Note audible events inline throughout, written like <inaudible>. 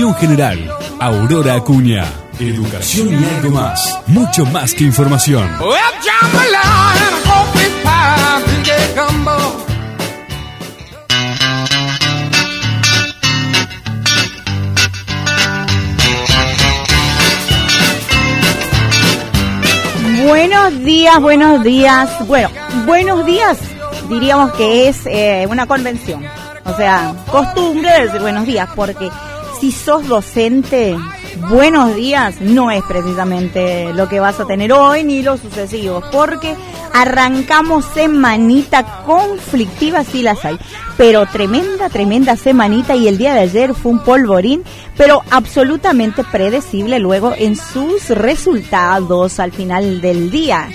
Dirección General, Aurora Acuña. Educación y algo más. Mucho más que información. Buenos días, buenos días. Bueno, buenos días diríamos que es eh, una convención. O sea, costumbre de decir buenos días, porque si sos docente, buenos días no es precisamente lo que vas a tener hoy ni los sucesivos, porque arrancamos semanita conflictiva, sí las hay, pero tremenda, tremenda semanita y el día de ayer fue un polvorín, pero absolutamente predecible luego en sus resultados al final del día.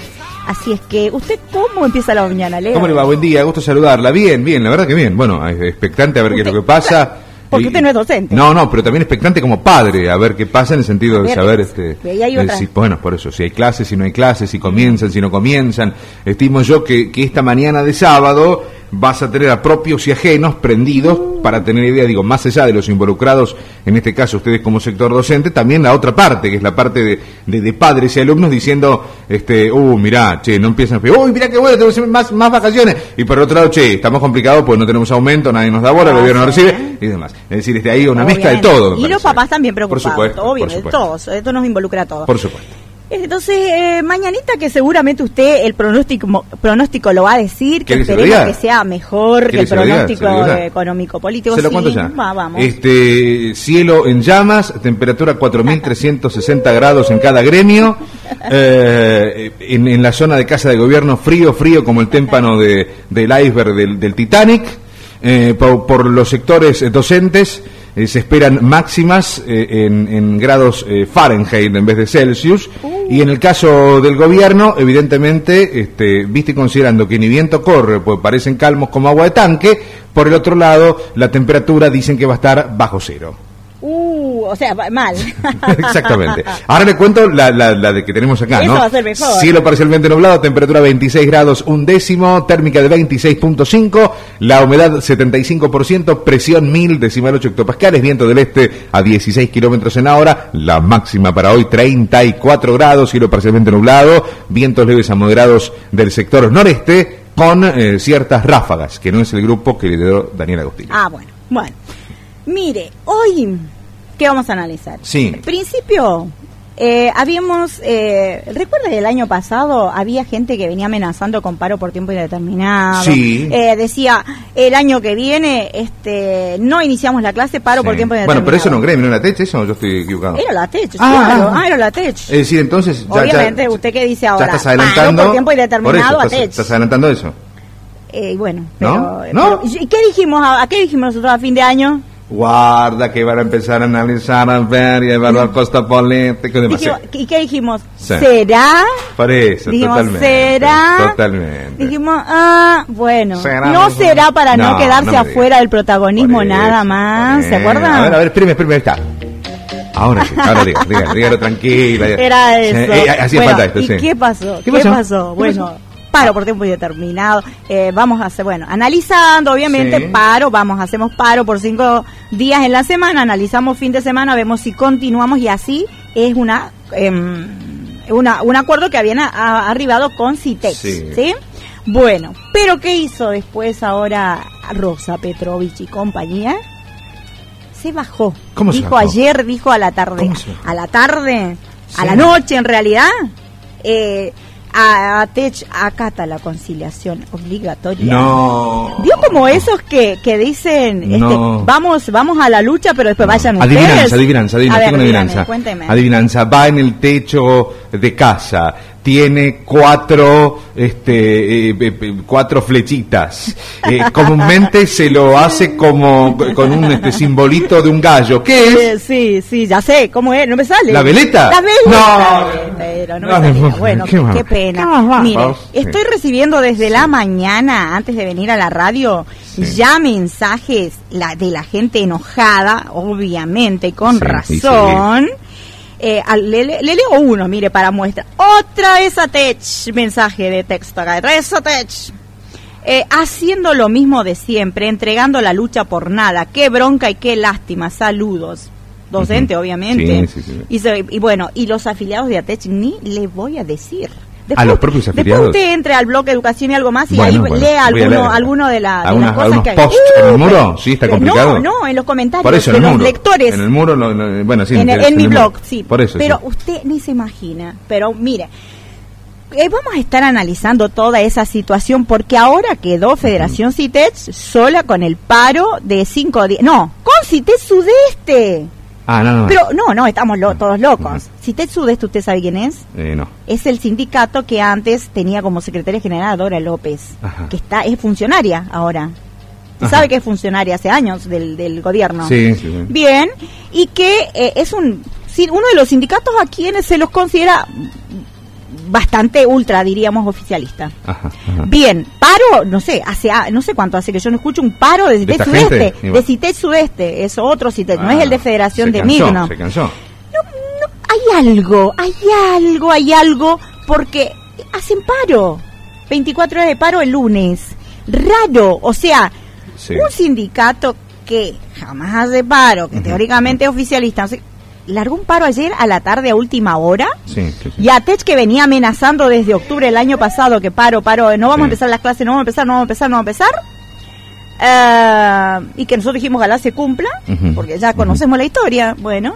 Así es que, ¿usted cómo empieza la mañana, Leo? ¿Cómo le va? Buen día, gusto saludarla. Bien, bien, la verdad que bien. Bueno, expectante a ver qué es lo que pasa. Porque usted no es docente. No, no, pero también expectante como padre, a ver qué pasa en el sentido de saber, este, si, bueno, por eso, si hay clases, si no hay clases, si comienzan, si no comienzan. Estimo yo que, que esta mañana de sábado vas a tener a propios y ajenos prendidos para tener idea, digo, más allá de los involucrados, en este caso ustedes como sector docente, también la otra parte, que es la parte de, de, padres y alumnos diciendo, este, uh, mirá, che, no empiezan, uy, mirá qué bueno, tenemos más, más vacaciones, y por otro lado, che, estamos complicados, pues no tenemos aumento, nadie nos da bola, el gobierno no recibe, y demás. Es decir, este, hay una mezcla de todo. Y los papás también preocupados, por supuesto, obviamente, todos, esto nos involucra a todos. Por supuesto. Entonces, eh, mañanita que seguramente usted el pronóstico pronóstico lo va a decir, que esperemos que sea mejor que el pronóstico económico político. Se lo cuento ya. Este cielo en llamas, temperatura 4.360 grados en cada gremio, <laughs> eh, en, la zona de casa de gobierno frío, frío como el témpano de, del iceberg del, Titanic, eh, por los sectores docentes. Eh, se esperan máximas eh, en, grados eh, Fahrenheit en vez de Celsius. Y en el caso del gobierno, evidentemente, este, viste considerando que ni viento corre, pues parecen calmos como agua de tanque, por el otro lado, la temperatura dicen que va a estar bajo cero. Uh, o sea, mal. <laughs> Exactamente. Ahora le cuento la, la, de que tenemos acá, Eso ¿no? va a ser mejor. Cielo parcialmente nublado, temperatura 26 grados un décimo, térmica de 26.5, la humedad 75%, presión 1000 decimal 8 hectopascales, viento del este a 16 kilómetros en hora, la máxima para hoy 34 grados, cielo parcialmente nublado, vientos leves a moderados del sector noreste, con eh, ciertas ráfagas, que no es el grupo que lideró Daniel Agustín. Ah, bueno, bueno. Mire, hoy, ¿qué vamos a analizar? Sí. Al principio, eh, habíamos, eh, ¿recuerdas el año pasado? Había gente que venía amenazando con paro por tiempo indeterminado. Sí. Eh, decía, el año que viene este, no iniciamos la clase, paro por tiempo indeterminado. Bueno, pero eso no cree, ¿no era la TECH eso yo estoy equivocado? Era la TECH, ah, ah, era la TECH. Es decir, entonces... Ya, Obviamente, ¿usted qué dice ahora? Ya estás adelantando... Paro por tiempo indeterminado a TECH. Estás adelantando eso. Eh, bueno, pero, ¿No? ¿Y qué dijimos, a qué dijimos nosotros a fin de año? Guarda que van a empezar a analizar, a ver y a evaluar costa política. ¿Y qué dijimos? ¿Será? Por eso, dijimos, totalmente. ¿Será? Totalmente. Dijimos, ah, bueno, no será para no, quedarse afuera del protagonismo nada más, ¿se acuerdan? A ver, a ver, está. Ahora sí, ahora diga, dígalo <laughs> tranquila. Era eso. Eh, hacía falta esto, ¿y sí. qué pasó? ¿Qué, pasó? Bueno, paro por tiempo indeterminado. Eh, vamos a hacer, bueno, analizando, obviamente, paro, vamos, hacemos paro por cinco días en la semana, analizamos fin de semana, vemos si continuamos y así es una, em, una un acuerdo que habían arribado con CITEX, sí. Bueno, pero ¿qué hizo después ahora Rosa Petrovich y compañía? Se bajó. ¿Cómo dijo se ayer, dijo a la tarde. A la tarde, a la noche en realidad. Eh, a, Tech acata la conciliación obligatoria. No. Vio como esos que, que dicen, este, vamos vamos a la lucha, pero después vayan adivinanza, Adivinanza, adivinanza, adivinanza. Adivinanza, va en el techo de casa tiene cuatro, este, eh, eh, cuatro flechitas. Eh, <laughs> comúnmente se lo hace como con un este, simbolito de un gallo. ¿Qué es? Sí, sí, ya sé. ¿Cómo es? No me sale. ¿La veleta? La veleta. No. Pero no me Bueno, qué, pena. Mire, estoy recibiendo desde la mañana, antes de venir a la radio, ya mensajes la, de la gente enojada, obviamente, con razón. Eh, le, leo uno, mire, para muestra. Otra vez a Tech, mensaje de texto acá, otra vez a Tech. Eh, haciendo lo mismo de siempre, entregando la lucha por nada. Qué bronca y qué lástima. Saludos. docente, obviamente. Sí, sí, sí. Y, y bueno, y los afiliados de ATECH ni les voy a decir. ¿A los propios afiliados? Después usted entre al bloque Educación y algo más y Bueno, ahí bueno, lea alguno, alguno de, la, de ¿Algunas- las cosas algunos que hay. posts en el muro? pero- Sí, está complicado. No, no, en los comentarios Por eso, en de el los muro. lectores. En el muro, lo- lo- bueno, sí. en, el- en en mi muro. blog, sí. Por eso, Pero sí. usted ni se imagina. Pero mire, eh, vamos a estar analizando toda esa situación porque ahora quedó Federación CITES sola con el paro de cinco días. No, con CITES Sudeste. Ah, no, no. Pero no, no, estamos lo- todos locos. CITES Sudeste, ¿usted sabe quién es? Eh, no. Es el sindicato que antes tenía como secretaria general a Dora López, Ajá. que está es funcionaria ahora. Usted sabe que es funcionaria hace años del, del gobierno. Sí, sí, sí. Bien, y que eh, es un uno de los sindicatos a quienes se los considera bastante ultra, diríamos, oficialista. Ajá, ajá. Bien, paro, no sé, hace a- no sé cuánto hace que yo no escucho un paro de CITES Sudeste, de. CITES Sudeste, es otro CITES, no Ah, es el de Federación se de. Se cansó. No, no, hay algo, hay algo, hay algo, porque hacen paro. 24 horas de paro el lunes. Raro, o sea, Sí. un sindicato que jamás hace paro, que teóricamente es oficialista, no sé, largó un paro ayer a la tarde a última hora. Sí, sí, sí. Y ATECH que venía amenazando desde octubre del año pasado que paro, paro, no vamos a empezar las clases, no vamos a empezar, no vamos a empezar, no vamos a empezar. Eh, y que nosotros dijimos ojalá se cumpla, porque ya conocemos la historia. Bueno,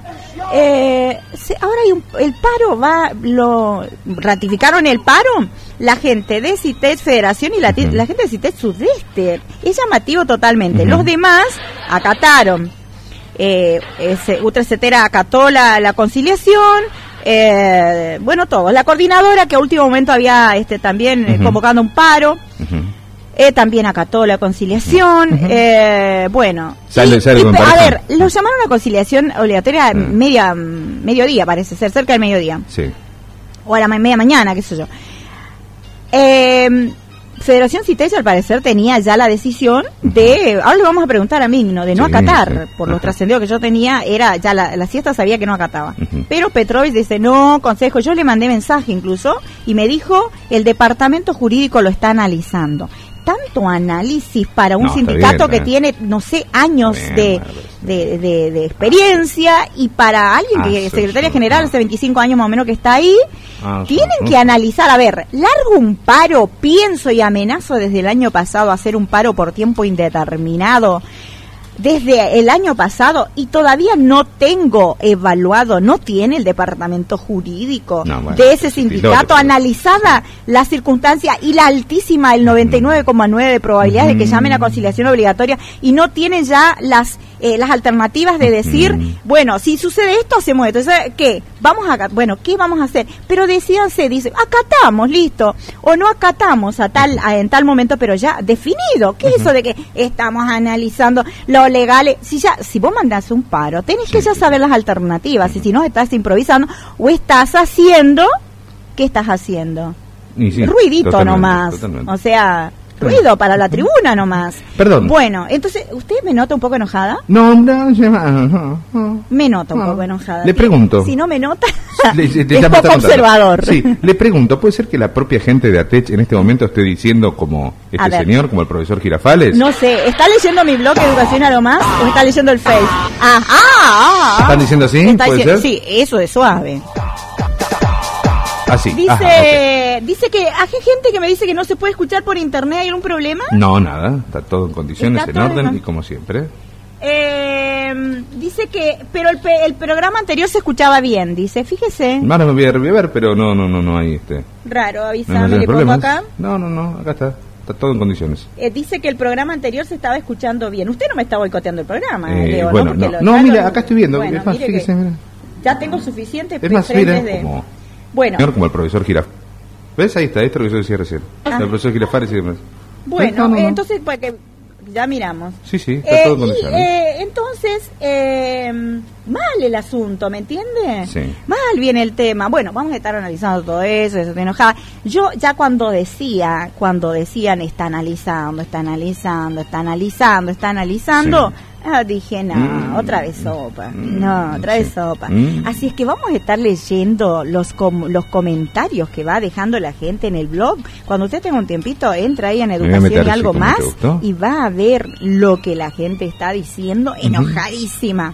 eh, se- ahora hay un, el paro va, lo ratificaron el paro la gente de CITES Federación y la, la gente de CITES Sudeste. Es llamativo totalmente. Los demás acataron. Eh, ese, Utrecetera acató la, la conciliación. Eh, bueno, todos. La coordinadora que a último momento había este, también eh, Ujú. convocando un paro. Eh, también acató la conciliación. Eh, bueno. Sale- Y- sale y a ver, lo llamaron a conciliación obligatoria Mm. media, mm, mediodía, parece ser, cerca del mediodía. Sí. O a la media mañana, qué sé yo. Eh, Federación Citella, al parecer, tenía ya la decisión de. Ahora le vamos a preguntar a Migno, de no Sí, acatar. sí. Por lo Ajá. trascendido que yo tenía, era ya la, la siesta sabía que no acataba. Pero Petrovich dice: No, consejo. Yo le mandé mensaje incluso y me dijo: el departamento jurídico lo está analizando. Tanto análisis para un No, sindicato bien, que eh. tiene, no sé, años Bien, de, de, de- de experiencia y para alguien que Ah, es secretaria general hace 25 años más o menos que está ahí, Ah, tienen que analizar, a ver, largo un paro, pienso y amenazo desde el año pasado hacer un paro por tiempo indeterminado, desde el año pasado y todavía no tengo evaluado, no tiene el departamento jurídico No, bueno, de ese es sindicato ilógico. analizada la circunstancia y la altísima, el 99,9 de probabilidades de que Mm. llamen a conciliación obligatoria y no tienen ya las eh, las alternativas de decir, Mm. bueno, si sucede esto, hacemos esto. Entonces, ¿Qué? Vamos a, bueno, ¿qué vamos a hacer? Pero decíanse, dice, acatamos, listo. O no acatamos a tal, a- en tal momento, pero ya definido. ¿Qué es eso de que estamos analizando lo legal? Si ya, si vos mandás un paro, tenés que ya saber las alternativas. Y si no, estás improvisando o estás haciendo, ¿qué estás haciendo? Sí, Ruidito totalmente, nomás. totalmente. O sea, ruido para la tribuna nomás. Perdón. Bueno, entonces, ¿usted me nota un poco enojada? No, no, no. Me nota un Ah. poco enojada. Le pregunto. Si no me nota, Le- le- <laughs> le es poco observador. Sí, le pregunto, ¿puede ser que la propia gente de ATECH en este momento esté diciendo como este señor, como el profesor Girafales? No sé, ¿está leyendo mi blog Educación a lo más o está leyendo el Face? Ah, ah, ah, ah. ¿Están diciendo así? Está ¿Puede diciendo- ser? Sí, eso es suave. Así. Dice, ajá, dice que hay gente que me dice que no se puede escuchar por internet, ¿hay algún problema? No, nada, está todo en condiciones, Está en orden y como siempre. Eh, dice que, pero el, el programa anterior se escuchaba bien, dice, fíjese, Ahora me voy a reviver, pero no, no, no, no hay este. raro, No avísame, mayores le pongo acá. No, no, no, acá está. Está todo en condiciones. Eh, dice que el programa anterior se estaba escuchando bien. Usted no me está boicoteando el programa, Eh, Leo, bueno, no, no, mira, acá estoy viendo. Bueno, es más, mire que fíjese, mira. Ya tengo suficiente Es más, frentes mira, de... como, Bueno, señor, como el profesor Girafales. ¿Ves? Ahí está, esto es lo que yo decía recién. Ah. El profesor demás. bueno, No, no, no. entonces, pues que ya miramos. Sí, sí, está Eh, todo en y, eh, entonces, eh, mal el asunto, ¿me entiende? Sí. Mal viene el tema. Bueno, vamos a estar analizando todo eso, eso estoy enojada. Yo ya cuando decía, cuando decían está analizando, está analizando, está analizando, está analizando, Sí. Ah, dije, no, Mm. otra vez sopa. Mm, No, otra vez sí. sopa. Mm. Así es que vamos a estar leyendo los com- los comentarios que va dejando la gente en el blog. Cuando usted tenga un tiempito, entra ahí en Educación y algo más y va a ver lo que la gente está diciendo enojadísima.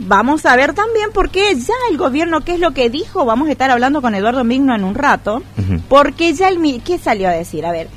vamos a ver también por qué ya el gobierno, qué es lo que dijo, vamos a estar hablando con Eduardo Migno en un rato, porque ya el... ¿Qué salió a decir? A ver,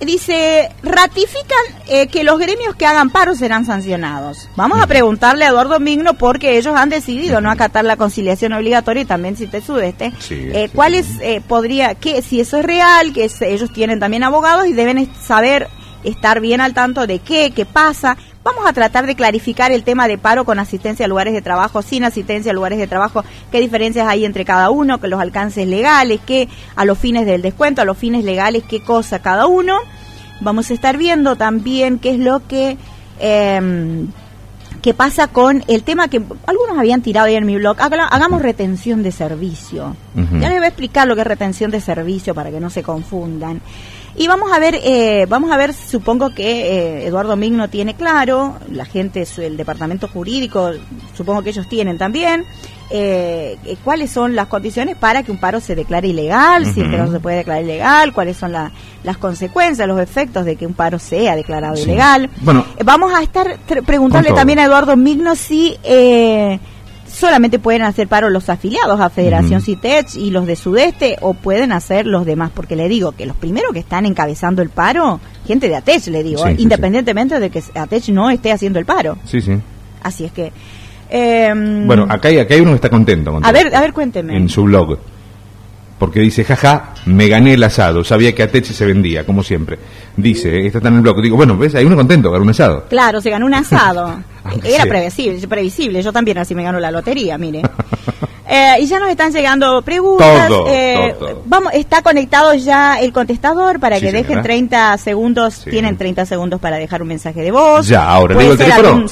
dice, ratifican eh, que los gremios que hagan paro serán sancionados. Vamos a preguntarle a Eduardo Migno porque ellos han decidido no acatar la conciliación obligatoria y también si te sudeste. eh, ¿Cuál es, eh, podría, que si eso es real, que ellos tienen también abogados y deben saber estar bien al tanto de qué, qué pasa. Vamos a tratar de clarificar el tema de paro con asistencia a lugares de trabajo, sin asistencia a lugares de trabajo, qué diferencias hay entre cada uno, que los alcances legales, qué a los fines del descuento, a los fines legales, qué cosa cada uno. Vamos a estar viendo también qué es lo que... Eh, qué pasa con el tema que algunos habían tirado ahí en mi blog, hagamos retención de servicio. Ya les voy a explicar lo que es retención de servicio para que no se confundan. Y vamos a ver, eh, vamos a ver, supongo que eh, Eduardo Migno tiene claro, la gente, el departamento jurídico, supongo que ellos tienen también, eh, cuáles son las condiciones para que un paro se declare ilegal, si que no se puede declarar ilegal, cuáles son las consecuencias, los efectos de que un paro sea declarado ilegal. Bueno, vamos a estar preguntarle también a Eduardo Migno si solamente pueden hacer paro los afiliados a Federación CITECH y los de Sudeste o pueden hacer los demás, porque le digo que los primeros que están encabezando el paro, gente de ATECH, le digo, independientemente de que ATECH no esté haciendo el paro. Sí, sí. Así es que... Em, bueno, acá hay, acá hay uno que está contento. a ver, a ver, cuénteme. En su blog porque dice, jaja, me gané el asado, sabía que Ateche se vendía, como siempre. Dice, está en el blog, digo, bueno, ¿ves? Hay uno contento, ganó un asado. Claro, se ganó un asado. <laughs> Era previsible, previsible, yo también así me ganó la lotería, mire. <laughs> Eh, y ya nos están llegando preguntas. Eh, vamos, está conectado ya el contestador para que dejen 30 segundos. Tienen 30 segundos para dejar un mensaje de voz. Ya, ahora digo el teléfono.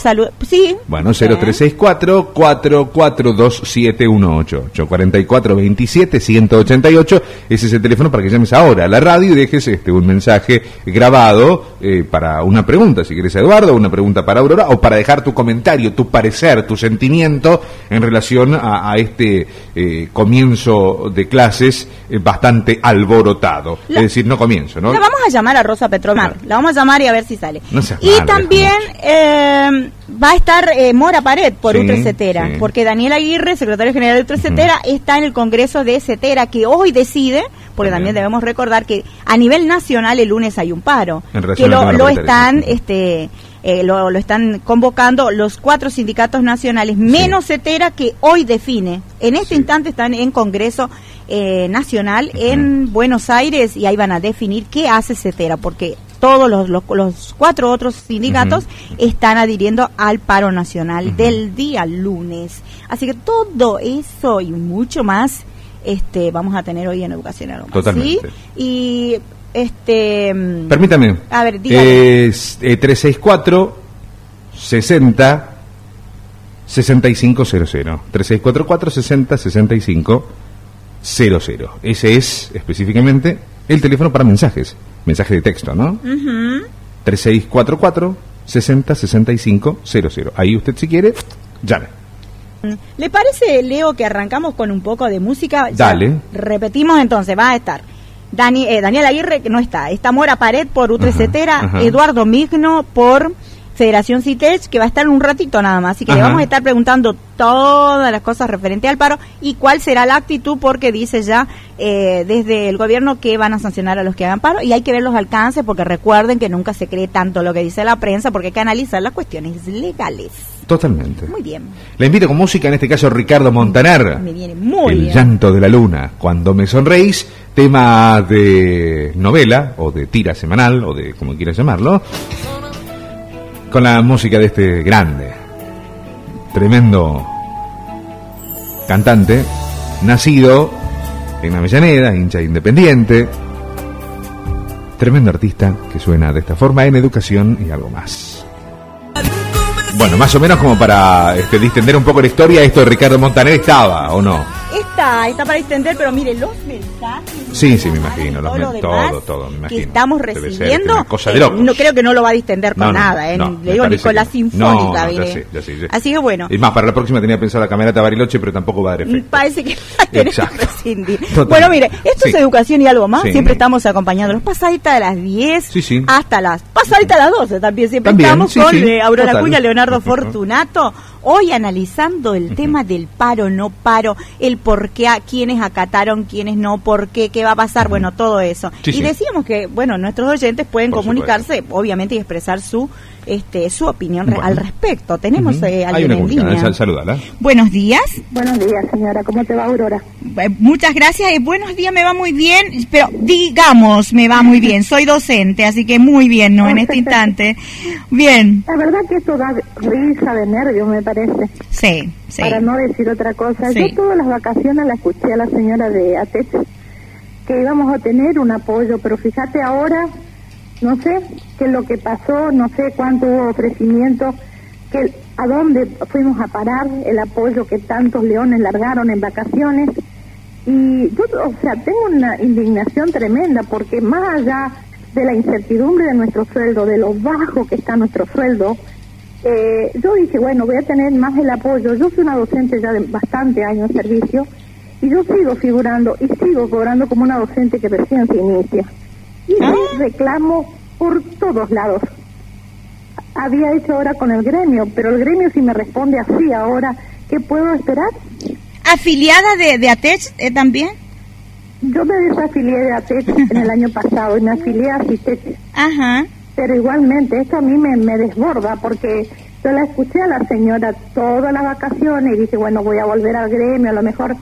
Sí. Bueno, 0364 442718 844 27 188. Ese es el teléfono para que llames ahora a la radio y dejes este un mensaje grabado eh, para una pregunta, si quieres Eduardo, una pregunta para Aurora o para dejar tu comentario, tu parecer, tu sentimiento en relación a este eh, comienzo de clases eh, bastante alborotado. es decir, no comienzo, ¿no? La vamos a llamar a Rosa Petromar. La vamos a llamar y a ver si sale. y también eh, va a estar Mora Pared por Ultracetera, porque Daniel Aguirre, secretario general de Ultracetera, está en el Congreso de Cetera, que hoy decide porque también debemos recordar que a nivel nacional el lunes hay un paro, que lo, lo están este eh, lo, están convocando los cuatro sindicatos nacionales, menos CETERA, que hoy define. En este instante están en Congreso eh, Nacional en Buenos Aires y ahí van a definir qué hace CETERA, porque todos los, los, cuatro otros sindicatos están adhiriendo al paro nacional del día lunes. Así que todo eso y mucho más este vamos a tener hoy en Educación Totalmente. Y este. Mm, Permítame. A ver, Es 364 60 6500. 3644 60 65 00. Ese es específicamente el teléfono para mensajes. Mensaje de texto, ¿no? 3644 60 65 00. Ahí usted, si quiere, llame. ¿Le parece, Leo, que arrancamos con un poco de música? Dale. repetimos entonces, va a estar Dani, eh, Daniel Aguirre, que no está. Está Mora Pared por Utrecetera, Eduardo Migno por Federación CITECH, que va a estar un ratito nada más. Así que le vamos a estar preguntando todas las cosas referentes al paro y cuál será la actitud, porque dice ya eh, desde el gobierno que van a sancionar a los que hagan paro y hay que ver los alcances, porque recuerden que nunca se cree tanto lo que dice la prensa, porque hay que analizar las cuestiones legales. Totalmente. Muy bien. Le invito con música, en este caso Ricardo Montaner. Me viene muy El llanto de la luna, cuando me sonreís, tema de novela, o de tira semanal, o de como quieras llamarlo con la música de este grande, tremendo cantante, nacido en Avellaneda, hincha independiente, tremendo artista que suena de esta forma en educación y algo más. Bueno, más o menos como para este, distender un poco la historia, esto de Ricardo Montaner estaba, ¿o no? Está, está para extender, pero mire, los mensajes. Sí, sí, me imagino, los todo, todo, todo, me imagino. Que estamos recibiendo. Cosa de eh, no creo que no lo va a distender con nada, ¿eh? Le digo ni con la sinfónica, mire. Ya sé, Así que bueno. Y más, para la próxima tenía pensado la camerata Bariloche, pero tampoco va a dar efecto. Parece que va a tener que prescindir. <laughs> Bueno, mire, esto es educación y algo más. Siempre estamos acompañando los pasaditas de las 10 hasta las pasaditas de las 12 también. Siempre estamos con eh, Aurora Cuña, Leonardo Fortunato hoy analizando el tema del paro, no paro, el por qué, a quiénes acataron, quiénes no, por qué, qué va a pasar, bueno, todo eso. y decíamos que, bueno, nuestros oyentes pueden comunicarse, obviamente, y expresar su este, su opinión al respecto. Tenemos eh, alguien en línea. saludala. Buenos días. Buenos días, señora. ¿Cómo te va, Aurora? Eh, muchas gracias. Eh, buenos días, me va muy bien, pero digamos, me va muy bien. Soy docente, así que muy bien, ¿no? En este <laughs> instante. Bien. La verdad que esto da risa de nervios, me parece. Sí, sí. Para no decir otra cosa. Yo todas las vacaciones la escuché a la señora de ATEC que íbamos a tener un apoyo, pero fíjate ahora no sé qué es lo que pasó, no sé cuánto hubo ofrecimiento, que, a dónde fuimos a parar el apoyo que tantos leones largaron en vacaciones. Y yo, o sea, tengo una indignación tremenda porque más allá de la incertidumbre de nuestro sueldo, de lo bajo que está nuestro sueldo, eh, yo dije, bueno, voy a tener más el apoyo. Yo soy una docente ya de bastante años de servicio y yo sigo figurando y sigo cobrando como una docente que recién se inicia y ah. reclamo por todos lados. Había hecho ahora con el gremio, pero el gremio si me responde así ahora, ¿qué puedo esperar? ¿Afiliada de, de ATECH eh, también? Yo me desafilié de ATECH en el año pasado y me afilié a CITECH. Ajá. Pero igualmente, esto a mí me, me desborda porque yo la escuché a la señora todas las vacaciones y dije, bueno, voy a volver al gremio, a lo mejor,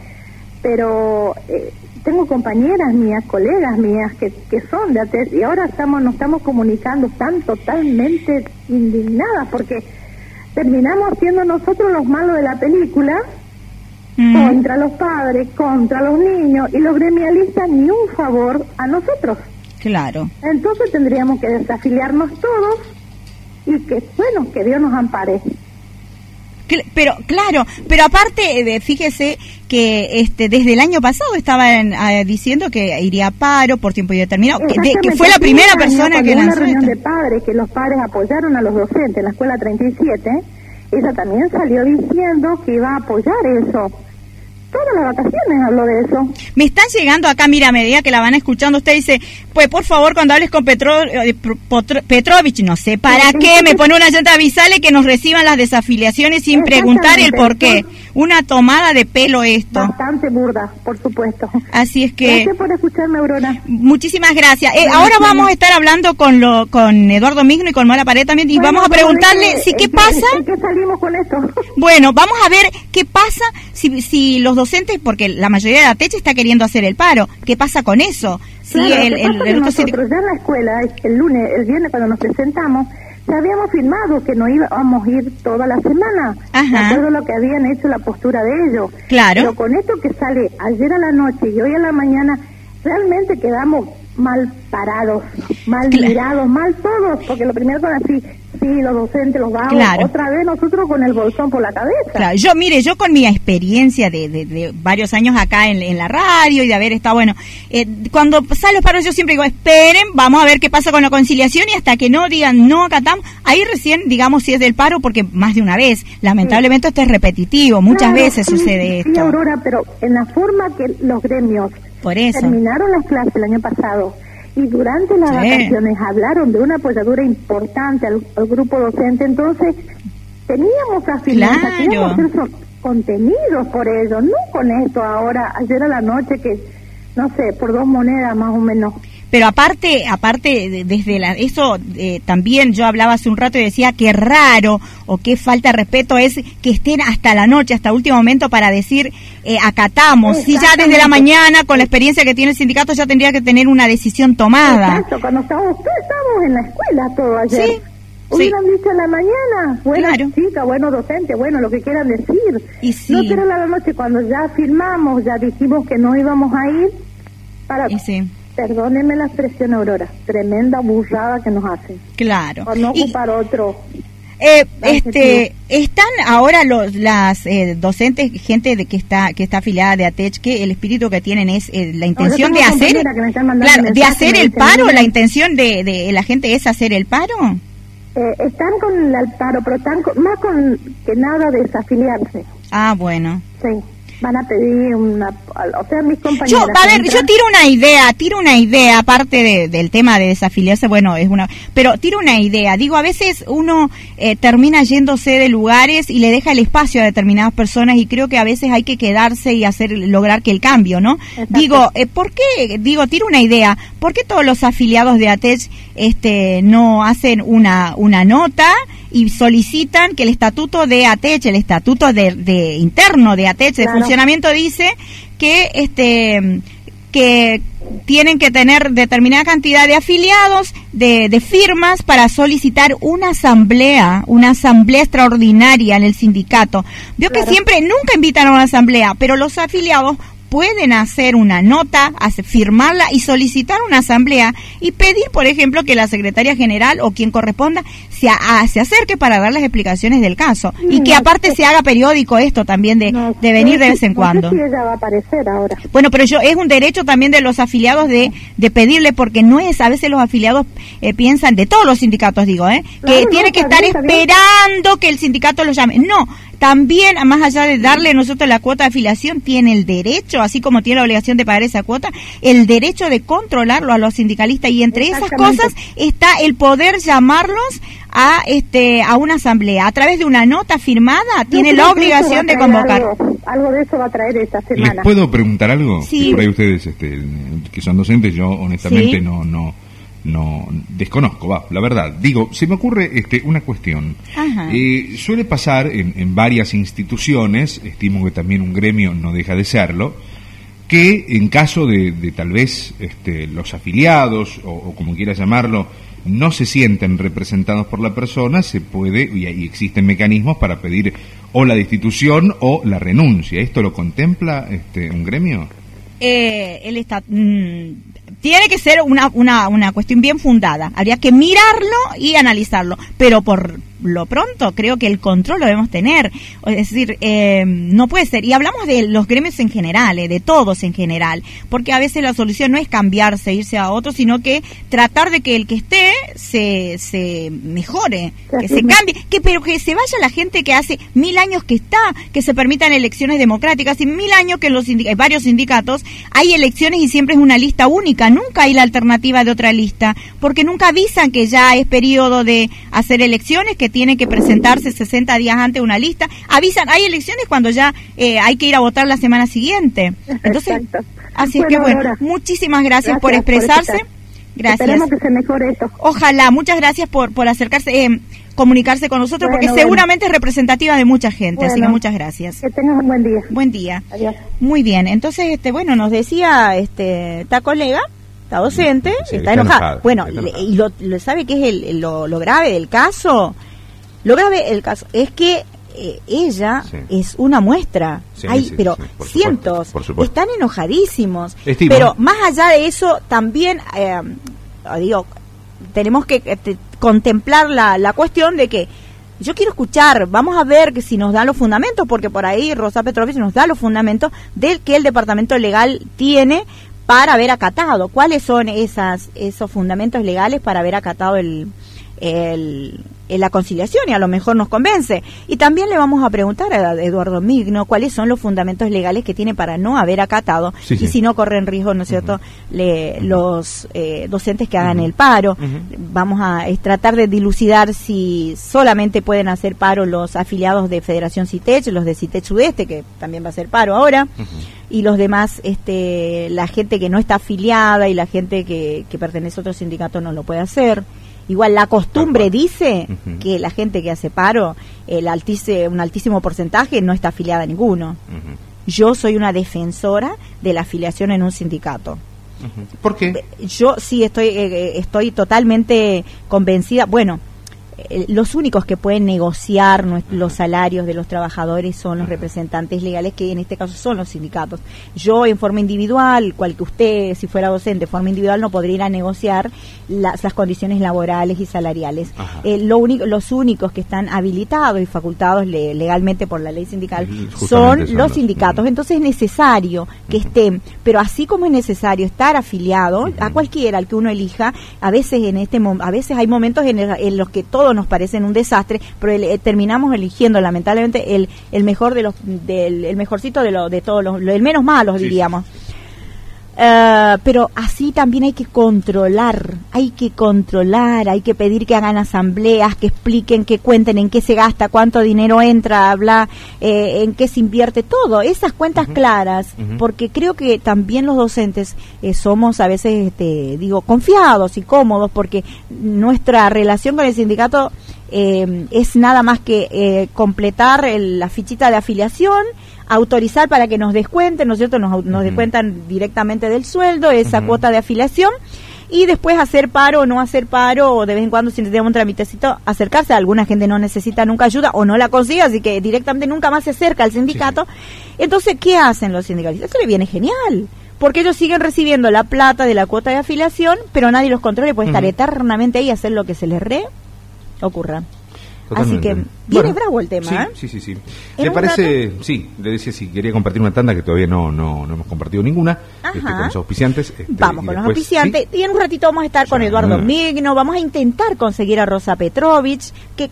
pero eh, tengo compañeras mías, colegas mías que, que son de ATES y ahora estamos nos estamos comunicando, están totalmente indignadas porque terminamos siendo nosotros los malos de la película mm. contra los padres, contra los niños y los gremialistas ni un favor a nosotros. Claro. Entonces tendríamos que desafiliarnos todos y que, bueno, que Dios nos ampare. Pero claro, pero aparte, fíjese que este desde el año pasado estaban ah, diciendo que iría a paro por tiempo indeterminado, que, que fue la primera persona que lanzó. Una reunión de padres, que los padres apoyaron a los docentes en la escuela 37, ella también salió diciendo que iba a apoyar eso todas las vacaciones hablo de eso. Me están llegando acá, mira, a medida que la van escuchando, usted dice, pues por favor, cuando hables con Petro, eh, Petrovich, no sé, ¿para qué? Me pone una llanta avisale que nos reciban las desafiliaciones sin preguntar el por qué. Una tomada de pelo esto. Bastante burda, por supuesto. Así es que... Gracias por escucharme, Aurora. Muchísimas gracias. Eh, ahora vamos a estar hablando con lo, con Eduardo Migno y con Mala Pared también y vamos a preguntarle si qué pasa. ¿Qué salimos con esto? <laughs> Bueno, vamos a ver qué pasa si, si los docentes, porque la mayoría de la techa está queriendo hacer el paro. ¿Qué pasa con eso? Sí, el, el, nosotros ya en la escuela, el lunes, el viernes cuando nos presentamos, ya habíamos firmado que no íbamos a ir toda la semana. Ajá. Todo lo que habían hecho la postura de ellos. Claro. Pero con esto que sale ayer a la noche y hoy a la mañana, realmente quedamos mal parados, mal mirados, mal todos, porque lo primero que así, sí, los docentes, los vagos, otra vez nosotros con el bolsón por la cabeza. Claro, yo, mire, yo con mi experiencia de, de, varios años acá en, la radio y de haber estado, bueno, eh, cuando salen los paros yo siempre digo, esperen, vamos a ver qué pasa con la conciliación y hasta que no digan no acatamos, ahí recién digamos si es del paro, porque más de una vez, lamentablemente esto es repetitivo, muchas veces sucede esto. Sí, Aurora, pero en la forma que los gremios por eso. terminaron las clases el año pasado, y durante las vacaciones hablaron de una apoyadura importante al, grupo docente, entonces teníamos afiliados, teníamos contenidos por ello, no con esto ahora, ayer a la noche que, no sé, por dos monedas más o menos pero aparte, aparte desde la, eso eh, también yo hablaba hace un rato y decía que raro o qué falta de respeto es que estén hasta la noche, hasta último momento para decir eh, acatamos. Si ya desde la mañana, con la experiencia que tiene el sindicato, ya tendría que tener una decisión tomada. Exacto, cuando estábamos, estábamos en la escuela todo ayer. Sí. Hubieran dicho en la mañana, bueno chica, bueno docente, bueno, lo que quieran decir. Y sí. No será la noche cuando ya firmamos, ya dijimos que no íbamos a ir para... Sí Perdóneme la expresión, Aurora, tremenda burrada que nos hacen. Claro. Por no ocupar otro. Eh, este, están ahora los, las eh, docentes, gente de que está que está afiliada de ATECH, que el espíritu que tienen es eh, la intención de hacer, claro, de hacer el paro, la intención de, de, la gente es hacer el paro. Eh, están con el paro, pero están más con que nada desafiliarse. Ah, bueno. Sí. Van a pedir una, o sea, mis compañeros. Yo, a ver, yo tiro una idea, tiro una idea, aparte del tema de desafiliarse, bueno, es una, pero tiro una idea. Digo, a veces uno eh, termina yéndose de lugares y le deja el espacio a determinadas personas y creo que a veces hay que quedarse y hacer, lograr que el cambio, ¿no? Digo, eh, ¿por qué? Digo, tiro una idea, ¿por qué todos los afiliados de ATECH este, no hacen una, una nota y solicitan que el estatuto de ATECH, el estatuto de, interno de ATECH, de funcionamiento, dice que este que tienen que tener determinada cantidad de afiliados, de, de, firmas para solicitar una asamblea, una asamblea extraordinaria en el sindicato. Veo que siempre, nunca invitan a una asamblea, pero los afiliados pueden hacer una nota, firmarla y solicitar una asamblea y pedir, por ejemplo, que la secretaria general o quien corresponda se, se acerque para dar las explicaciones del caso. y que aparte se haga periódico esto también de, de venir de vez en cuando. va a aparecer ahora. Bueno, pero yo, es un derecho también de los afiliados de, de pedirle, porque no es, a veces los afiliados eh, piensan, de todos los sindicatos digo, ¿eh? que tiene que estar esperando que el sindicato lo llame. No, también, más allá de darle nosotros la cuota de afiliación, tiene el derecho, así como tiene la obligación de pagar esa cuota, el derecho de controlarlo a los sindicalistas y entre esas cosas está el poder llamarlos a este a una asamblea. A través de una nota firmada tiene la obligación de convocar. algo, de eso va a traer esta semana. les puedo preguntar algo sí. por ahí ustedes este, que son docentes yo honestamente no no no desconozco, va, la verdad. Digo, se me ocurre este, una cuestión. Eh, suele pasar en, varias instituciones, estimo que también un gremio no deja de serlo, que en caso de, tal vez este, los afiliados, o, como quiera llamarlo, no se sienten representados por la persona, se puede, y, y existen mecanismos para pedir o la destitución o la renuncia. ¿Esto lo contempla este, un gremio? Eh, él está, mm, tiene que ser una, una, una cuestión bien fundada. Habría que mirarlo y analizarlo. Pero por lo pronto creo que el control lo debemos tener. Es decir, eh, no puede ser. Y hablamos de los gremios en general, eh, de todos en general, porque a veces la solución no es cambiarse, irse a otro, sino que tratar de que el que esté se, se mejore, que se cambie, que pero que se vaya la gente que hace mil años que está, que se permitan elecciones democráticas y mil años que en los varios sindicatos hay elecciones y siempre es una lista única, nunca hay la alternativa de otra lista, porque nunca avisan que ya es periodo de hacer elecciones, que tiene que presentarse 60 días antes una lista. Avisan, hay elecciones cuando ya eh, hay que ir a votar la semana siguiente. Entonces, así es que bueno, muchísimas gracias, por expresarse. gracias. Esperemos que se mejore esto. Ojalá, muchas gracias por, por acercarse. Eh, comunicarse con nosotros porque seguramente es representativa de mucha gente, así que muchas gracias. Que tengas un buen día. Buen día. Adiós. Muy bien, entonces este bueno, nos decía este esta colega está docente, está, enojada. Bueno, y lo, sabe que es lo, lo, grave del caso lo grave el caso es que eh, ella es una muestra. Hay, pero cientos están enojadísimos. Pero más allá de eso, también eh, digo, tenemos que eh, contemplar la, la cuestión de que yo quiero escuchar, vamos a ver que si nos dan los fundamentos, porque por ahí Rosa Petrovich nos da los fundamentos del que el departamento legal tiene para haber acatado. ¿Cuáles son esas, esos fundamentos legales para haber acatado el, el, la conciliación y a lo mejor nos convence. Y también le vamos a preguntar a Eduardo Migno cuáles son los fundamentos legales que tiene para no haber acatado y si no corren riesgo, ¿no es cierto?, le, los eh, docentes que hagan el paro. Vamos a tratar de dilucidar si solamente pueden hacer paro los afiliados de Federación CITECH, los de CITECH Sudeste, que también va a hacer paro ahora, y los demás, este, la gente que no está afiliada y la gente que, que pertenece a otro sindicato no lo puede hacer. Igual la costumbre dice que la gente que hace paro, el altísimo, un altísimo porcentaje no está afiliada a ninguno. Yo soy una defensora de la afiliación en un sindicato. ¿Por qué? Yo sí estoy, eh, eh, estoy totalmente convencida. Bueno, los únicos que pueden negociar los salarios de los trabajadores son los representantes legales, que en este caso son los sindicatos. Yo en forma individual, cual que usted, si fuera docente, en forma individual no podría ir a negociar las, condiciones laborales y salariales. Eh, lo único, los únicos que están habilitados y facultados legalmente por la ley sindical son, los sindicatos. Entonces es necesario que estén, pero así como es necesario estar afiliado a cualquiera, al que uno elija, a veces en este a veces hay momentos en, en los que todo todos nos parecen un desastre, pero eh, terminamos eligiendo lamentablemente el, el mejor de los, del, el mejorcito de, lo, de todos los, el menos malos, diríamos. Eh, pero así también hay que controlar, hay que controlar, hay que pedir que hagan asambleas, que expliquen, que cuenten en qué se gasta, cuánto dinero entra, habla, eh, en qué se invierte, todo, esas cuentas claras, porque creo que también los docentes eh, somos a veces, este, digo, confiados y cómodos, porque nuestra relación con el sindicato es nada más que completar la fichita de afiliación, autorizar para que nos descuenten, ¿no es cierto? Nos, nos descuentan directamente del sueldo esa cuota de afiliación y después hacer paro o no hacer paro o de vez en cuando si necesitamos un tramitecito acercarse. Alguna gente no necesita nunca ayuda o no la consigue, así que directamente nunca más se acerca al sindicato. Entonces, ¿qué hacen los sindicalistas? Eso le viene genial. Porque ellos siguen recibiendo la plata de la cuota de afiliación, pero nadie los controla y puede estar eternamente ahí y hacer lo que se les re ocurra. Así que viene bravo el tema. ¿eh? Sí, sí, sí. ¿Le parece? Sí, le decía si quería compartir una tanda que todavía no, no, hemos compartido ninguna este, con los auspiciantes. Este, vamos con los auspiciantes. Y en un ratito vamos a estar con Eduardo Migno. Vamos a intentar conseguir a Rosa Petrovich, que,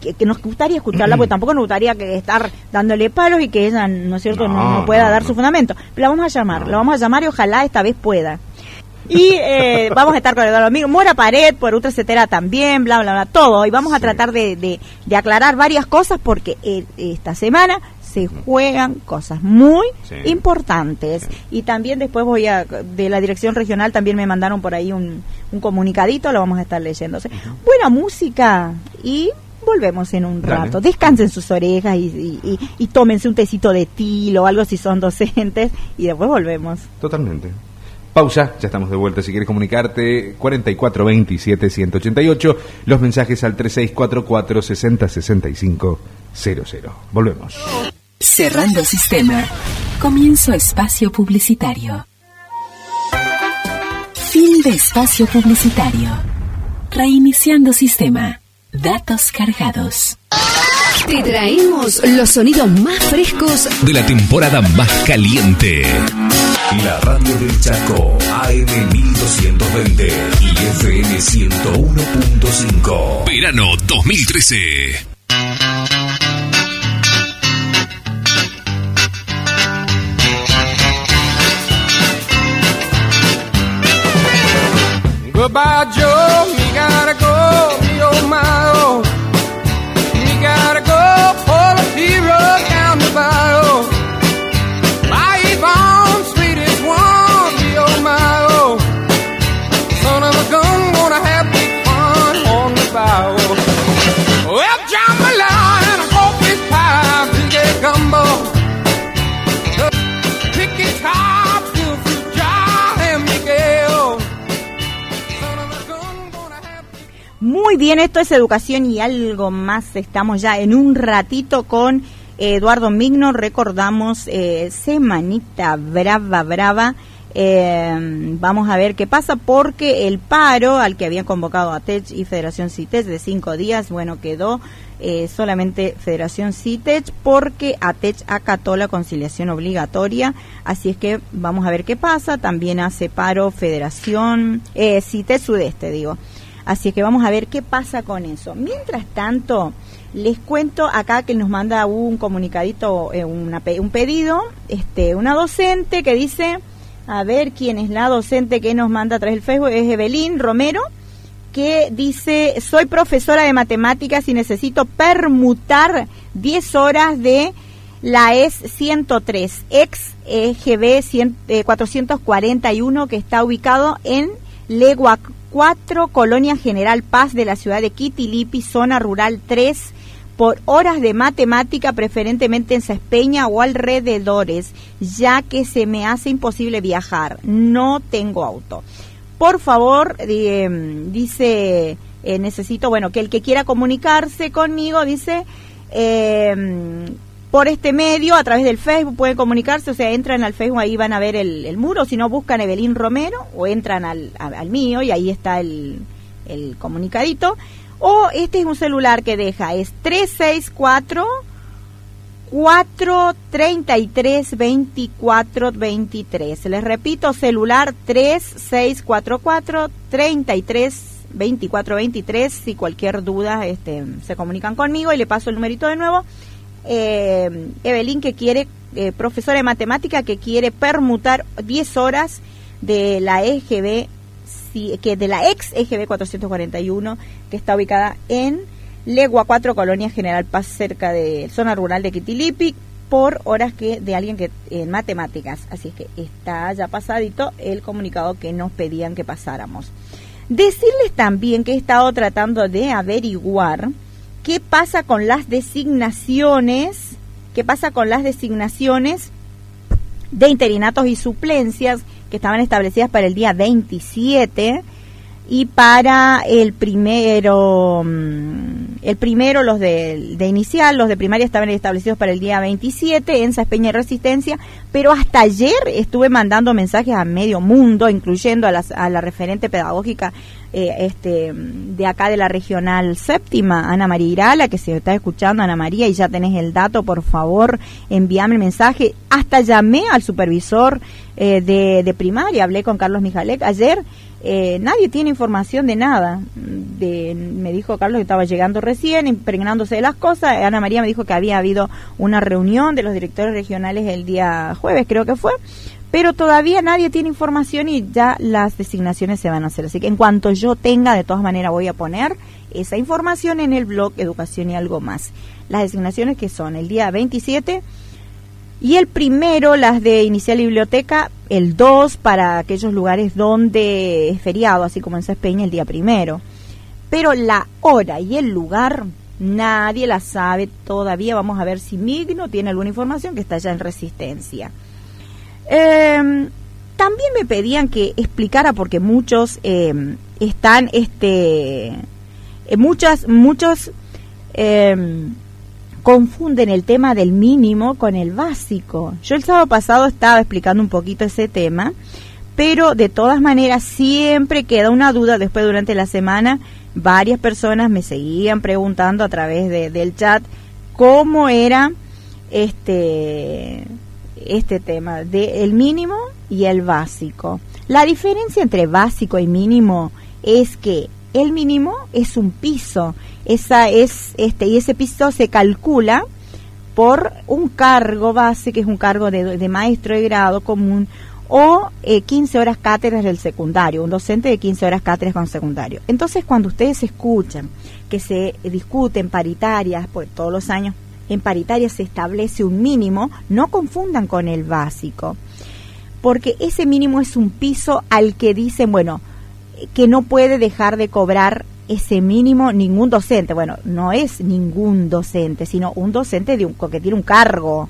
que, nos gustaría escucharla, porque tampoco nos gustaría que estar dándole palos y que ella, ¿no es cierto?, no, pueda dar su fundamento. Pero la vamos a llamar, la vamos a llamar y ojalá esta vez pueda. Y eh, vamos a estar con Eduardo Amigo, Mora Pared, por Ultra Cetera también, bla, bla, bla, todo. Y vamos a tratar de, de, aclarar varias cosas porque eh, esta semana se juegan cosas muy importantes. Y también después voy a, de la dirección regional, también me mandaron por ahí un, un comunicadito, lo vamos a estar leyéndose. Buena música y volvemos en un rato. Descansen sus orejas y, y, y, tómense un tecito de tilo o algo si son docentes y después volvemos. Totalmente. Pausa, ya estamos de vuelta. Si quieres comunicarte, 4427-188, los mensajes al 3644-606500. Volvemos. Cerrando sistema. Comienzo espacio publicitario. Fin de espacio publicitario. Reiniciando sistema. Datos cargados. Te traemos los sonidos más frescos de la temporada más caliente. La radio del Chaco, AM 1220 y FM 101.5. Verano 2013. Goodbye, Joe. Me gotta go. Me oh my oh. Muy bien, esto es educación y algo más. Estamos ya en un ratito con Eduardo Migno. Recordamos eh, Semanita Brava Brava. Eh, vamos a ver qué pasa porque el paro al que habían convocado a TECH y Federación CITES de cinco días, bueno, quedó eh, solamente Federación CITECH porque ATECH acató la conciliación obligatoria, así es que vamos a ver qué pasa. También hace paro Federación eh, CITECH Sudeste, digo. Así que vamos a ver qué pasa con eso. Mientras tanto, les cuento acá que nos manda un comunicadito, eh, un pedido, este, una docente que dice, a ver quién es la docente que nos manda a través del Facebook, es Evelyn Romero, que dice, soy profesora de matemáticas y necesito permutar 10 horas de la ES 103, ex EGB 441, que está ubicado en Legua 4, Colonia General Paz de la ciudad de Quitilipi, zona rural 3, por horas de matemática, preferentemente en Cespeña o alrededores, ya que se me hace imposible viajar. No tengo auto. Por favor, em, dice, eh, necesito, bueno, que el que quiera comunicarse conmigo, dice, eh, por este medio, a través del Facebook, pueden comunicarse, o sea, entran al Facebook, ahí van a ver el, muro, si no buscan Evelyn Romero o entran al, al mío y ahí está el, el comunicadito. O este es un celular que deja, es 364 433 2423. Les repito, celular 3644 33 2423. Si cualquier duda, este, se comunican conmigo y le paso el numerito de nuevo. Eh, Evelyn, que quiere, eh, profesora de matemática, que quiere permutar 10 horas de la EGB, que de la ex EGB 441, que está ubicada en Legua 4, Colonia General Paz, cerca de zona rural de Quitilipi, por horas que de alguien que en matemáticas. Así es que está ya pasadito el comunicado que nos pedían que pasáramos. Decirles también que he estado tratando de averiguar qué pasa con las designaciones, qué pasa con las designaciones de interinatos y suplencias que estaban establecidas para el día 27 y para el primero, mm, el primero, los de, inicial, los de primaria estaban establecidos para el día 27 en Saspeña y Resistencia, pero hasta ayer estuve mandando mensajes a medio mundo, incluyendo a, a la referente pedagógica eh, este, de acá de la regional séptima, Ana María Irala, que se está escuchando, Ana María, y ya tenés el dato, por favor, envíame el mensaje. Hasta llamé al supervisor eh, de, de primaria, hablé con Carlos Mijalek ayer eh, nadie tiene información de nada. De, me dijo Carlos que estaba llegando recién, impregnándose de las cosas. Ana María me dijo que había habido una reunión de los directores regionales el día jueves, creo que fue. Pero todavía nadie tiene información y ya las designaciones se van a hacer. Así que en cuanto yo tenga, de todas maneras voy a poner esa información en el blog Educación y algo más. Las designaciones que son el día 27 y el primero, las de inicial biblioteca, el 2 para aquellos lugares donde es feriado, así como en Cespeña el día primero. Pero la hora y el lugar nadie la sabe todavía. Vamos a ver si Migno tiene alguna información que está ya en resistencia. Em, también me pedían que explicara porque muchos em, están, este, eh, muchas, muchos em, confunden el tema del mínimo con el básico. Yo el sábado pasado estaba explicando un poquito ese tema, pero de todas maneras siempre queda una duda. Después durante la semana varias personas me seguían preguntando a través de, del chat cómo era este este tema de el mínimo y el básico. La diferencia entre básico y mínimo es que el mínimo es un piso esa es este y ese piso se calcula por un cargo base que es un cargo de, maestro de grado común o 15 eh, horas cátedras del secundario, un docente de 15 horas cátedras con secundario. Entonces, cuando ustedes escuchan que se discuten paritarias, por todos los años en paritarias se establece un mínimo, no confundan con el básico, porque ese mínimo es un piso al que dicen, bueno, que no puede dejar de cobrar ese mínimo ningún docente, bueno, no es ningún docente, sino un docente de un, que tiene un cargo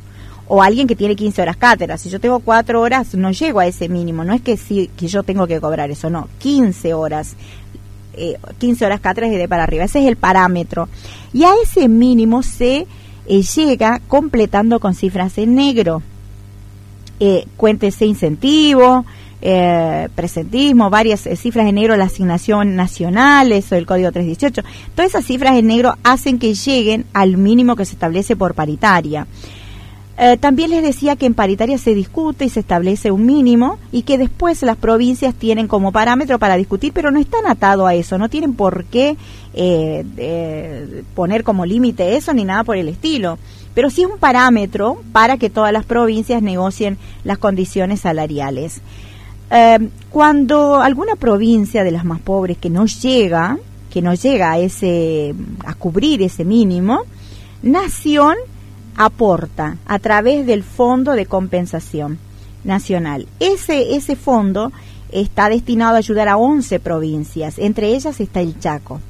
o alguien que tiene 15 horas cátedras. Si yo tengo 4 horas, no llego a ese mínimo. No es que, sí, que yo tengo que cobrar eso, no. 15 horas. Eh, 15 horas cátedras y de para arriba. Ese es el parámetro. Y a ese mínimo se eh, llega completando con cifras en negro. Eh, cuéntese incentivo, eh, presentismo, varias eh, cifras en negro, la asignación nacional, eso del Código 318. Todas esas cifras en negro hacen que lleguen al mínimo que se establece por paritaria. Eh, también les decía que en paritaria se discute y se establece un mínimo y que después las provincias tienen como parámetro para discutir, pero no están atados a eso, no tienen por qué poner como límite eso ni nada por el estilo. Pero sí es un parámetro para que todas las provincias negocien las condiciones salariales. Em, cuando alguna provincia de las más pobres que no llega, que no llega a ese a cubrir ese mínimo, Nación aporta a través del Fondo de Compensación Nacional. Ese ese fondo está destinado a ayudar a 11 provincias, entre ellas está el Chaco.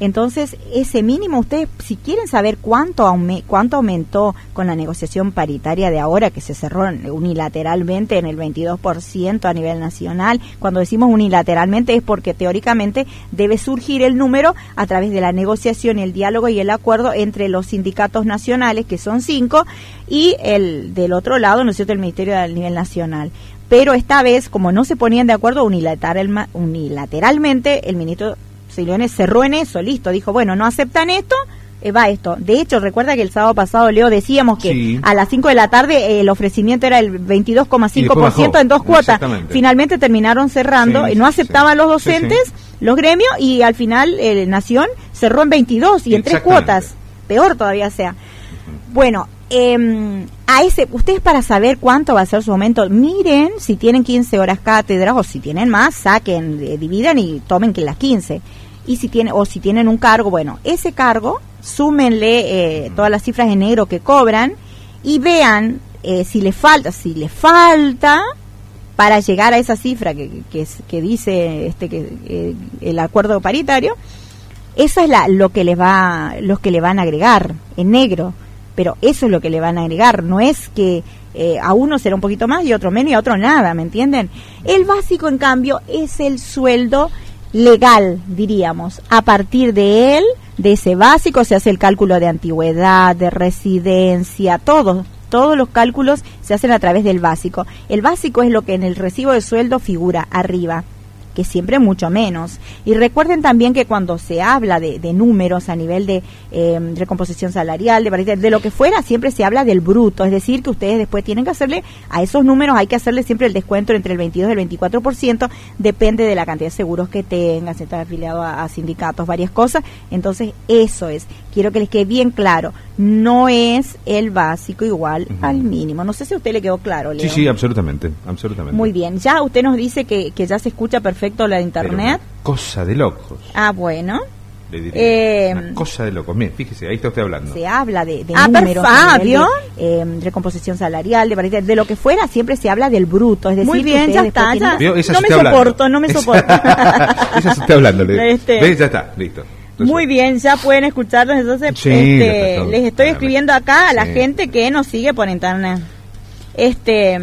Entonces, ese mínimo, ustedes, si quieren saber cuánto, cuánto aumentó con la negociación paritaria de ahora, que se cerró unilateralmente en el 22% a nivel nacional, cuando decimos unilateralmente es porque teóricamente debe surgir el número a través de la negociación, el diálogo y el acuerdo entre los sindicatos nacionales, que son cinco, y el del otro lado, ¿no es cierto?, el Ministerio del nivel nacional pero esta vez, como no se ponían de acuerdo unilateral, unilateralmente, el ministro Leones cerró en eso, listo, dijo, bueno, no aceptan esto, eh, va esto. De hecho, recuerda que el sábado pasado, Leo, decíamos que a las 5 de la tarde eh, el ofrecimiento era el 22,5% en dos cuotas. Finalmente terminaron cerrando, y no aceptaban los docentes los gremios y al final eh, Nación cerró en 22 y en tres cuotas, peor todavía sea. Bueno, eh, a ese, ustedes para saber cuánto va a ser su aumento, miren si tienen 15 horas cátedra o si tienen más, saquen, eh, dividan y tomen que las 15. Y si tienen, o si tienen un cargo, bueno, ese cargo, súmenle eh, todas las cifras de negro que cobran y vean eh, si le falta, si le falta para llegar a esa cifra que, que, que dice este que eh, el acuerdo paritario, eso es la, lo que les va, los que le van a agregar en negro. Pero eso es lo que le van a agregar, no es que eh, a uno será un poquito más y a otro menos y a otro nada, ¿me entienden? El básico, en cambio, es el sueldo legal, diríamos. A partir de él, de ese básico, se hace el cálculo de antigüedad, de residencia, todo. Todos los cálculos se hacen a través del básico. El básico es lo que en el recibo de sueldo figura arriba que siempre mucho menos. Y recuerden también que cuando se habla de, números a nivel de eh, recomposición salarial, de, de lo que fuera, siempre se habla del bruto, es decir, que ustedes después tienen que hacerle a esos números, hay que hacerle siempre el descuento entre el 22 y el 24%, depende de la cantidad de seguros que tengan, si están afiliado a, sindicatos, varias cosas. Entonces, eso es, quiero que les quede bien claro, no es el básico igual al mínimo. No sé si a usted le quedó claro, Leo. Sí, sí, absolutamente, absolutamente. Muy bien, ya usted nos dice que, que ya se escucha perfectamente la de internet. cosa de locos. Ah, bueno. Eh, cosa de locos. Mire, fíjese, ahí está usted hablando. Se habla de, de ah, números, de, eh, recomposición salarial, de, de lo que fuera, siempre se habla del bruto. Es decir, Muy bien, ya está. Ya. No me soporto, no me soporto. <laughs> Esa se está hablando. Este. Ya está, listo. Muy bien, ya pueden escucharnos. Entonces, este, les estoy escribiendo acá a la gente que nos sigue por internet. Este.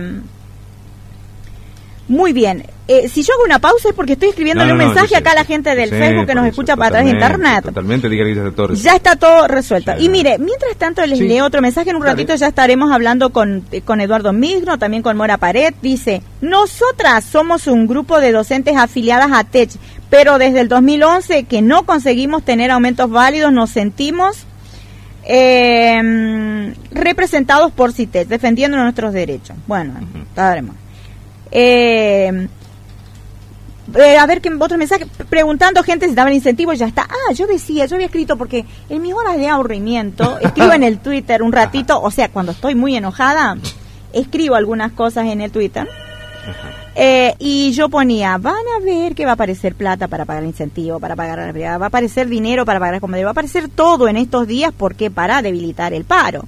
Muy bien. Eh, si yo hago una pausa es porque estoy escribiéndole un mensaje acá a la gente del Facebook que nos escucha para través de internet. Totalmente, todo Ya está todo resuelto. y mire, mientras tanto les leo otro mensaje. En un ratito ya estaremos hablando con, con Eduardo Migno, también con Mora Pared. Dice, nosotras somos un grupo de docentes afiliadas a TECH, pero desde el 2011 que no conseguimos tener aumentos válidos, nos sentimos eh, representados por CITECH, defendiendo nuestros derechos. Bueno, uh Eh, eh, a ver, que otro mensaje, preguntando gente si daban incentivos, ya está. Ah, yo decía, yo había escrito porque en mis horas de aburrimiento, <laughs> escribo en el Twitter un ratito, o sea, cuando estoy muy enojada, escribo algunas cosas en el Twitter. Eh, y yo ponía, van a ver que va a aparecer plata para pagar el incentivo, para pagar la brigada, va a aparecer dinero para pagar el comedor, va a aparecer todo en estos días porque para debilitar el paro.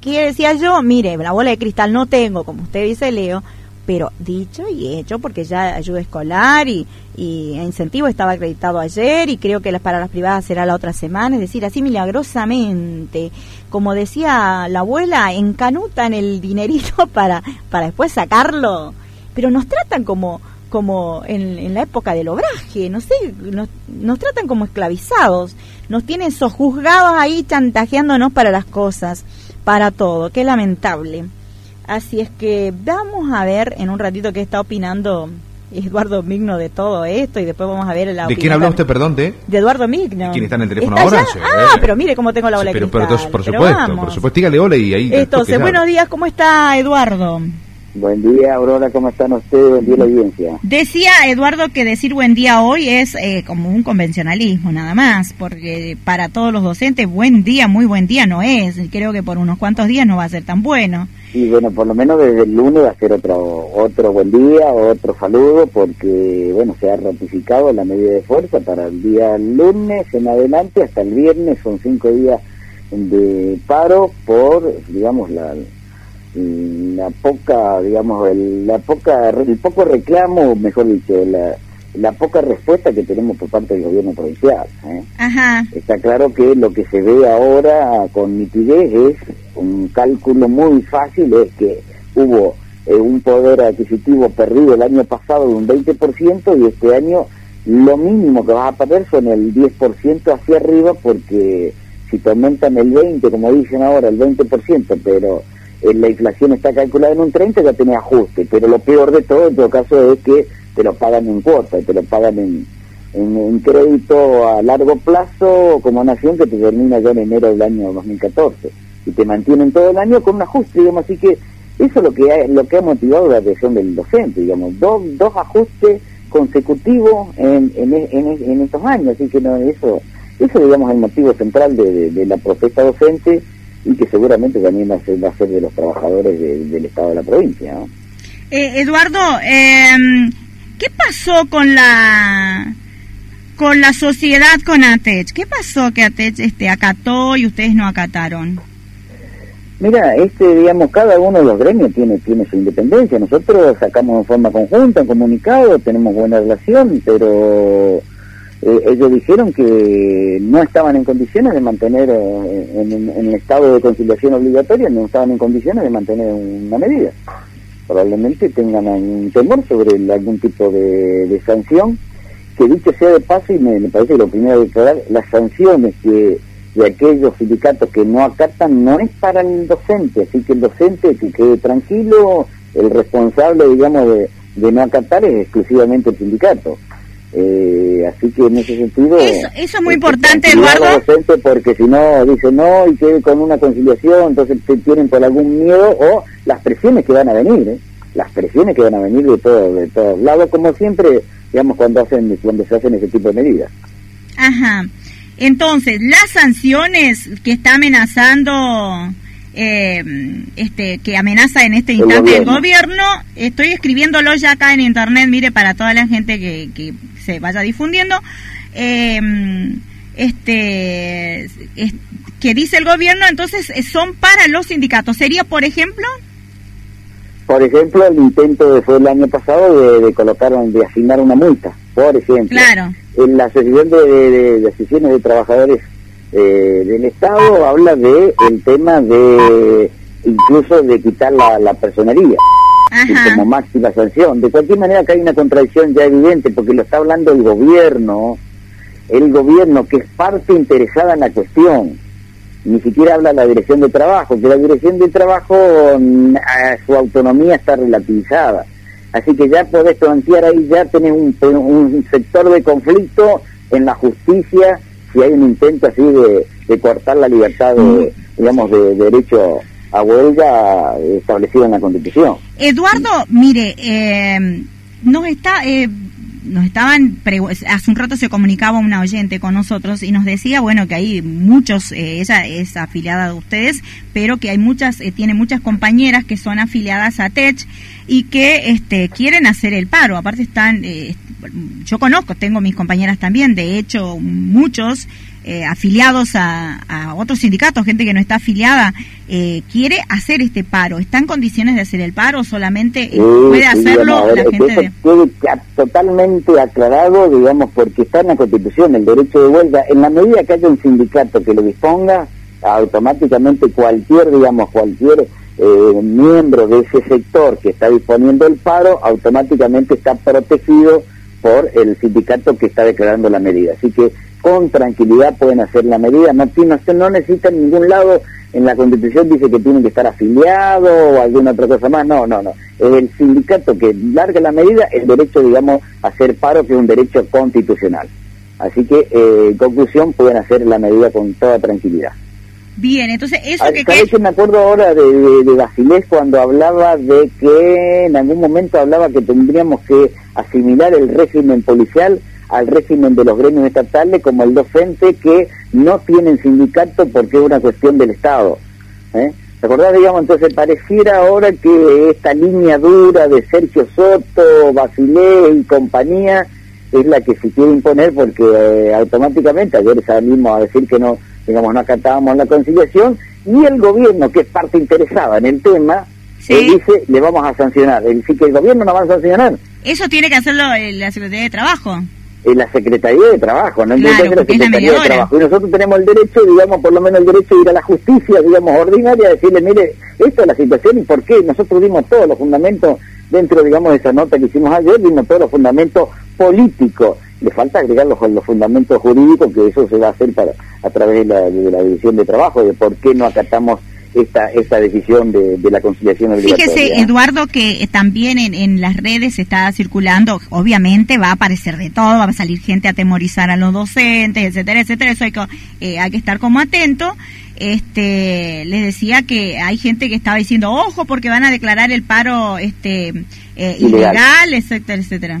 ¿Qué decía yo? Mire, la bola de cristal no tengo, como usted dice, Leo, pero dicho y hecho, porque ya ayuda escolar y, incentivo estaba acreditado ayer y creo que las para las privadas será la otra semana, es decir, así milagrosamente, como decía la abuela, encanutan el dinerito <laughs> para, para después sacarlo, pero nos tratan como como en, en la época del obraje, no sé, nos, nos tratan como esclavizados, nos tienen sojuzgados ahí chantajeándonos para las cosas, para todo, qué lamentable. Así es que vamos a ver en un ratito qué está opinando Eduardo Migno de todo esto y después vamos a ver la ¿De quién habló usted, perdón? De, de Eduardo Migno. ¿Quién está en el teléfono ahora? Ah, pero mire cómo tengo la bola pero, pero, por supuesto, por supuesto, dígale hola y ahí... Entonces, buenos días, ¿cómo está Eduardo? Buen día, Aurora, ¿cómo están ustedes? Buen día, la audiencia. Decía Eduardo que decir buen día hoy es eh, como un convencionalismo, nada más, porque para todos los docentes, buen día, muy buen día no es. Creo que por unos cuantos días no va a ser tan bueno. Y bueno, por lo menos desde el lunes va a ser otro, otro buen día, otro saludo, porque bueno, se ha ratificado la medida de fuerza para el día lunes en adelante, hasta el viernes, son cinco días de paro por, digamos, la la poca, digamos, el, la poca, el poco reclamo, mejor dicho, la, la poca respuesta que tenemos por parte del gobierno provincial. ¿eh? Está claro que lo que se ve ahora con nitidez es un cálculo muy fácil, es que hubo eh, un poder adquisitivo perdido el año pasado de un 20% y este año lo mínimo que vas a perder son el 10% hacia arriba porque si te aumentan el 20, como dicen ahora, el 20%, pero la inflación está calculada en un 30, ya tiene ajuste, pero lo peor de todo en todo caso es que te lo pagan en cuota, te lo pagan en, en, crédito a largo plazo como nación que te termina ya en enero del año 2014 y te mantienen todo el año con un ajuste, digamos, así que eso es lo que ha, lo que ha motivado la atención del docente, digamos, dos, dos ajustes consecutivo en, en, en, en estos años, así que no, eso, eso digamos es el motivo central de, de, la protesta docente y que seguramente también va a ser, va a ser de los trabajadores del Estado de la provincia. ¿no? Eh, Eduardo, eh, ¿qué pasó con la con la sociedad con ATECH? ¿Qué pasó que ATECH este, acató y ustedes no acataron? Mira, este, digamos, cada uno de los gremios tiene, tiene su independencia. Nosotros sacamos en forma conjunta, en comunicado, tenemos buena relación, pero eh, ellos dijeron que no estaban en condiciones de mantener, eh, en, el estado de conciliación obligatoria, no estaban en condiciones de mantener una medida. Probablemente tengan un temor sobre algún tipo de, sanción, que dicho sea de paso, y me, parece que lo primero de declarar, las sanciones que de aquellos sindicatos que no acatan no es para el docente, así que el docente que quede tranquilo, el responsable, digamos, de, de no acatar es exclusivamente el sindicato. Eh, así que en ese sentido... Eso, eso es muy importante, Eduardo. Porque si no, dice no y quede con una conciliación, entonces te tienen por algún miedo o las presiones que van a venir, ¿eh? las presiones que van a venir de, todo, de todos lados, como siempre, digamos, cuando, hacen, cuando se hacen ese tipo de medidas. Ajá. Entonces, las sanciones que está amenazando, eh, este, que amenaza en este instante el gobierno. estoy escribiéndolo ya acá en internet, mire, para toda la gente que, que se vaya difundiendo. Eh, este, que dice el gobierno, entonces son para los sindicatos. ¿Sería, por ejemplo? Por ejemplo, el intento de, fue el año pasado de, de colocar, de asignar una multa, por ejemplo. Claro en la Asociación de, Decisiones de Trabajadores eh, del Estado habla de el tema de incluso de quitar la, la personería como máxima sanción. De cualquier manera que hay una contradicción ya evidente porque lo está hablando el gobierno, el gobierno que es parte interesada en la cuestión. Ni siquiera habla la dirección de trabajo, que la dirección de trabajo mm, su autonomía está relativizada. Así que ya podés plantear ahí, ya tenés un, un sector de conflicto en la justicia si hay un intento así de, de cortar la libertad, de, mm. digamos, de, derecho a huelga establecido en la Constitución. Eduardo, mire, eh, nos está... Eh, nos estaban hace un rato se comunicaba una oyente con nosotros y nos decía bueno que hay muchos eh, ella es afiliada de ustedes pero que hay muchas eh, tiene muchas compañeras que son afiliadas a Tech y que este quieren hacer el paro aparte están eh, yo conozco tengo mis compañeras también de hecho muchos eh, afiliados a, otros sindicatos, gente que no está afiliada, eh, quiere hacer este paro. ¿Está en condiciones de hacer el paro? ¿Solamente eh, puede hacerlo la gente totalmente aclarado, digamos, porque está en la Constitución el derecho de huelga. En la medida que haya un sindicato que lo disponga, automáticamente cualquier, digamos, cualquier miembro de ese sector que está disponiendo el paro, automáticamente está protegido por el sindicato que está declarando la medida. Así que con tranquilidad pueden hacer la medida, no, no, no necesitan ningún lado, en la Constitución dice que tienen que estar afiliados o alguna otra cosa más, no, no, no, es el sindicato que larga la medida, el derecho, digamos, a hacer paro, que es un derecho constitucional. Así que, eh, en conclusión, pueden hacer la medida con toda tranquilidad. Bien, entonces eso ah, que... que me acuerdo ahora de, de, Basilés cuando hablaba de que en algún momento hablaba que tendríamos que asimilar el régimen policial al régimen de los gremios estatales como el docente que no tienen sindicato porque es una cuestión del Estado. ¿eh? ¿Te acordás, digamos? Entonces pareciera ahora que esta línea dura de Sergio Soto, Basilé y compañía es la que se quiere imponer porque eh, automáticamente ayer salimos a decir que no, digamos, no acatábamos la conciliación y el gobierno, que es parte interesada en el tema, dice, le vamos a sancionar. Es decir, que el gobierno no va a sancionar. Eso tiene que hacerlo la Secretaría de Trabajo en la Secretaría de Trabajo, no la Secretaría de Trabajo. Y nosotros tenemos el derecho, digamos, por lo menos el derecho de ir a la justicia, digamos, ordinaria, a decirle, mire, esta es la situación y por qué. Nosotros dimos todos los fundamentos dentro, digamos, de esa nota que hicimos ayer, dimos todos los fundamentos políticos. Le falta agregar los, los fundamentos jurídicos, que eso se va a hacer para a través de la, de la División de Trabajo, de por qué no acatamos esta, esta decisión de, la conciliación obligatoria. Fíjese, Eduardo, que también en, en las redes está circulando, obviamente va a aparecer de todo, va a salir gente a atemorizar a los docentes, etcétera, etcétera, eso hay que, eh, hay que estar como atento. Este, les decía que hay gente que estaba diciendo, ojo, porque van a declarar el paro este eh, ilegal. etcétera, etcétera.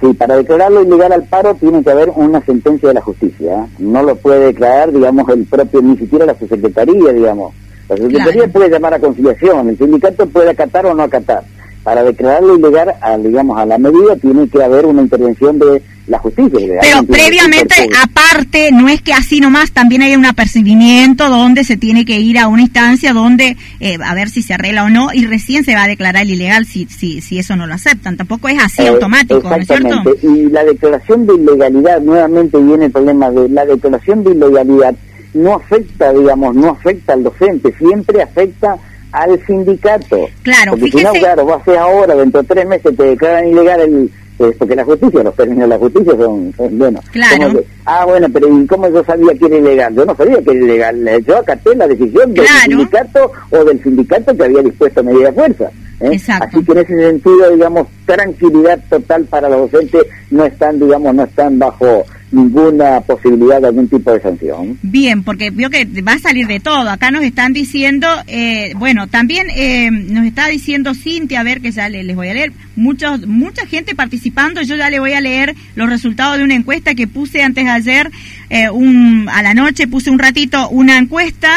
Sí, para declararlo ilegal al paro tiene que haber una sentencia de la justicia. ¿eh? No lo puede declarar, digamos, el propio, ni siquiera la subsecretaría, digamos. La subsecretaría puede llamar a conciliación, el sindicato puede acatar o no acatar. Para declararlo ilegal, a, digamos, a la medida tiene que haber una intervención de la justicia. Pero previamente, aparte, no es que así nomás, también hay un apercibimiento donde se tiene que ir a una instancia donde, eh, a ver si se arregla o no, y recién se va a declarar el ilegal si, si, si eso no lo aceptan. Tampoco es así Eh, automático, ¿no es cierto? Y la declaración de ilegalidad, nuevamente viene el problema de la declaración de ilegalidad, no afecta, digamos, no afecta al docente, siempre afecta al sindicato. Claro, Porque si no, claro, va a ser ahora, dentro de tres meses te declaran ilegal el... eh, porque la justicia, los términos de la justicia son, son buenos. Claro. Que, ah, bueno, pero ¿y cómo yo sabía que era ilegal? Yo no sabía que era ilegal. Yo acaté la decisión del sindicato o del sindicato que había dispuesto medida de fuerza. ¿eh? Exacto. Así que en ese sentido, digamos, tranquilidad total para los docentes, no están, digamos, no están bajo ninguna posibilidad de algún tipo de sanción. Bien, porque vio que va a salir de todo. Acá nos están diciendo, eh, bueno, también eh, nos está diciendo Cintia, a ver que ya le- les voy a leer, muchos, mucha gente participando. Yo ya le voy a leer los resultados de una encuesta que puse antes de ayer, eh, un, a la noche puse un ratito una encuesta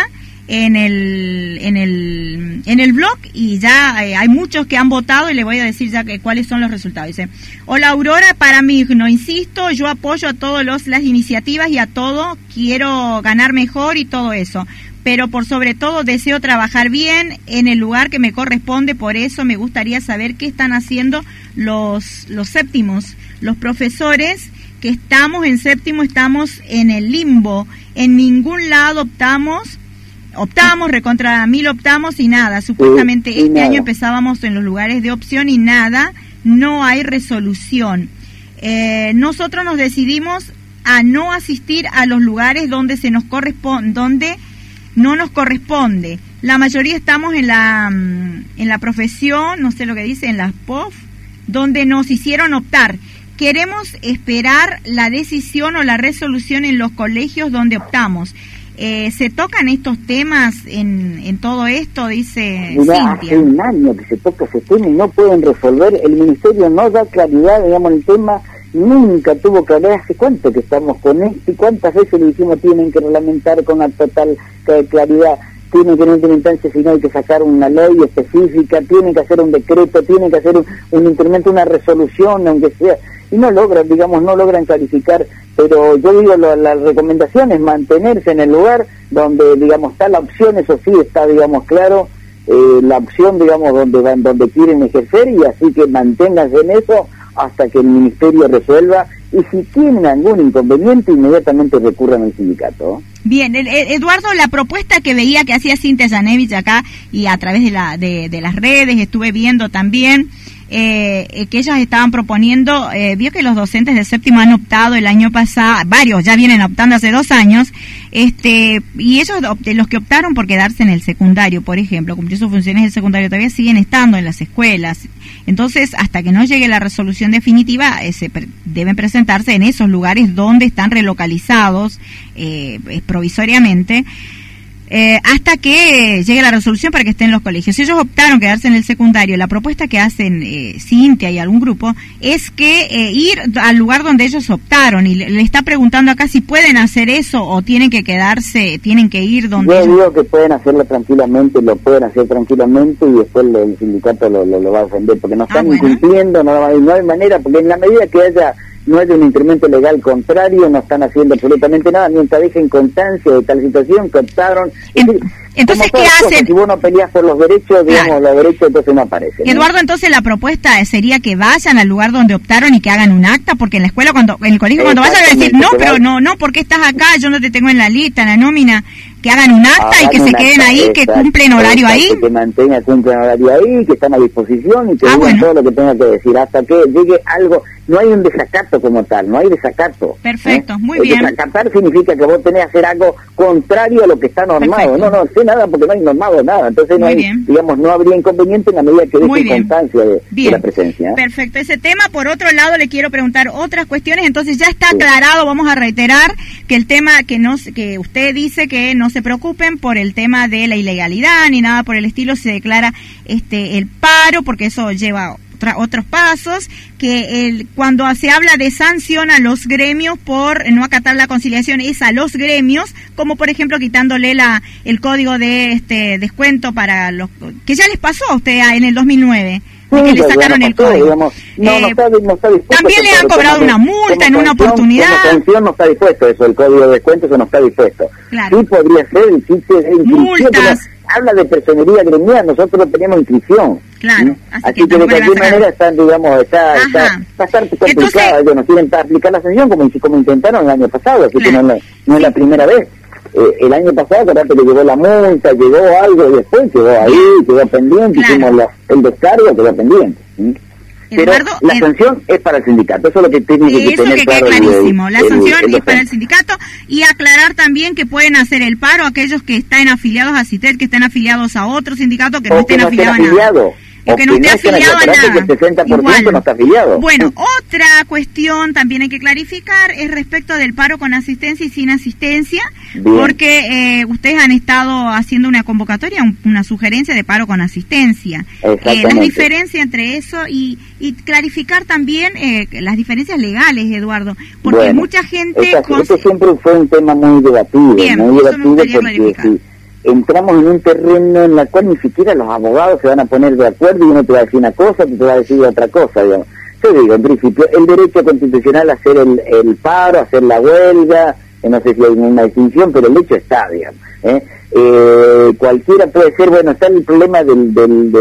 en el en el en el blog y ya eh, hay muchos que han votado y le voy a decir ya que cuáles son los resultados. Dice, "Hola Aurora, para mí no insisto, yo apoyo a todas las iniciativas y a todo, quiero ganar mejor y todo eso." Pero por sobre todo deseo trabajar bien en el lugar que me corresponde, por eso me gustaría saber qué están haciendo los los séptimos, los profesores que estamos en séptimo, estamos en el limbo, en ningún lado optamos optamos, recontra mil optamos y nada. Supuestamente este nada. año empezábamos en los lugares de opción y nada, no hay resolución. Eh, nosotros nos decidimos a no asistir a los lugares donde se nos corresponde, donde no nos corresponde. La mayoría estamos en la mm, en la profesión, no sé lo que dice, en las POF, donde nos hicieron optar. Queremos esperar la decisión o la resolución en los colegios donde optamos. Eh, ¿Se tocan estos temas en, en todo esto? Dice Mirá, hace Cintia. un año que se toca ese tema y no pueden resolver. El ministerio no da claridad, digamos, el tema. Nunca tuvo claridad. ¿Hace cuánto que estamos con esto? ¿Y cuántas veces le dijimos tienen que reglamentar con la total eh, claridad? Tienen que no tener instancia, sino hay que sacar una ley específica, tienen que hacer un decreto, tienen que hacer un, un incremento, una resolución, aunque sea. Y no logran, digamos, no logran clarificar. Pero yo digo, lo- la recomendación es mantenerse en el lugar donde, digamos, está la opción, eso sí está, digamos, claro, eh, la opción, digamos, donde van, donde quieren ejercer y así que manténganse en eso hasta que el ministerio resuelva y si tienen algún inconveniente inmediatamente recurran al sindicato. Bien, Eduardo, la propuesta que veía que hacía Cintia Janevich acá y a través de, la, de, de las redes estuve viendo también eh, eh, que ellas estaban proponiendo, eh, vio que los docentes de séptimo han optado el año pasado, varios ya vienen optando hace dos años, este y ellos, los que optaron por quedarse en el secundario, por ejemplo, cumplir sus funciones del secundario, todavía siguen estando en las escuelas. Entonces, hasta que no llegue la resolución definitiva, eh, se pre- deben presentarse en esos lugares donde están relocalizados eh, provisoriamente. Eh, hasta que llegue la resolución para que estén en los colegios. Si ellos optaron quedarse en el secundario, la propuesta que hacen eh, Cintia y algún grupo es que eh, ir al lugar donde ellos optaron y le, le está preguntando acá si pueden hacer eso o tienen que quedarse, tienen que ir donde Yo ellos... digo que pueden hacerlo tranquilamente, lo pueden hacer tranquilamente y después el, el sindicato lo, lo, lo va a defender porque no Ah, están bueno. incumpliendo, no, no hay manera, porque en la medida que haya no haya un incremento legal contrario, no están haciendo absolutamente nada, mientras dejen constancia de tal situación que decir, entonces, ¿qué hacen? cosas, Si vos no peleas por los derechos, digamos, Claro. los derechos entonces no aparecen. ¿no? Eduardo, entonces la propuesta sería que vayan al lugar donde optaron y que hagan un acta, porque en la escuela, cuando en el colegio, cuando vayan a decir, no, que pero no, no, porque estás acá, yo no te tengo en la lista, en la nómina, que hagan un acta y que Hagan se queden ahí, que cumplen horario ahí. Que mantengan, cumplen horario ahí, que están a disposición y que Ah, digan bueno. todo lo que tengan que decir hasta que llegue algo. No hay un desacato como tal, no hay desacato. Perfecto, ¿eh? muy El bien. Desacatar significa que vos tenés que hacer algo contrario a lo que está normado. Perfecto. No, no sé nada porque no hay normado nada. Entonces no Muy hay, bien. digamos, no habría inconveniente en la medida que Muy deje constancia de, la presencia. ¿eh? Perfecto, ese tema. Por otro lado, le quiero preguntar otras cuestiones. Entonces ya está Sí. aclarado. Vamos a reiterar que el tema que no, que usted dice que no se preocupen por el tema de la ilegalidad ni nada por el estilo. Se declara este el paro porque eso lleva otra, otros pasos, que el, cuando se habla de sanción a los gremios por no acatar la conciliación es a los gremios, como por ejemplo quitándole la, el código de este descuento para los que ya les pasó a usted en el 2009 que le sacaron el código. Eh, también le han cobrado una multa en una oportunidad. Como sanción no está dispuesto eso, el código de descuento eso no está dispuesto. Claro. Sí podría ser, sí, Multas. Habla de personería gremial, nosotros no tenemos inscripción. Claro. Así, que, de cualquier manera están, digamos, está, está bastante complicado. Ellos no quieren aplicar la sanción como, como intentaron el año pasado, así que no, no es la primera vez. Eh, el año pasado, que llegó la multa, llegó algo y después quedó ahí, quedó pendiente, hicimos el descargo, quedó pendiente. Pero la sanción es para el sindicato, eso es lo que tiene que eso que claro clarísimo, la sanción es para el sindicato y aclarar también que pueden hacer el paro aquellos que están afiliados a CITED, que estén afiliados a otro sindicato, que no estén afiliados a nada o que no esté afiliado a nada. el 60% no está afiliado. Bueno, otra cuestión también hay que clarificar es respecto del paro con asistencia y sin asistencia, porque eh, ustedes han estado haciendo una convocatoria, una sugerencia de paro con asistencia. Eh, la diferencia entre eso y, y clarificar también eh, las diferencias legales, Eduardo, porque mucha gente... Esta, siempre fue un tema muy debatido, muy debatido porque entramos en un terreno en el cual ni siquiera los abogados se van a poner de acuerdo y uno te va a decir una cosa, y te va a decir otra cosa, digamos. Yo digo, en principio, el derecho constitucional a hacer el, el paro, a hacer la huelga, eh, no sé si hay una distinción, pero el hecho está, digamos. ¿eh? Eh, cualquiera puede ser, bueno, está el problema del, del,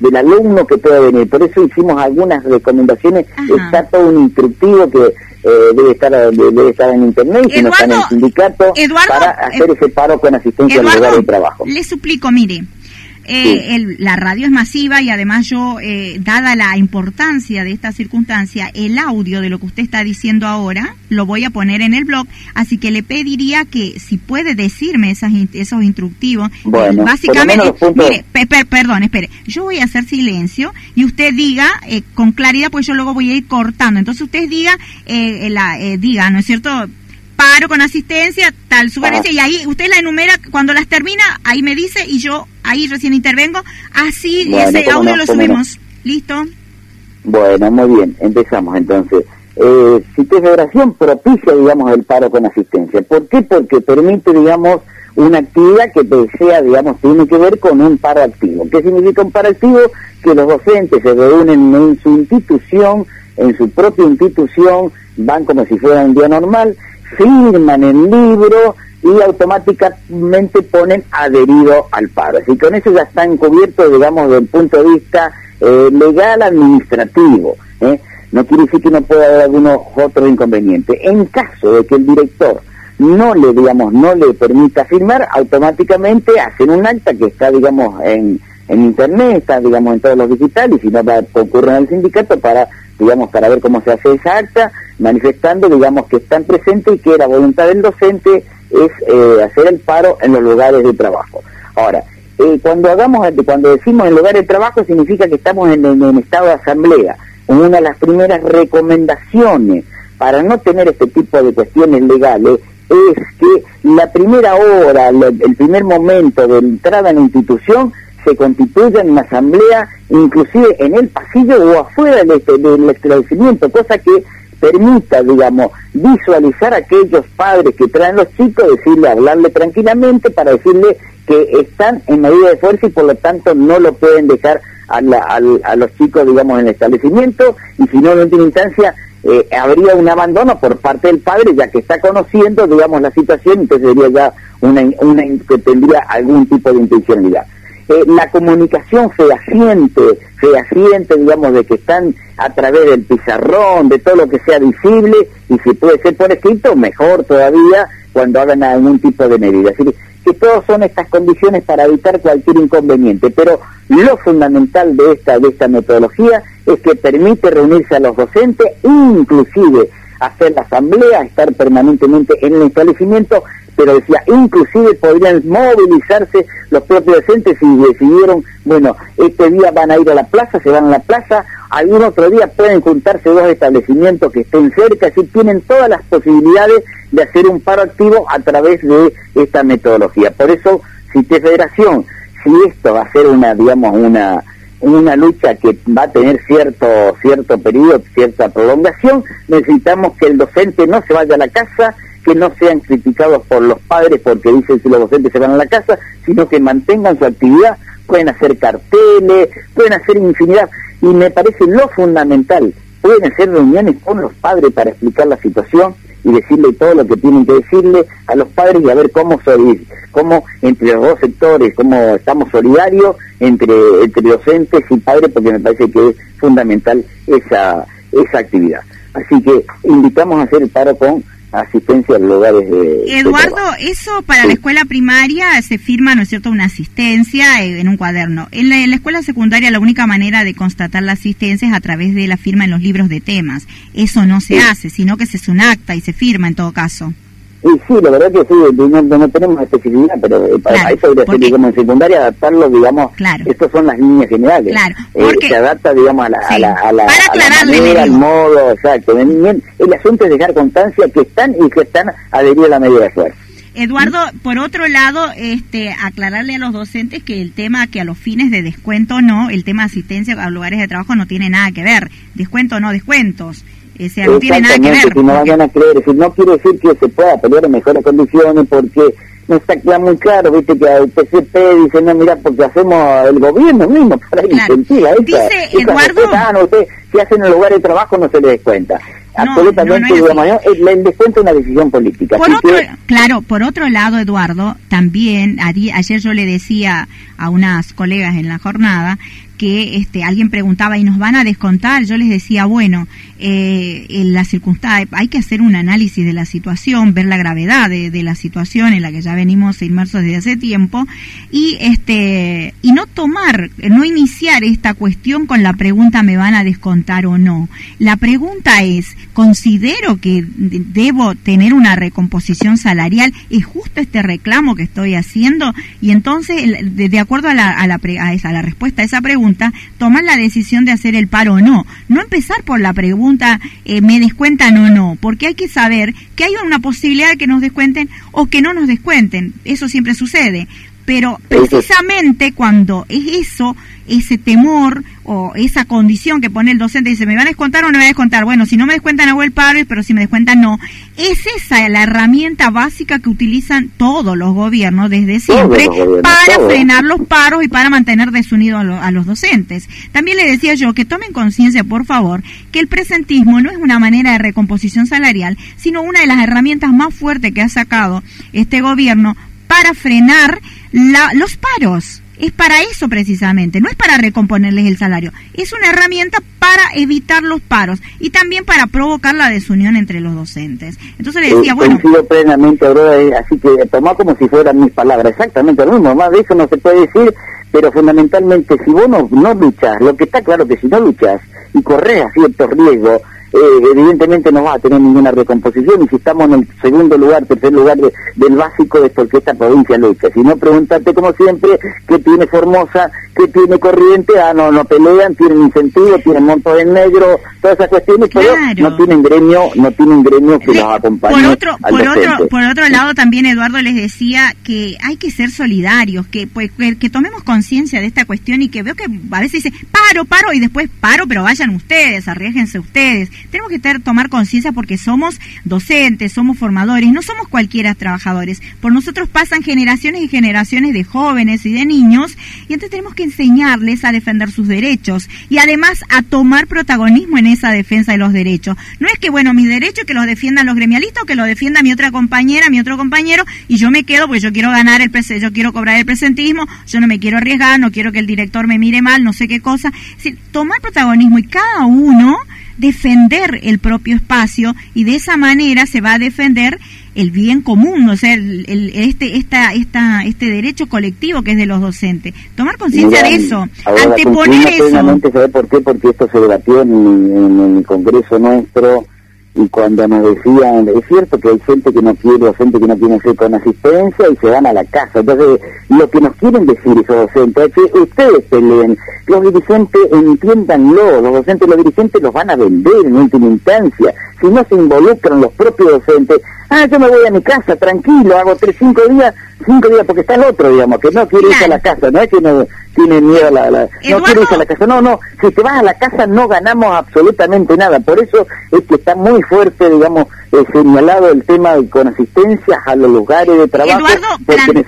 del alumno que puede venir, por eso hicimos algunas recomendaciones, está todo un instructivo que eh, debe estar debe estar en internet y no está en el sindicato para hacer ese paro con asistencia al lugar de trabajo. Le suplico, mire, eh, la radio es masiva y además yo, eh, dada la importancia de esta circunstancia, el audio de lo que usted está diciendo ahora lo voy a poner en el blog, así que le pediría que si puede decirme esas, esos instructivos, bueno, básicamente, mire, perdón, espere, yo voy a hacer silencio y usted diga eh, con claridad, pues yo luego voy a ir cortando, entonces usted diga, la, diga, ¿no es cierto? paro con asistencia, tal sugerencia, y ahí usted la enumera, cuando las termina, ahí me dice y yo ahí recién intervengo, así ese audio lo subimos. ¿Listo? Bueno, muy bien, empezamos entonces. Eh, si Federación propicia, digamos, el paro con asistencia. ¿Por qué? Porque permite, digamos, una actividad que sea, digamos, tiene que ver con un paro activo. ¿Qué significa un paro activo? Que los docentes se reúnen en su institución, en su propia institución, van como si fuera un día normal, firman el libro y automáticamente ponen adherido al paro. Así que con eso ya están cubiertos, digamos, desde el punto de vista eh, legal administrativo. ¿eh? No quiere decir que no pueda haber algunos otros inconvenientes. En caso de que el director no le, digamos, no le permita firmar, automáticamente hacen un acta que está, digamos, en, en internet, está, digamos, en todos los digitales, y si no va a concurrir al sindicato para digamos, para ver cómo se hace esa acta, manifestando, digamos, que están presentes y que la voluntad del docente es eh, hacer el paro en los lugares de trabajo. Ahora, eh, cuando hagamos, cuando decimos en lugares de trabajo, significa que estamos en, en, estado de asamblea. Una de las primeras recomendaciones para no tener este tipo de cuestiones legales es que la primera hora, el primer momento de entrada en la institución se constituya en una asamblea, inclusive en el pasillo o afuera del, este, del establecimiento, cosa que permita, digamos, visualizar a aquellos padres que traen los chicos, decirle, hablarle tranquilamente para decirle que están en medida de fuerza y por lo tanto no lo pueden dejar a, a, los chicos, digamos, en el establecimiento y si no, en última instancia, eh, habría un abandono por parte del padre ya que está conociendo, digamos, la situación, entonces sería ya una, una que tendría algún tipo de intencionalidad. Eh, la comunicación fehaciente, fehaciente, digamos, de que están a través del pizarrón, de todo lo que sea visible, y si puede ser por escrito, mejor todavía cuando hagan algún tipo de medida. Es decir, que todas son estas condiciones para evitar cualquier inconveniente, pero lo fundamental de esta, de esta metodología es que permite reunirse a los docentes, inclusive hacer la asamblea, estar permanentemente en el establecimiento, pero decía, inclusive podrían movilizarse los propios docentes y decidieron, bueno, este día van a ir a la plaza, se van a la plaza, algún otro día pueden juntarse dos establecimientos que estén cerca, así tienen todas las posibilidades de hacer un paro activo a través de esta metodología. Por eso, si te federación, si esto va a ser una, digamos, una una lucha que va a tener cierto cierto periodo, cierta prolongación, necesitamos que el docente no se vaya a la casa, que no sean criticados por los padres porque dicen que los docentes se van a la casa, sino que mantengan su actividad, pueden hacer carteles, pueden hacer infinidad, y me parece lo fundamental, pueden hacer reuniones con los padres para explicar la situación y decirle todo lo que tienen que decirle a los padres y a ver cómo soy, cómo entre los dos sectores, cómo estamos solidarios entre, entre docentes y padres, porque me parece que es fundamental esa, esa actividad. Así que invitamos a hacer el paro con asistencia a los lugares de... Eduardo, eso para la escuela primaria se firma, ¿no es cierto?, una asistencia en un cuaderno. En la, escuela secundaria la única manera de constatar la asistencia es a través de la firma en los libros de temas. Eso no se hace, sino que se es un acta y se firma en todo caso. Y sí, la verdad que sí, no, no tenemos especificidad, pero eh, para eso debería ser, digamos, en secundaria adaptarlo, digamos, claro. estas son las líneas generales. Claro, eh, se adapta, digamos, a la, a la, a la, a manera, al modo, exacto. El asunto es dejar constancia que están y que están adheridos a la medida de fuerza. Eduardo, por otro lado, este, aclararle a los docentes que el tema que a los fines de descuento no, el tema de asistencia a lugares de trabajo no tiene nada que ver. Descuento no, descuentos. O sea, no tiene nada que ver. Si no vayan a creer, decir, no quiere decir que se pueda pelear en mejores condiciones porque no está muy claro, viste que el PCP dice, no, mira, porque hacemos el gobierno mismo para claro. incentivar. Dice Eduardo... Ah, no, usted, si hacen el lugar de trabajo no se le descuenta. Absolutamente, el descuento es una decisión política. Por otro, Claro, por otro lado, Eduardo, también, ayer yo le decía a unas colegas en la jornada que este, alguien preguntaba y nos van a descontar, yo les decía, bueno, eh, en la circunstancia, hay que hacer un análisis de la situación, ver la gravedad de, la situación en la que ya venimos inmersos desde hace tiempo y este y no tomar, no iniciar esta cuestión con la pregunta me van a descontar o no. La pregunta es, considero que debo tener una recomposición salarial, es justo este reclamo que estoy haciendo y entonces de, acuerdo a la, a la, a esa, a la respuesta a esa pregunta tomar la decisión de hacer el paro o no. No empezar por la pregunta, eh, ¿me descuentan o no? Porque hay que saber que hay una posibilidad de que nos descuenten o que no nos descuenten. Eso siempre sucede. Pero precisamente cuando es eso, ese temor o esa condición que pone el docente, dice, ¿me van a descontar o no me van a descontar? Bueno, si no me descuentan hago el paro, pero si me descuentan no. Es esa la herramienta básica que utilizan todos los gobiernos desde siempre para frenar los paros y para mantener desunidos a, a, los docentes. También le decía yo que tomen conciencia, por favor, que el presentismo no es una manera de recomposición salarial, sino una de las herramientas más fuertes que ha sacado este gobierno para frenar la, los paros. Es para eso precisamente, no es para recomponerles el salario, es una herramienta para evitar los paros y también para provocar la desunión entre los docentes. Entonces le decía, bueno... Coincido plenamente, Aurora, eh, así que tomá como si fueran mis palabras, exactamente lo mismo, más de eso no se puede decir, pero fundamentalmente si vos no, no luchas, lo que está claro que si no luchas y corres a ciertos riesgos, eh, evidentemente no va a tener ninguna recomposición y si estamos en el segundo lugar, tercer lugar del básico es porque esta provincia lucha. Si no, pregúntate como siempre qué tiene Formosa, qué tiene Corriente, ah, no, no pelean, tienen incentivo, tienen montos en negro, todas esas cuestiones, pero no tienen gremio, no tienen gremio que los acompañe. Por otro, por otro, por otro lado también Eduardo les decía que hay que ser solidarios, que pues que, tomemos conciencia de esta cuestión y que veo que a veces dice paro, paro y después paro, pero vayan ustedes, arriesguense ustedes tenemos que tomar conciencia porque somos docentes, somos formadores, no somos cualquiera trabajadores. Por nosotros pasan generaciones y generaciones de jóvenes y de niños y entonces tenemos que enseñarles a defender sus derechos y además a tomar protagonismo en esa defensa de los derechos. No es que, bueno, mi derecho es que los defiendan los gremialistas o que lo defienda mi otra compañera, mi otro compañero y yo me quedo porque yo quiero ganar el yo quiero cobrar el presentismo, yo no me quiero arriesgar, no quiero que el director me mire mal, no sé qué cosa. Tomar protagonismo y cada uno defender el propio espacio y de esa manera se va a defender el bien común, o sea, el, este, esta, esta, este derecho colectivo que es de los docentes. Tomar conciencia de eso, anteponer eso. ¿Sabe por qué? Porque esto se debatió en, en el Congreso nuestro y cuando nos decían, es cierto que hay gente que no quiere, gente que no tiene hacer con asistencia y se van a la casa. Entonces, lo que nos quieren decir esos docentes es que ustedes peleen, los dirigentes entiéndanlo, los docentes, los dirigentes los van a vender en última instancia. Si no se involucran los propios docentes, ah, yo me voy a mi casa, tranquilo, hago tres, cinco días, cinco días, porque está el otro, digamos, que no quiere irse a la casa, no es que no tiene miedo a la, la no quiere irse a la casa, no, no, si te vas a la casa no ganamos absolutamente nada, por eso es que está muy fuerte, digamos, eh, señalado el tema de con asistencias a los lugares de trabajo, porque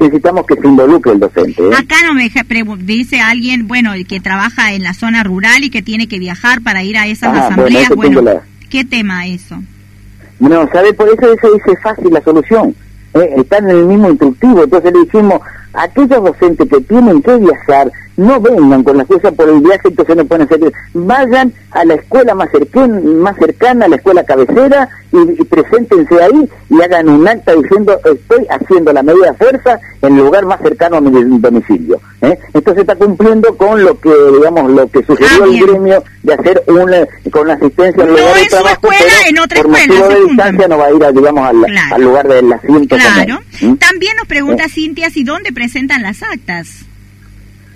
necesitamos que se involucre el docente. ¿eh? Acá no me dice alguien, bueno, que trabaja en la zona rural y que tiene que viajar para ir a esas ah, asambleas, bueno, ¿qué tema eso? No, ¿sabe? Por eso eso dice fácil la solución. ¿eh? En el mismo instructivo. Entonces le dijimos, aquellos docentes que tienen que viajar, no vengan con la excusa por el viaje, entonces no pueden hacer. Vayan a la escuela más cercana, más cercana a la escuela cabecera, y, preséntense ahí y hagan un acta diciendo estoy haciendo la medida de fuerza en el lugar más cercano a mi domicilio. ¿eh? Entonces está cumpliendo con lo que, digamos, lo que sugirió ah, el gremio de hacer una, con la asistencia al lugar de trabajo, escuela, en otra por escuela, de distancia no va a ir, a, digamos, al, lugar del asiento. Claro. También nos pregunta ¿Eh? Cintia si dónde presentan las actas.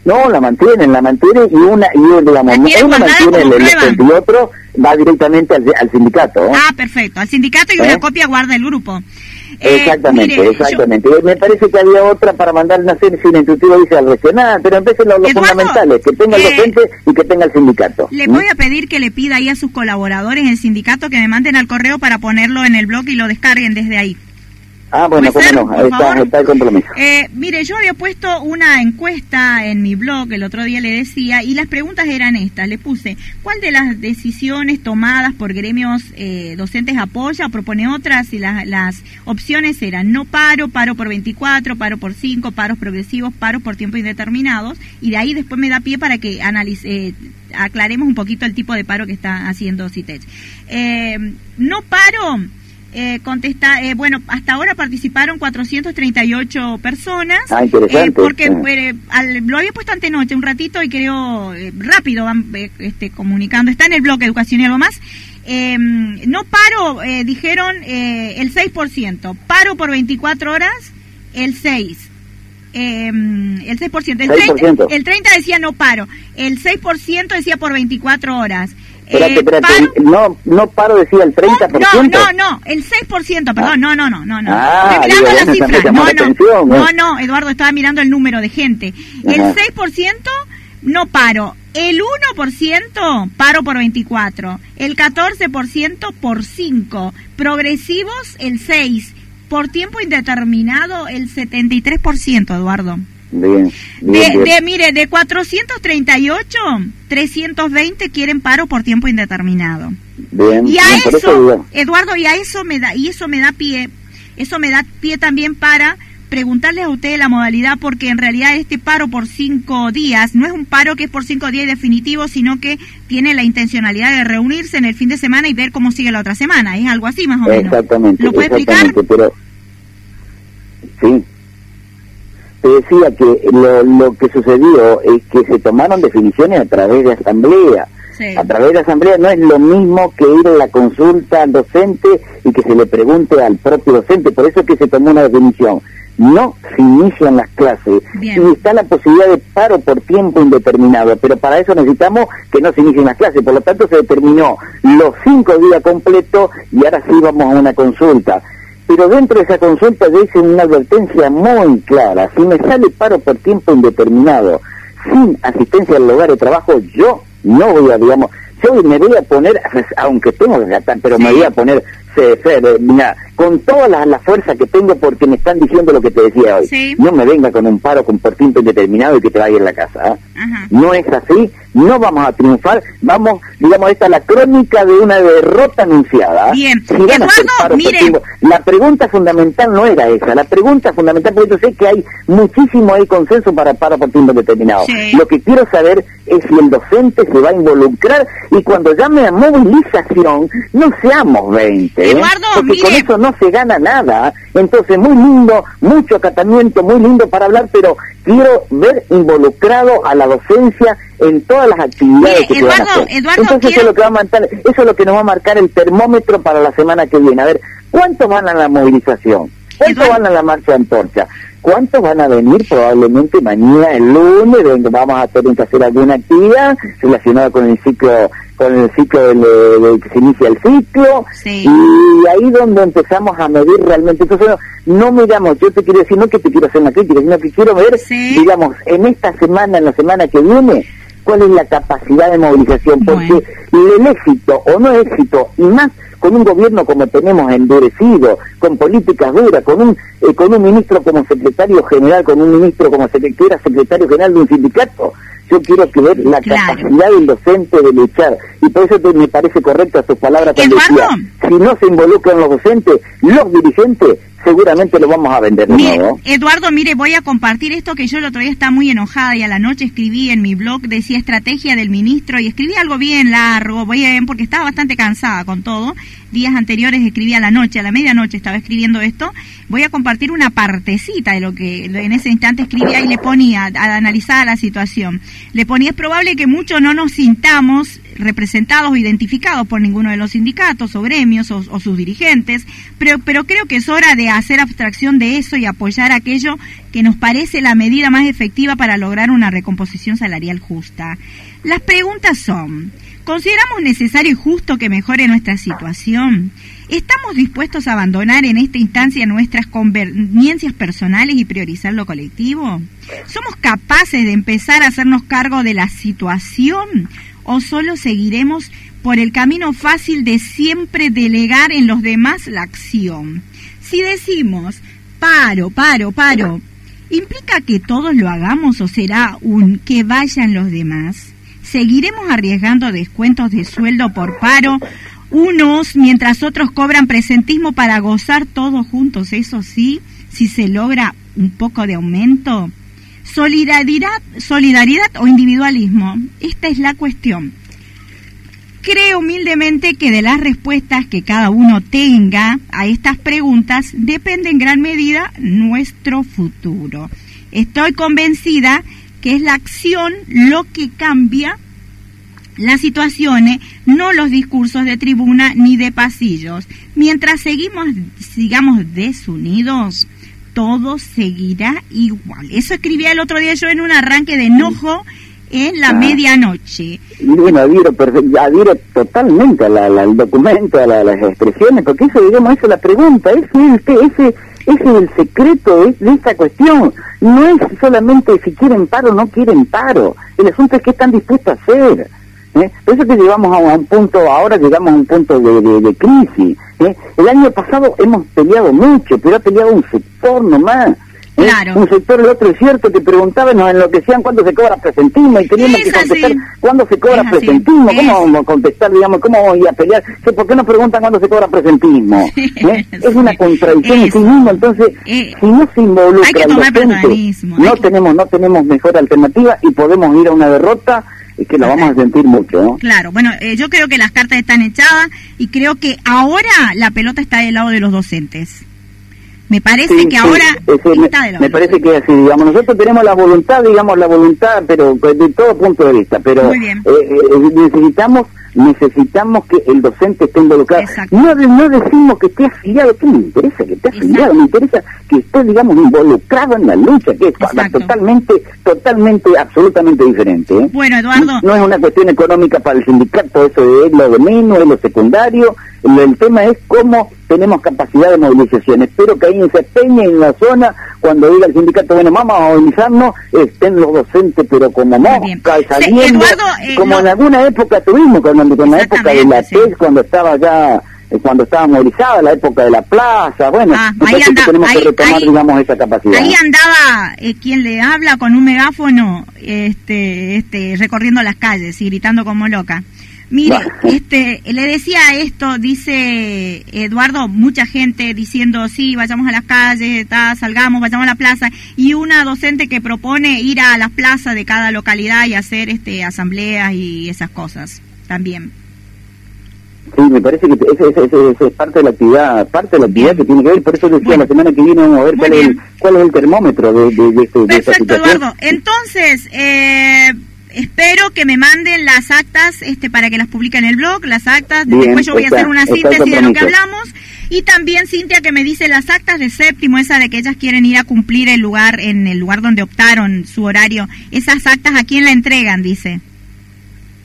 No, la mantienen, la mantienen y una, y una mantiene el, el, y otro va directamente al, sindicato. ¿eh? Ah, perfecto, al sindicato y una ¿Eh? copia guarda el grupo. Eh, exactamente, exactamente. Me parece que había otra para mandar una serie sin intuitivo dice al regional, pero empiecen los, los fundamentales, que tenga el docente y que tenga el sindicato. Le voy a pedir que le pida ahí a sus colaboradores el sindicato que me manden al correo para ponerlo en el blog y lo descarguen desde ahí. Ah, bueno, cómo no, ahí está, el compromiso. Eh, mire, yo había puesto una encuesta en mi blog, el otro día le decía, y las preguntas eran estas. Le puse, ¿cuál de las decisiones tomadas por gremios eh, docentes apoya? Propone otras, y las opciones eran no paro, paro por 24, paro por 5, paros progresivos, paros por tiempo indeterminados, y de ahí después me da pie para que analice, eh, aclaremos un poquito el tipo de paro que está haciendo CITEC. no paro eh, contesta, eh, bueno, hasta ahora participaron 438 personas. Ah, interesante. Eh, porque lo había puesto noche un ratito y creo rápido van este, comunicando. Está en el blog Educación y algo más. Em, no paro, dijeron el 6%. Paro por 24 horas, el 6%. Em, el 6%. El 30, el 30 decía no paro. El 6% decía por 24 horas. Espérate, eh, espérate, no, no paro decía el 30%. No, no, no, el 6%, perdón, no, no, no, no, no. Ah, Estoy mirando la cifra. No, no, no, no, Eduardo, estaba mirando el número de gente. El 6% no paro. El 1% paro por 24. El 14% por 5. Progresivos el 6. Por tiempo indeterminado el 73%, Eduardo. Bien, de, mire, de 438, 320 quieren paro por tiempo indeterminado. Bien, y a eso, Eduardo, y a eso me da, y eso me da pie, eso me da pie también para preguntarles a ustedes la modalidad, porque en realidad este paro por cinco días no es un paro que es por cinco días definitivo, sino que tiene la intencionalidad de reunirse en el fin de semana y ver cómo sigue la otra semana. Es algo así más o menos. Exactamente. ¿Lo puede explicar? Pero, sí, decía que lo, lo que sucedió es que se tomaron definiciones a través de asamblea. A través de asamblea no es lo mismo que ir a la consulta al docente y que se le pregunte al propio docente. Por eso es que se tomó una definición. No se inician las clases y está la posibilidad de paro por tiempo indeterminado, pero para eso necesitamos que no se inicien las clases. Por lo tanto, se determinó los cinco días completos y ahora sí vamos a una consulta pero dentro de esa consulta yo hice una advertencia muy clara. Si me sale paro por tiempo indeterminado, sin asistencia al lugar de trabajo, yo no voy a, digamos, yo me voy a poner, aunque tengo que gastar, pero me voy a poner, mira, con toda la, fuerza que tengo porque me están diciendo lo que te decía hoy. No me venga con un paro con por tiempo indeterminado y que te vaya en la casa. ¿ah? No es así, no vamos a triunfar, vamos, digamos, esta es la crónica de una derrota anunciada. Bien, Eduardo, mire. la pregunta fundamental no era esa, la pregunta fundamental, porque yo sé que hay muchísimo hay consenso para paro por tiempo determinado. Lo que quiero saber es si el docente se va a involucrar y cuando llame a movilización, no seamos 20. ¿eh? Eduardo, porque con eso no se gana nada. Entonces, muy lindo, mucho acatamiento, muy lindo para hablar, pero quiero ver involucrado a la docencia en todas las actividades que se van a hacer. Entonces eso, es lo que va a marcar, eso es lo que nos va a marcar el termómetro para la semana que viene. A ver, ¿cuántos van a la movilización? ¿Cuántos van a la marcha antorcha? ¿Cuántos van a venir? Probablemente mañana, el lunes, donde vamos a tener que hacer alguna actividad relacionada con el ciclo con el ciclo del, del que se inicia el ciclo Sí. y ahí donde empezamos a medir realmente entonces no, no miramos yo te quiero decir no que te quiero hacer una crítica sino que quiero ver Sí. digamos en esta semana en la semana que viene cuál es la capacidad de movilización porque el éxito o no éxito y más con un gobierno como tenemos endurecido, con políticas duras, con un eh, con un ministro como secretario general, con un ministro como secre- que era secretario general de un sindicato, yo quiero que ver la Claro. capacidad del docente de luchar y por eso te- me parece correcta tus palabras cuando decía, si no se involucran los docentes, los dirigentes seguramente lo vamos a vender Mire. Eduardo, mire, voy a compartir esto que yo el otro día estaba muy enojada y a la noche escribí en mi blog, decía estrategia del ministro y escribí algo bien largo, bien, porque estaba bastante cansada con todo. Días anteriores escribí a la noche, a la medianoche estaba escribiendo esto. Voy a compartir una partecita de lo que en ese instante escribía y le ponía, al analizar la situación, le ponía, es probable que muchos no nos sintamos representados o identificados por ninguno de los sindicatos o gremios o, sus dirigentes, pero, pero creo que es hora de hacer abstracción de eso y apoyar aquello que nos parece la medida más efectiva para lograr una recomposición salarial justa. Las preguntas son, ¿consideramos necesario y justo que mejore nuestra situación? ¿Estamos dispuestos a abandonar en esta instancia nuestras conveniencias personales y priorizar lo colectivo? ¿Somos capaces de empezar a hacernos cargo de la situación o solo seguiremos por el camino fácil de siempre delegar en los demás la acción? Si decimos paro, paro, paro, ¿implica que todos lo hagamos o será un que vayan los demás? ¿Seguiremos arriesgando descuentos de sueldo por paro unos mientras otros cobran presentismo para gozar todos juntos? Eso sí, si se logra un poco de aumento. Solidaridad, solidaridad o individualismo. Esta es la cuestión. Creo humildemente que de las respuestas que cada uno tenga a estas preguntas depende en gran medida nuestro futuro. Estoy convencida que es la acción lo que cambia las situaciones, no los discursos de tribuna ni de pasillos. Mientras seguimos, sigamos desunidos, todo seguirá igual. Eso escribía el otro día yo en un arranque de enojo en la Ah. medianoche. Bueno, adhiero, adhiero totalmente a la- la- al documento, a la- las expresiones, porque eso, digamos, eso es la pregunta, ese es, el- ese, ese es el secreto de, de esta cuestión. No es solamente si quieren paro o no quieren paro, el asunto es qué están dispuestos a hacer. ¿Eh? Por eso que llegamos a un punto, ahora llegamos a un punto de, de- de crisis. ¿eh? El año pasado hemos peleado mucho, pero ha peleado un sector nomás. ¿eh? Claro. Un sector, el otro es cierto, que preguntaban, nos enloquecían cuándo se cobra presentismo y teníamos Es que contestar así. cuándo se cobra presentismo. ¿Cómo vamos a contestar, digamos, cómo vamos a ir a pelear? ¿Que ¿Por qué nos preguntan cuándo se cobra presentismo? <laughs> ¿Eh? Es una contradicción en sí mismo, entonces, Eh, si no se involucra el docente, no tenemos, no tenemos mejor alternativa y podemos ir a una derrota y que la vamos a sentir mucho, ¿no? Claro, bueno, eh, yo creo que las cartas están echadas y creo que ahora la pelota está del lado de los docentes. Me parece Sí, que sí, ahora ese me, está lado. me parece que es así, digamos, nosotros tenemos la voluntad, digamos, la voluntad, pero pues, de todo punto de vista, pero eh, eh, necesitamos necesitamos que el docente esté involucrado. Exacto. No, no decimos que esté afiliado, ¿qué me interesa que esté afiliado? Me interesa que esté, digamos, involucrado en la lucha, que es Exacto. totalmente, totalmente, absolutamente diferente. ¿eh? Bueno, Eduardo. No es una cuestión económica para el sindicato, eso es lo de menos, es lo secundario. El, el tema es cómo tenemos capacidad de movilización. Espero que ahí en Peña y en la zona, cuando diga el sindicato, bueno, vamos a movilizarnos, estén los docentes, pero como mosca, Sí, saliendo, Eduardo, eh, como no- en alguna época tuvimos, cuando, con la época de la sí. TES, cuando estaba ya eh, cuando estaba movilizada, la época de la plaza, bueno, Ah, ahí parece anda- que tenemos ahí- que retomar, ahí- digamos, esa capacidad. Ahí andaba eh, quien le habla con un megáfono, este, este, recorriendo las calles y gritando como loca. Mire, este, le decía esto, dice Eduardo, mucha gente diciendo, sí, vayamos a las calles, ta, salgamos, vayamos a la plaza, y una docente que propone ir a las plazas de cada localidad y hacer este, asambleas y esas cosas también. Sí, me parece que ese es parte de la actividad, parte de la actividad que tiene que ver, por eso decía Bueno. la semana que viene vamos a ver cuál es, el, cuál es el termómetro de, de, de, de esta Perfecto, situación. Eduardo. Entonces, eh, espero que me manden las actas este, para que las publique en el blog, las actas. Bien, Después yo voy a hacer una síntesis de lo que hablamos. Y también Cintia que me dice las actas de séptimo, esa de que ellas quieren ir a cumplir el lugar, en el lugar donde optaron su horario. Esas actas, ¿a quién la entregan? Dice.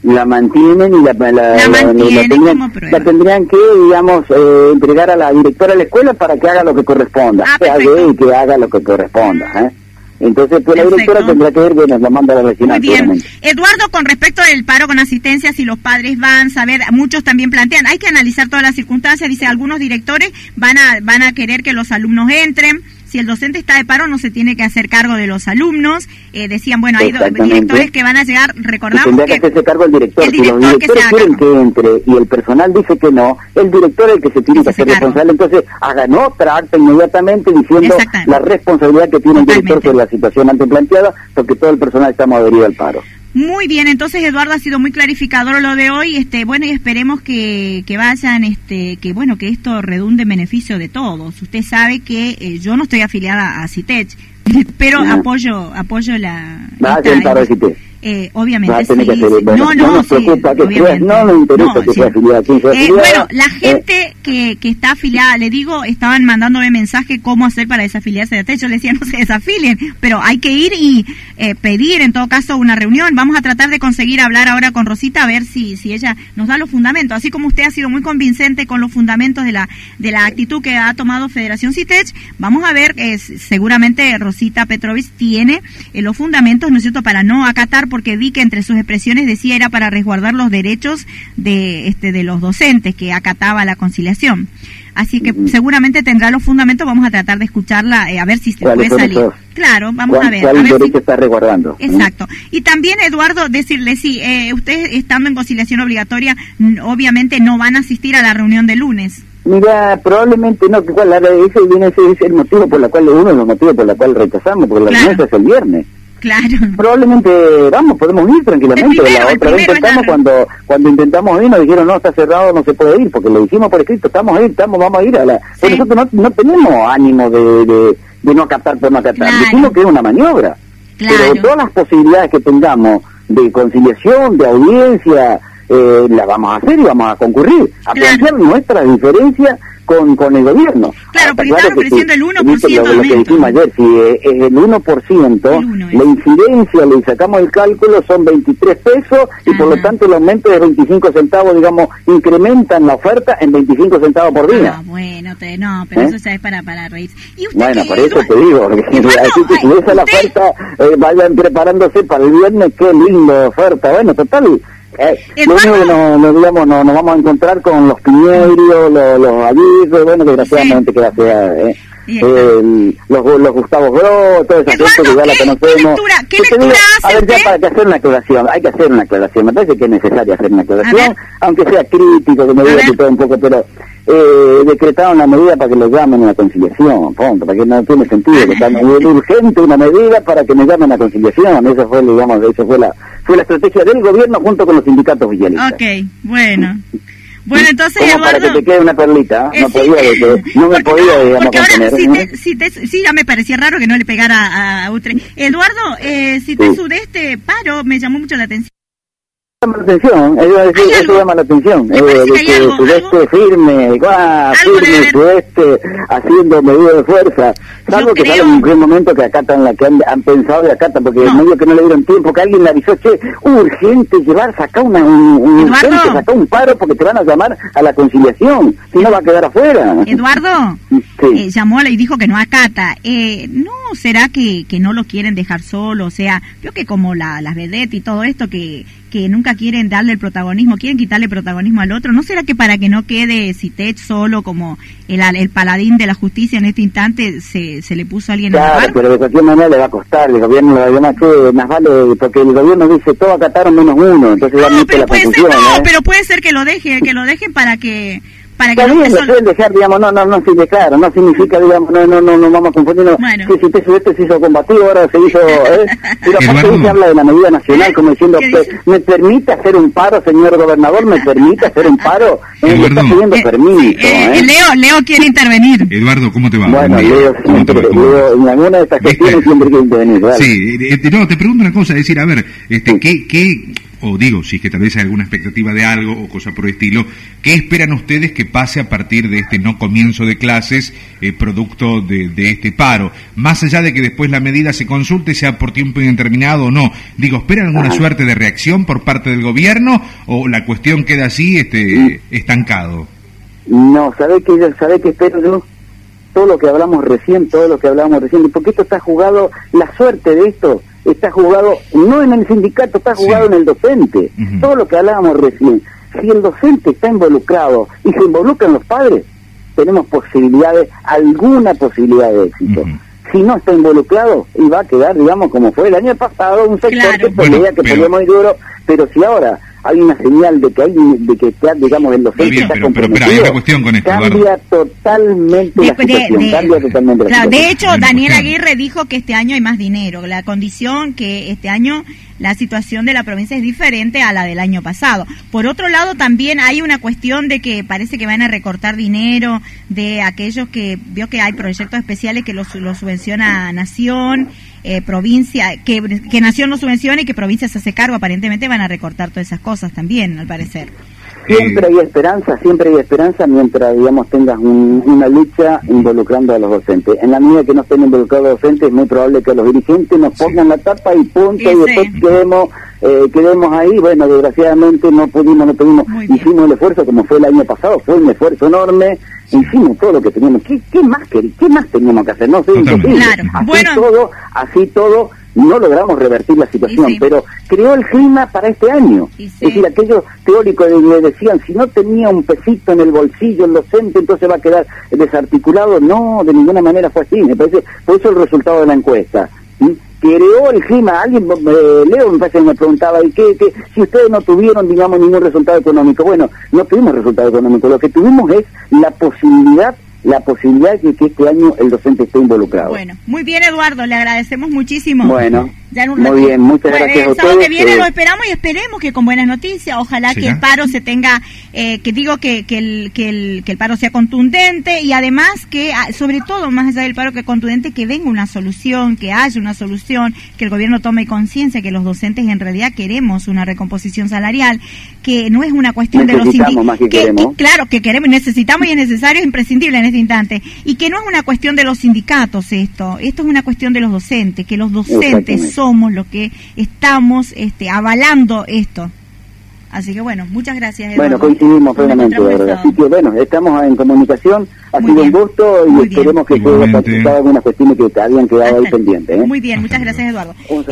la mantienen y la, la, La mantienen tendrían, la tendrían que, digamos, eh, entregar a la directora de la escuela para que haga lo que corresponda. Ah, que haga que lo que corresponda. ¿eh? Entonces, pues la directora tendrá que ver, bueno, lo manda a la vecina. Muy bien. Eduardo, con respecto al paro con asistencia, si los padres van, saber, muchos también plantean, hay que analizar todas las circunstancias, dice, algunos directores van a, van a querer que los alumnos entren. Si el docente está de paro, no se tiene que hacer cargo de los alumnos. Eh, decían, bueno, hay directores que van a llegar, recordamos que que... hacerse cargo el director. el si los que directores haga quieren que entre y el personal dice que no, el director es el que se tiene Que que hacer responsable. Entonces, hagan otra acta inmediatamente diciendo la responsabilidad que tiene el director sobre la situación antes planteada, porque todo el personal estamos adherido al paro. Muy bien, entonces Eduardo ha sido muy clarificador lo de hoy, este, bueno y esperemos que, que vayan, este, que bueno que esto redunde en beneficio de todos. Usted sabe que eh, yo no estoy afiliada a CITEC, <laughs> pero apoyo apoyo la. Va a esta- Eh, obviamente Va a tener sí, que sí. bueno, no, no no, nos sí, preocupa que no nos interesa que sea afiliada, Eh, bueno, la eh. gente que, que está afiliada, le digo, estaban mandándome mensaje cómo hacer para desafiliarse de. Yo le decía, <laughs> no se desafilien, pero hay que ir y eh, pedir, en todo caso, una reunión. Vamos a tratar de conseguir hablar ahora con Rosita a ver si, si ella nos da los fundamentos. Así como usted ha sido muy convincente con los fundamentos de la, de la actitud que ha tomado Federación CITEC, vamos a ver, eh, seguramente Rosita Petrovich tiene eh, los fundamentos, ¿no es cierto?, para no acatar, porque vi que entre sus expresiones decía era para resguardar los derechos de, este, de los docentes, que acataba la conciliación. Así que seguramente tendrá los fundamentos, vamos a tratar de escucharla, eh, a ver si se ¿Cuáles puede salir. Claro, vamos ¿Cuál, a ver. a ver si- está resguardando? Exacto. Y también, Eduardo, decirle, sí, eh, ustedes estando en conciliación obligatoria, obviamente no van a asistir a la reunión de lunes. Mira, probablemente no, que cuál, la- ese ese es el motivo por el cual uno de los motivos por el cual rechazamos, porque la Claro. reunión es el viernes. Claro. Probablemente, vamos, podemos ir tranquilamente. Primero, la otra vez intentamos cuando cuando intentamos ir nos dijeron no está cerrado, no se puede ir, porque lo hicimos por escrito, estamos ahí, estamos, vamos a ir a la. Pues Sí. nosotros no, no tenemos ánimo de, de, de no acatar por no acatar. Claro. Decimos que es una maniobra. Claro. Pero todas las posibilidades que tengamos de conciliación, de audiencia, eh, las vamos a hacer y vamos a concurrir a plantear nuestras diferencias con, con el gobierno. Claro, porque claro están que ofreciendo si- el 1% viste lo, lo que dijimos ayer, si es el 1%, El uno es. la incidencia, le sacamos el cálculo, son 23 pesos y por lo tanto el aumento de 25 centavos, digamos, incrementan la oferta en 25 centavos por día. Ah, bueno, te- no, pero ¿Eh? eso ya es para, para reírse. ¿Y usted Bueno, por eso te digo, porque <laughs> Eduardo, así que si esa es la oferta, eh, vayan preparándose para el viernes, qué linda oferta. Bueno, total, eh, lo único que nos, nos, digamos, nos, nos vamos a encontrar con los Piñeiro, los, los Aguirre, bueno, desgraciadamente que va a ser, eh. Eh, los, los Gustavo Gro, toda esa gente que ya la ¿qué- qué conocemos. lectura- qué lectura hace A ver, ya para que hacer una aclaración, hay que hacer una aclaración, me parece que es necesario hacer una aclaración, aunque sea crítico, que me diga que todo un poco, pero eh, decretaron una medida para que lo llamen a la conciliación, punto, para que no tiene sentido, que tan es urgente una medida para que me llamen a conciliación, eso fue, digamos, eso fue la, fue la estrategia del gobierno junto con los sindicatos villistas. Ok, bueno. Bueno, entonces, para Eduardo... que te quede una perlita, Eh, no sí, podía, que- no me porque podía, no, digamos, porque ahora contener. si ¿no? te, si te- sí, ya me parecía raro que no le pegara a, a Utre. Eduardo, eh, si te Sí. sudeste paro, me llamó mucho la atención. Llama la atención, eso, eso- eso llama la atención, eh, de que algo, sudeste algo- firme, Algo firme, sudeste, haciendo medidas de fuerza, salvo Yo que creo- sale en un momento que acatan la que han, han pensado y acatan, porque No. medio que no le dieron tiempo, que alguien le avisó, che, urgente llevar, saca una, un, un urgente, saca un paro porque te van a llamar a la conciliación, si no va a quedar afuera. Eduardo Sí. eh, llamó y dijo que no acata. Eh, ¿No será que, que no lo quieren dejar solo? O sea, creo que como la, las vedettes y todo esto que, que nunca quieren darle el protagonismo, quieren quitarle protagonismo al otro. ¿No será que para que no quede Citech solo como el, el paladín de la justicia en este instante se, se le puso a alguien Claro, lugar? pero de cualquier manera le va a costar, el gobierno le va a más vale, porque el gobierno dice, todo acataron menos uno, entonces ya No, mete pero la puede ser, no, ¿eh? pero puede ser que lo deje, que lo dejen para que para que Está no pueden dejar, digamos, no, no, no, sí, claro, no significa, digamos, no, no, no, no vamos no, Bueno. que si te sudeste se hizo combativo, ahora se hizo, <laughs> ¿eh? Pero aparte se habla de la medida nacional, como diciendo, ¿Qué "Pe- dice? ¿me permite hacer un paro, señor gobernador? ¿Me permite hacer un paro? <laughs> Eh, le está pidiendo Eh, permiso, eh, ¿eh? Leo, Leo quiere intervenir. Eduardo, ¿cómo te va? Bueno. Leo, en alguna de estas cuestiones siempre quiere intervenir, ¿verdad? Sí, eh, eh, no, te pregunto una cosa, es decir, a ver, este, Sí. ¿qué, qué, o digo, si es que tal vez hay alguna expectativa de algo o cosa por el estilo, ¿qué esperan ustedes que pase a partir de este no comienzo de clases eh, producto de, de, este paro? Más allá de que después la medida se consulte, sea por tiempo indeterminado o no, digo, ¿esperan alguna suerte de reacción por parte del gobierno o la cuestión queda así este, estancado? No, ¿sabe que sabe que espero yo? Todo lo que hablamos recién, todo lo que hablamos recién, porque esto está jugado, la suerte de esto está jugado no en el sindicato, está jugado en el docente. Todo lo que hablábamos recién. Si el docente está involucrado y se involucran los padres, tenemos posibilidades, alguna posibilidad de éxito. Si no está involucrado, y va a quedar, digamos, como fue el año pasado, un sector que pelea, que pelea muy duro, pero si ahora hay una señal de que hay de que digamos el docente bien, está pero, pero, pero, hay una cuestión con esto, cambia totalmente la situación, de, cambia totalmente la claro, situación. de hecho Daniel <laughs> Aguirre dijo que este año hay más dinero la condición que este año la situación de la provincia es diferente a la del año pasado. Por otro lado, también hay una cuestión de que parece que van a recortar dinero de aquellos que vio que hay proyectos especiales que los, los subvenciona Nación, eh, provincia, que, que Nación no subvenciona y que provincia se hace cargo. Aparentemente van a recortar todas esas cosas también, al parecer. Siempre hay esperanza, siempre hay esperanza mientras, digamos, tengas un, una lucha involucrando a los docentes. En la medida que no estén involucrados los docentes, es muy probable que los dirigentes nos pongan la tapa y punto, y después quedemos, eh, quedemos ahí. Bueno, desgraciadamente no pudimos, no pudimos. Hicimos el esfuerzo como fue el año pasado, fue un esfuerzo enorme. Hicimos todo lo que teníamos. ¿Qué, qué más, qué, qué más teníamos que hacer? No sé, imposible. Claro. Así Bueno. todo, así todo no logramos revertir la situación, Sí, pero creó el clima para este año. Sí. Es decir, aquellos teóricos de- decían, si no tenía un pesito en el bolsillo el docente, entonces va a quedar desarticulado. No, de ninguna manera fue así. Me parece, por eso el resultado de la encuesta. ¿sí? Creó el clima, alguien, eh, Leo me parece que me preguntaba, ¿y qué, qué? Si ustedes no tuvieron, digamos, ningún resultado económico. Bueno, no tuvimos resultado económico, lo que tuvimos es la posibilidad, la posibilidad de que este año el docente esté involucrado. Bueno, muy bien Eduardo, le agradecemos muchísimo. Bueno, Ya en un muy bien, muchas Bueno, gracias El sábado que viene eh, lo esperamos y esperemos que con buenas noticias, ojalá Sí, que el paro se tenga, eh, que digo que, que, el, que, el, que el paro sea contundente y además que, ah, sobre todo, más allá del paro que contundente, que venga una solución, que haya una solución, que el gobierno tome conciencia que los docentes en realidad queremos una recomposición salarial, que no es una cuestión de los Necesitamos sindi- más que queremos. claro, que queremos, necesitamos y es necesario, es imprescindible en este instante. Y que no es una cuestión de los sindicatos esto, esto es una cuestión de los docentes, que los docentes somos los que estamos este, avalando esto. Así que bueno, muchas gracias. Bueno, Eduardo. coincidimos Nos plenamente. Así que bueno, estamos en comunicación, ha Muy sido bien. un gusto y Muy bien. esperemos que pueda Igualmente. participar algunas cuestiones que habían quedado ahí pendientes. ¿eh? Muy bien, muchas gracias Eduardo. Un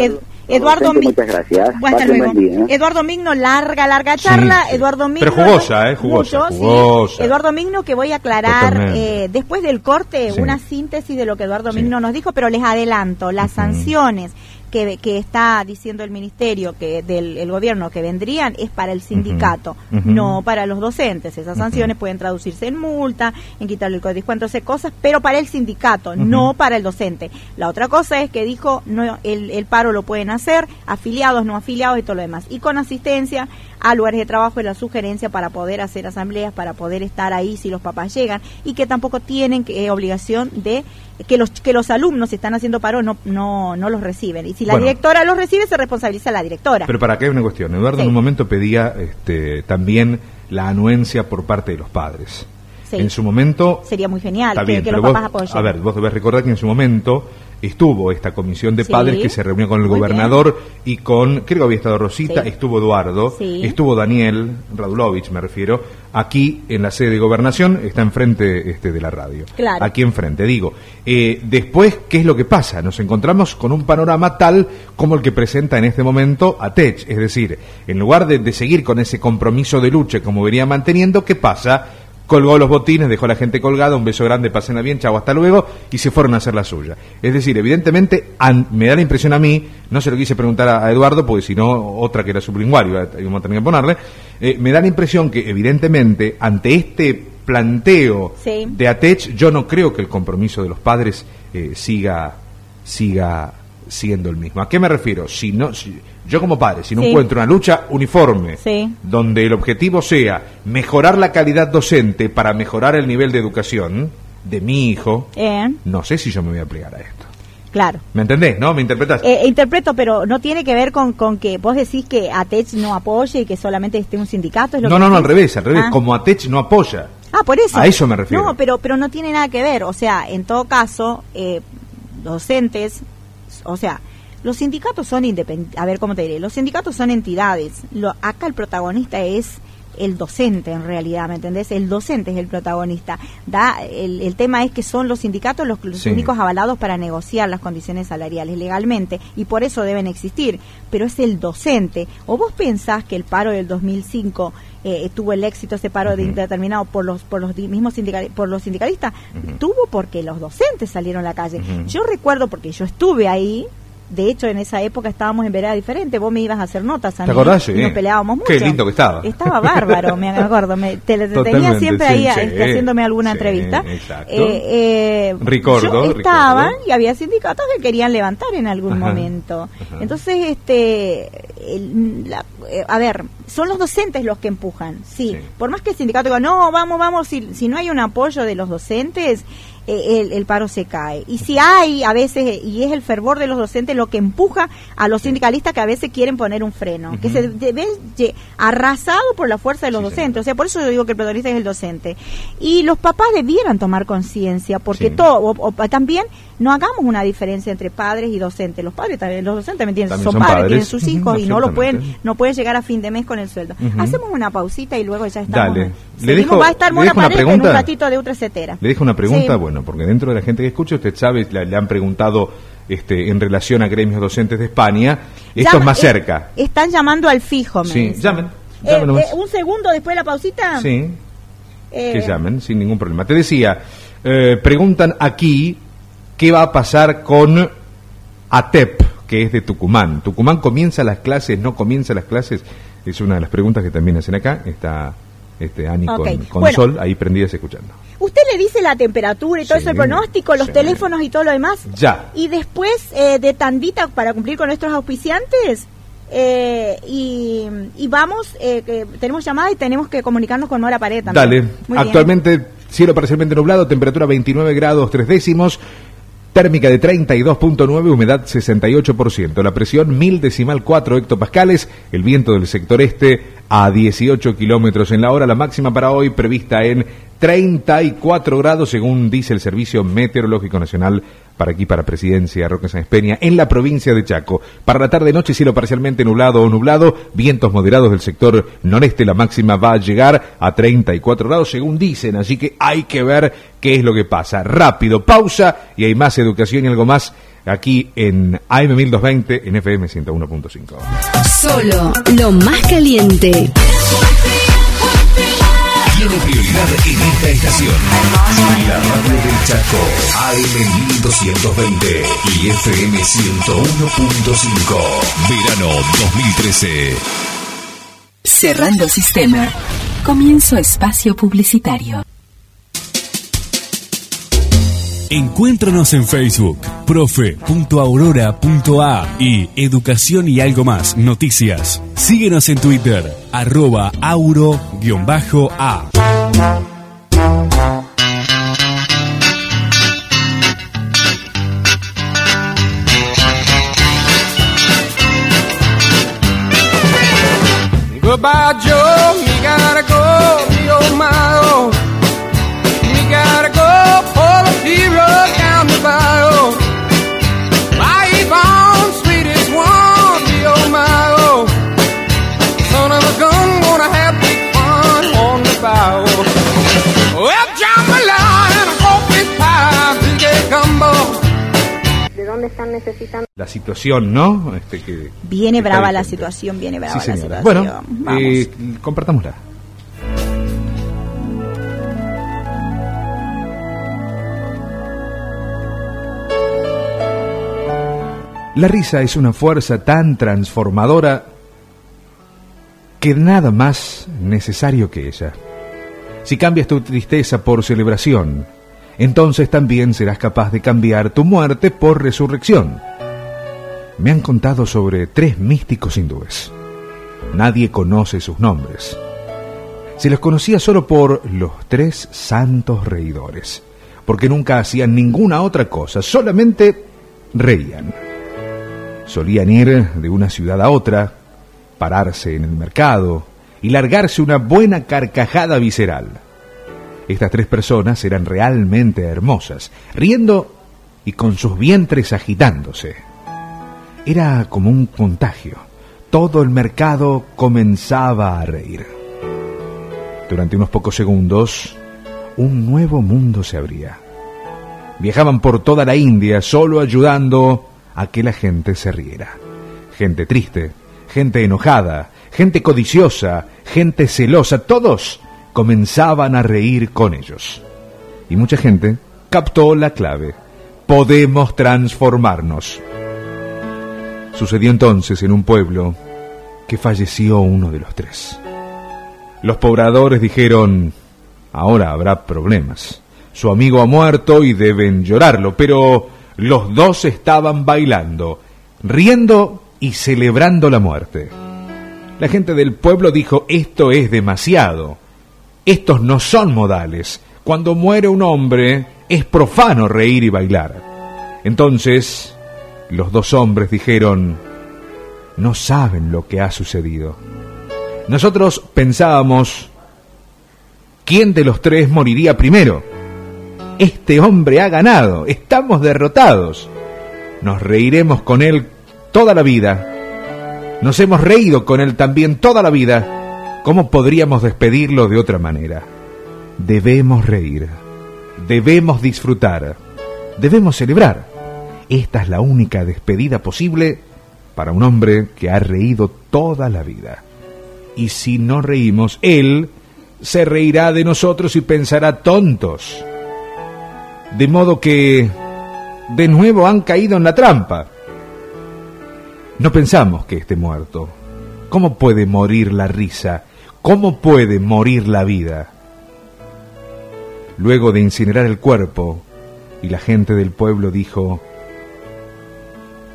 Eduardo Docente, Mi- muchas gracias. Hasta luego. día, ¿eh? Eduardo Migno, larga, larga charla. sí. Eduardo Migno. Pero jugosa, ¿eh? Jugosa, Mucho, sí. Eduardo Migno, que voy a aclarar eh, después del corte Sí. una síntesis de lo que Eduardo Sí. Migno nos dijo, pero les adelanto, las sanciones que, que está diciendo el ministerio, que del el gobierno que vendrían, es para el sindicato, no para los docentes. Esas sanciones pueden traducirse en multa, en quitarle el descuento, esas cosas, pero para el sindicato, no para el docente. La otra cosa es que dijo, no el, el paro lo pueden hacer, afiliados, no afiliados y todo lo demás. Y con asistencia a lugares de trabajo y la sugerencia para poder hacer asambleas, para poder estar ahí si los papás llegan, y que tampoco tienen que- eh, obligación de que los que los alumnos si están haciendo paro no no no los reciben y si la Bueno. directora los recibe se responsabiliza la directora Pero para acá hay una cuestión. Eduardo Sí. en un momento pedía este, también la anuencia por parte de los padres. Sí. En su momento... sería muy genial que, bien, que los vos- papás apoyen A ver, vos debés recordar que en su momento estuvo esta comisión de Sí. padres que se reunió con el Muy gobernador y con, creo que había estado Rosita, Sí. estuvo Eduardo, Sí. estuvo Daniel Radulovich, me refiero, aquí en la sede de gobernación, está enfrente este, de la radio. Claro. Aquí enfrente, digo. Eh, después, ¿qué es lo que pasa? Nos encontramos con un panorama tal como el que presenta en este momento ATECH, es decir, en lugar de, de seguir con ese compromiso de lucha como venía manteniendo, ¿qué pasa? Colgó los botines, dejó a la gente colgada, un beso grande, pasen bien, chao, hasta luego, y se fueron a hacer la suya. Es decir, evidentemente, an- me da la impresión a mí, no se lo quise preguntar a, a Eduardo, porque si no, otra que era sublingual, iba a- íbamos a tener que ponerle, eh, me da la impresión que, evidentemente, ante este planteo Sí. de ATECH, yo no creo que el compromiso de los padres eh, siga, siga siendo el mismo. ¿A qué me refiero? Si no, si- yo como padre, si no Sí. encuentro una lucha uniforme, Sí. donde el objetivo sea mejorar la calidad docente para mejorar el nivel de educación de mi hijo, Eh, no sé si yo me voy a plegar a esto. Claro. ¿Me entendés? ¿No? ¿Me interpretás? Eh, interpreto, pero no tiene que ver con, con que vos decís que ATECH no apoye y que solamente esté un sindicato. ¿es lo no, que no, no, al revés, al revés. Ah. Como ATECH no apoya. Ah, por eso. A eso me refiero. No, pero, pero no tiene nada que ver. O sea, en todo caso, eh, docentes, o sea, los sindicatos son independientes. A ver, ¿cómo te diré? Los sindicatos son entidades. Lo, acá el protagonista es el docente, en realidad, ¿me entendés? El docente es el protagonista. Da, el, el tema es que son los sindicatos los, los Sí. únicos avalados para negociar las condiciones salariales legalmente y por eso deben existir. Pero es el docente. ¿O vos pensás que el paro del 2005 eh, tuvo el éxito ese paro de indeterminado por los por los mismos sindical, por los sindicalistas tuvo porque los docentes salieron a la calle yo recuerdo porque yo estuve ahí de hecho en esa época estábamos en vereda diferente vos me ibas a hacer notas a ¿Te mí acordás? Sí. y nos peleábamos mucho Qué lindo que estaba. estaba bárbaro me <laughs> acuerdo me, te, te tenía siempre sí, ahí sí. este, haciéndome alguna entrevista exacto. Eh, eh, Recuerdo, yo estaban y había sindicatos que querían levantar en algún Ajá, momento ajá. entonces este el- la- eh, a ver son los docentes los que empujan sí, por más que el sindicato diga no vamos vamos si, si no hay un apoyo de los docentes el, el paro se cae. Y si hay a veces y es el fervor de los docentes lo que empuja a los sindicalistas que a veces quieren poner un freno que se de- ven ye- arrasado por la fuerza de los Sí, docentes. o sea por eso yo digo que el protagonista es el docente. Y los papás debieran tomar conciencia porque Sí. todo o- o también no hagamos una diferencia entre padres y docentes los padres también los docentes. También son, son padres, padres. tienen sus hijos y no lo pueden no pueden llegar a fin de mes con el sueldo hacemos una pausita y luego ya estamos Dale. Le dejo- va a estar le dejo una Pareja en pregunta. un ratito de otra Le dejo una pregunta, Sí. bueno, porque dentro de la gente que escucha, usted sabe, le, le han preguntado este, en relación a gremios docentes de España, esto Llama- es más eh, cerca. están llamando al fijo, me Sí, llamen, Eh, eh, un segundo después de la pausita. Sí, Eh, que llamen, sin ningún problema. Te decía, eh, preguntan aquí qué va a pasar con ATEP, que es de Tucumán. ¿Tucumán comienza las clases, no comienza las clases? Es una de las preguntas que también hacen acá. Está este, Ani con, con bueno. Sol ahí prendidas escuchando. Usted le dice la temperatura y todo Sí, eso, el pronóstico, los sí. teléfonos y todo lo demás. Ya. Y después eh, de tandita para cumplir con nuestros auspiciantes. eh, y, y vamos, eh, que tenemos llamada y tenemos que comunicarnos con Mora Pared también. Dale. Muy bien. Actualmente cielo parcialmente nublado, temperatura 29 grados 3 décimos, térmica de 32.9, humedad 68%, la presión 1000 decimal 4 hectopascales, el viento del sector este a 18 kilómetros en la hora, la máxima para hoy prevista en 34 grados según dice el Servicio Meteorológico Nacional para aquí, para Presidencia Roque Sáenz Peña, en la provincia de Chaco. Para la tarde-noche, cielo parcialmente nublado o nublado, vientos moderados del sector noreste, la máxima va a llegar a 34 grados, según dicen, así que hay que ver qué es lo que pasa. Rápido, pausa, y hay más educación y algo más aquí en AM 1220, en FM 101.5. Solo lo más caliente. Tiene prioridad en esta estación. La radio del Chaco, AM 1220 y FM 101.5. Verano 2013. Cerrando sistema. Comienzo espacio publicitario. Encuéntranos en Facebook, profe.aurora.a y Educación y algo más, noticias. Síguenos en Twitter, arroba auro-a. Goodbye, Joe. La situación, ¿no? Este, que, Viene que brava la situación, viene brava Sí, la situación. Bueno, Vamos. eh, compartámosla. La risa es una fuerza tan transformadora que nada más necesario que ella. Si cambias tu tristeza por celebración, entonces también serás capaz de cambiar tu muerte por resurrección. Me han contado sobre tres místicos hindúes. Nadie conoce sus nombres. Se los conocía solo por los tres santos reidores, porque nunca hacían ninguna otra cosa, solamente reían. Solían ir de una ciudad a otra, pararse en el mercado y largarse una buena carcajada visceral. Estas tres personas eran realmente hermosas, riendo y con sus vientres agitándose. Era como un contagio. Todo el mercado comenzaba a reír. Durante unos pocos segundos, un nuevo mundo se abría. Viajaban por toda la India solo ayudando a que la gente se riera. Gente triste, gente enojada, gente codiciosa, gente celosa, todos comenzaban a reír con ellos. Y mucha gente captó la clave. Podemos transformarnos. Sucedió entonces en un pueblo que falleció uno de los tres. Los pobladores dijeron, ahora habrá problemas. Su amigo ha muerto y deben llorarlo, pero los dos estaban bailando, riendo y celebrando la muerte. La gente del pueblo dijo, esto es demasiado. Estos no son modales. Cuando muere un hombre es profano reír y bailar. Entonces, los dos hombres dijeron, no saben lo que ha sucedido. Nosotros pensábamos, ¿quién de los tres moriría primero? Este hombre ha ganado, estamos derrotados. Nos reiremos con él toda la vida. Nos hemos reído con él también toda la vida. ¿Cómo podríamos despedirlo de otra manera? Debemos reír, debemos disfrutar, debemos celebrar. Esta es la única despedida posible para un hombre que ha reído toda la vida. Y si no reímos, él se reirá de nosotros y pensará tontos. De modo que de nuevo han caído en la trampa. No pensamos que esté muerto. ¿Cómo puede morir la risa? ¿Cómo puede morir la vida? Luego de incinerar el cuerpo, y la gente del pueblo dijo,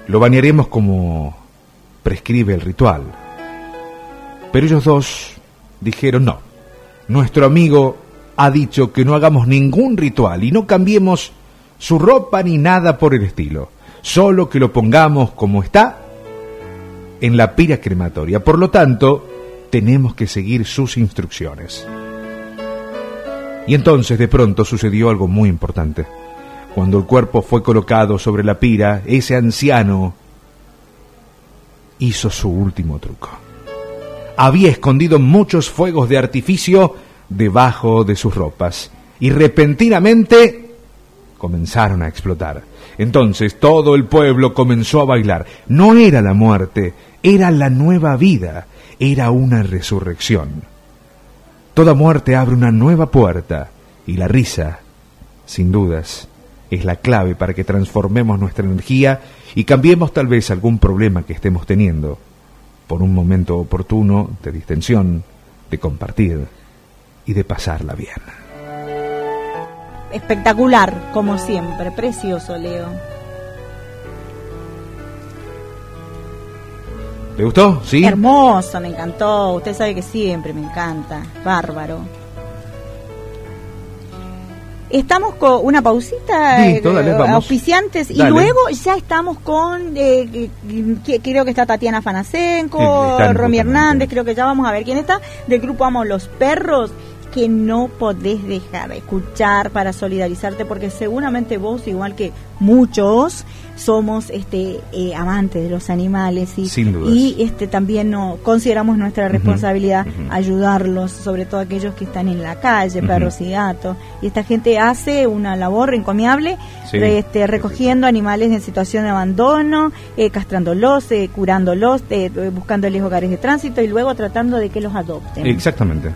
lo bañaremos como prescribe el ritual. Pero ellos dos dijeron, no, nuestro amigo ha dicho que no hagamos ningún ritual y no cambiemos su ropa ni nada por el estilo, solo que lo pongamos como está en la pira crematoria. Por lo tanto, tenemos que seguir sus instrucciones. Y entonces de pronto sucedió algo muy importante. Cuando el cuerpo fue colocado sobre la pira, ese anciano hizo su último truco. Había escondido muchos fuegos de artificio debajo de sus ropas y repentinamente comenzaron a explotar. Entonces todo el pueblo comenzó a bailar. No era la muerte, era la nueva vida, era una resurrección. Toda muerte abre una nueva puerta y la risa, sin dudas, es la clave para que transformemos nuestra energía y cambiemos tal vez algún problema que estemos teniendo por un momento oportuno de distensión, de compartir y de pasarla bien. Espectacular, como siempre, precioso, Leo. ¿Le gustó? ¿Sí? Hermoso, me encantó. Usted sabe que siempre me encanta. Bárbaro. Estamos con una pausita, dale, eh, vamos. auspiciantes, y Dale. luego ya estamos con, eh, que- creo que está Tatiana Fanasenko, Romy. Hernández, creo que ya vamos a ver quién está, del grupo Amo los Perros, que no podés dejar de escuchar para solidarizarte, porque seguramente vos, igual que muchos, somos este eh, amantes de los animales y, Sin y este también no consideramos nuestra responsabilidad ayudarlos, sobre todo aquellos que están en la calle, perros y gatos. Y esta gente hace una labor encomiable, Sí. este, recogiendo animales en situación de abandono, eh, castrándolos, eh, curándolos, eh, buscándoles hogares de tránsito y luego tratando de que los adopten. Exactamente.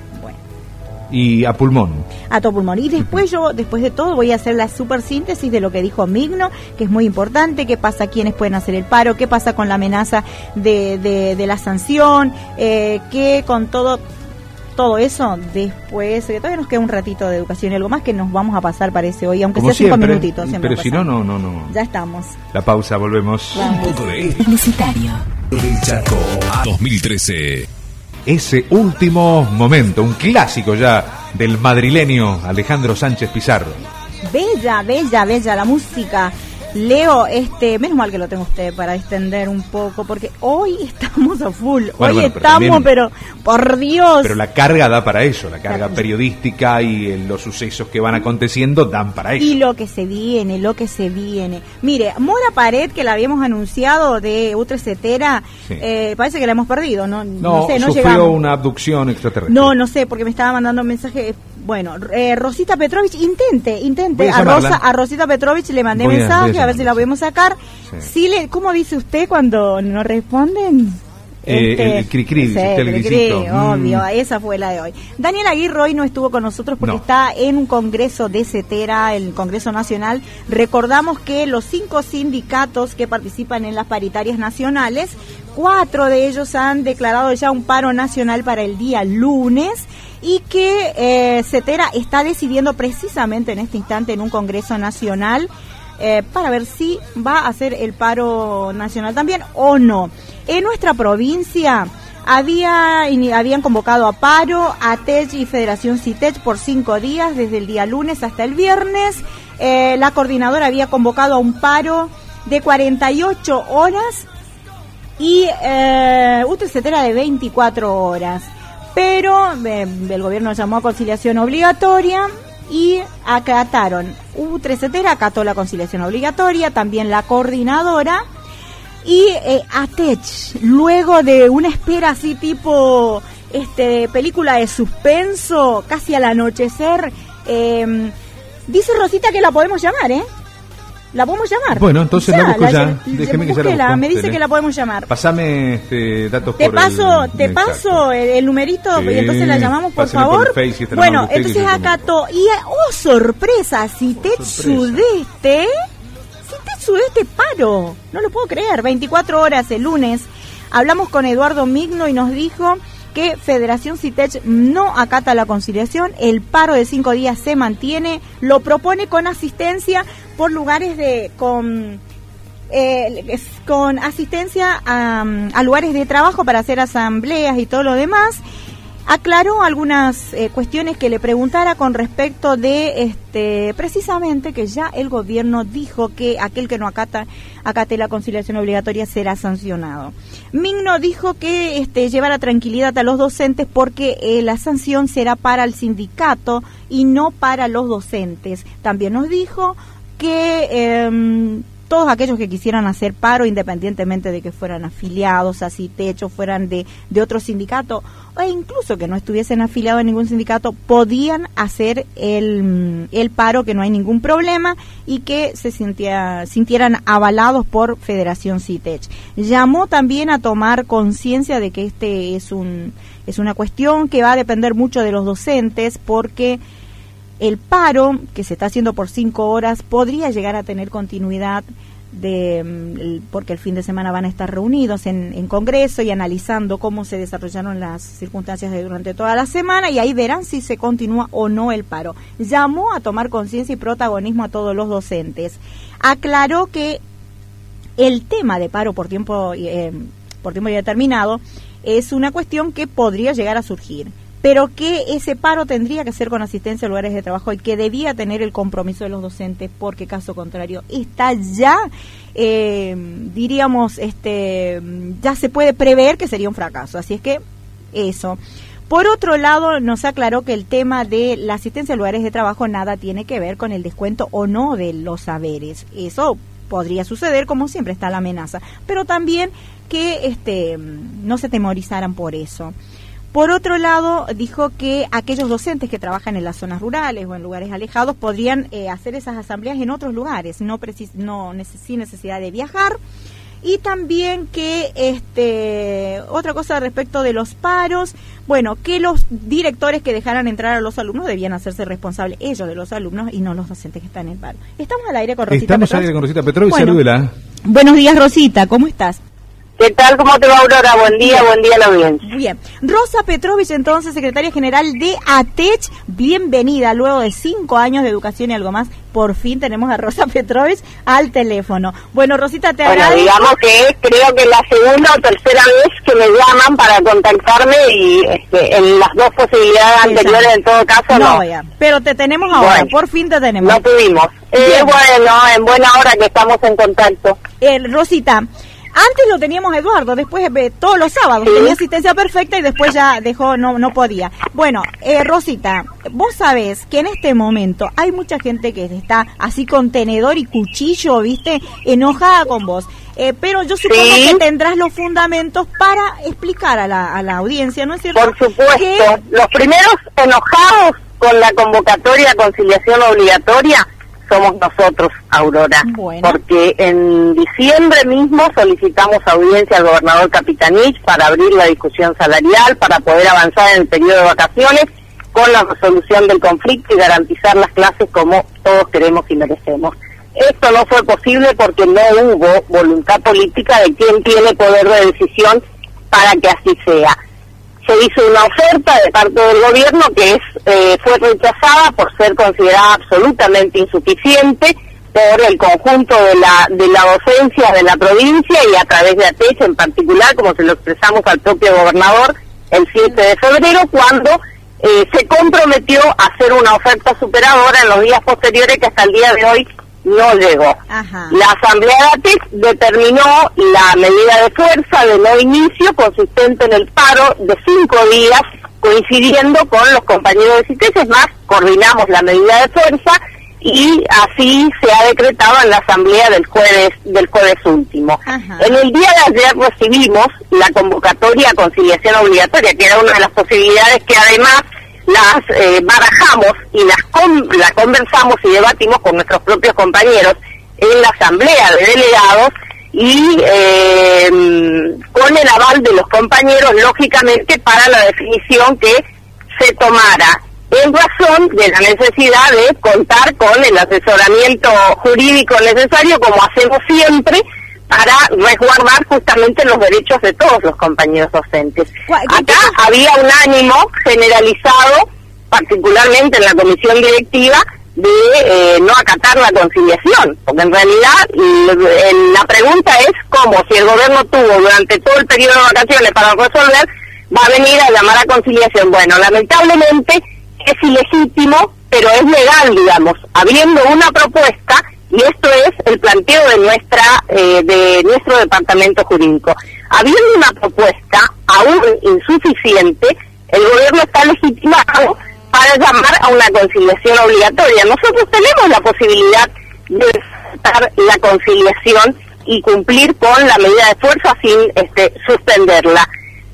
Y a pulmón. a todo pulmón. Y después yo, después de todo, voy a hacer la super síntesis de lo que dijo Migno, que es muy importante, qué pasa, quiénes pueden hacer el paro, qué pasa con la amenaza de, de, de la sanción, eh, qué con todo todo eso después, que todavía nos queda un ratito de educación y algo más que nos vamos a pasar parece hoy, aunque Como sea cinco siempre. minutitos. siempre Pero si no, no, no, no. Ya estamos. La pausa, volvemos. Un poco de Publicitario. Chaco a 2013. Ese último momento, un clásico ya del madrileño Alejandro Sánchez Pizarro. Bella, bella, bella la música. Leo, este, menos mal que lo tengo usted para extender un poco, porque hoy <laughs> estamos a full. hoy estamos, pero, por Dios. Pero la carga da para eso, la carga periodística y eh, los sucesos que van aconteciendo dan para eso. Y lo que se viene, lo que se viene. Mire, Mora Pared, que la habíamos anunciado de Utrecetera, eh, parece que la hemos perdido, ¿no? No, sé, no sufrió una abducción extraterrestre. No, no sé, porque me estaba mandando un mensaje bueno, eh, Rosita Petrovich, intente, intente. A, Rosa, a Rosita Petrovich le mandé mensaje, a, ver si la podemos sacar. Sí. le, ¿Cómo dice usted cuando no responden? Eh, este, el cri-cri, el obvio, mm. esa fue la de hoy. Daniel Aguirre hoy no estuvo con nosotros porque está en un congreso de CETERA, el Congreso Nacional. Recordamos que los cinco sindicatos que participan en las paritarias nacionales, cuatro de ellos han declarado ya un paro nacional para el día lunes y que eh, CETERA está decidiendo precisamente en este instante en un Congreso Nacional eh, para ver si va a hacer el paro nacional también o no. En nuestra provincia había, habían convocado a paro a TEC y Federación CITEC por cinco días, desde el día lunes hasta el viernes. Eh, la coordinadora había convocado a un paro de 48 horas y eh, CETERA de 24 horas pero eh, el gobierno llamó a conciliación obligatoria y acataron. U3 acató la conciliación obligatoria, también la coordinadora y eh, ATECH, luego de una espera así tipo este película de suspenso, casi al anochecer, eh, dice Rosita que la podemos llamar, ¿eh? La podemos llamar. Bueno, entonces la busco ya. Déjeme que la Me dice que la podemos llamar. Pasame este, datos te paso, Te paso el, numerito y entonces la llamamos, por favor. bueno, entonces acá Y, oh, sorpresa, si te sudeste... Si te sudeste paro. No lo puedo creer. 24 horas el lunes. Hablamos con Eduardo Migno y nos dijo que Federación CITECH no acata la conciliación, el paro de cinco días se mantiene, lo propone con asistencia por lugares de con eh, con asistencia a, a, lugares de trabajo para hacer asambleas y todo lo demás aclaró algunas eh, cuestiones que le preguntara con respecto de este precisamente que ya el gobierno dijo que aquel que no acata acate la conciliación obligatoria será sancionado. Migno dijo que este llevará tranquilidad a los docentes porque eh, la sanción será para el sindicato y no para los docentes. También nos dijo que eh, todos aquellos que quisieran hacer paro, independientemente de que fueran afiliados, así techo, fueran de, de otro sindicato, o incluso que no estuviesen afiliados a ningún sindicato, podían hacer el, el paro, que no hay ningún problema, y que se sintiera, sintieran avalados por Federación CITECH. Llamó también a tomar conciencia de que este es un es una cuestión que va a depender mucho de los docentes, porque el paro, que se está haciendo por cinco horas, podría llegar a tener continuidad de mm, porque el fin de semana van a estar reunidos en, en, Congreso y analizando cómo se desarrollaron las circunstancias de durante toda la semana y ahí verán si se continúa o no el paro. Llamó a tomar conciencia y protagonismo a todos los docentes. Aclaró que el tema de paro por tiempo eh, por tiempo determinado es una cuestión que podría llegar a surgir pero que ese paro tendría que ser con asistencia a lugares de trabajo y que debía tener el compromiso de los docentes, porque caso contrario está ya, eh, diríamos, este, ya se puede prever que sería un fracaso. Así es que eso. Por otro lado, nos aclaró que el tema de la asistencia a lugares de trabajo nada tiene que ver con el descuento o no de los saberes. Eso podría suceder, como siempre está la amenaza, pero también que este, no se temorizaran por eso. Por otro lado, dijo que aquellos docentes que trabajan en las zonas rurales o en lugares alejados podrían eh, hacer esas asambleas en otros lugares, no, no sin necesidad de viajar. Y también que este otra cosa respecto de los paros, bueno, que los directores que dejaran entrar a los alumnos debían hacerse responsables ellos de los alumnos y no los docentes que están en el paro. Estamos al aire con Rosita Estamos al aire con Rosita Petro y salúdela. Buenos días, Rosita, ¿cómo estás? ¿Qué tal? ¿Cómo te va, Aurora? Buen día, buen día a la audiencia. Bien. Rosa Petrovich, entonces, secretaria general de ATECH, bienvenida luego de cinco años de educación y algo más por fin tenemos a Rosa Petrovich al teléfono. Bueno, Rosita, te Bueno, agradezco. digamos que es creo que la segunda o tercera vez que me llaman para contactarme y este, en las dos posibilidades anteriores en todo caso no. No, ya. Pero te tenemos ahora, Bueno. por fin te tenemos. No pudimos. Eh, bueno, en buena hora que estamos en contacto. Eh, Rosita, antes lo teníamos a Eduardo, después eh, todos los sábados tenía asistencia perfecta y después ya dejó, no, no podía. Bueno, eh, Rosita, vos sabés que en este momento hay mucha gente que está así con tenedor y cuchillo, viste, enojada con vos. Eh, pero yo supongo Sí. que tendrás los fundamentos para explicar a la, a la audiencia, ¿no es cierto? Por supuesto, Que- los primeros enojados con la convocatoria a conciliación obligatoria somos nosotros, Aurora. Bueno. Porque en diciembre mismo solicitamos audiencia al gobernador Capitanich para abrir la discusión salarial, para poder avanzar en el periodo de vacaciones con la resolución del conflicto y garantizar las clases como todos queremos y merecemos. Esto no fue posible porque no hubo voluntad política de quien tiene poder de decisión para que así sea se hizo una oferta de parte del gobierno que es eh, fue rechazada por ser considerada absolutamente insuficiente por el conjunto de la de la docencia de la provincia y a través de ATECH en particular, como se lo expresamos al propio gobernador el 7 de febrero, cuando eh, se comprometió a hacer una oferta superadora en los días posteriores que hasta el día de hoy no llegó. Ajá. La Asamblea de ATEC determinó la medida de fuerza de no inicio consistente en el paro de cinco días coincidiendo con los compañeros de CITES, es más, coordinamos la medida de fuerza y así se ha decretado en la Asamblea del jueves, del jueves último. Ajá. En el día de ayer recibimos la convocatoria a conciliación obligatoria, que era una de las posibilidades que además las eh, barajamos y las con- la conversamos y debatimos con nuestros propios compañeros en la asamblea de delegados y eh, con el aval de los compañeros, lógicamente, para la definición que se tomara en razón de la necesidad de contar con el asesoramiento jurídico necesario, como hacemos siempre, para resguardar justamente los derechos de todos los compañeros docentes. ¿Cuál- qué Acá había un ánimo generalizado, particularmente en la comisión directiva, de eh, no acatar la conciliación, porque en realidad el- la pregunta es cómo, si el gobierno tuvo durante todo el periodo de vacaciones para resolver, va a venir a llamar a conciliación. Bueno, lamentablemente es ilegítimo, pero es legal, digamos, habiendo una propuesta y esto es el planteo de nuestra eh, de nuestro departamento jurídico. Habiendo una propuesta aún insuficiente, el gobierno está legitimado para llamar a una conciliación obligatoria. Nosotros tenemos la posibilidad de dar la conciliación y cumplir con la medida de fuerza sin este, suspenderla,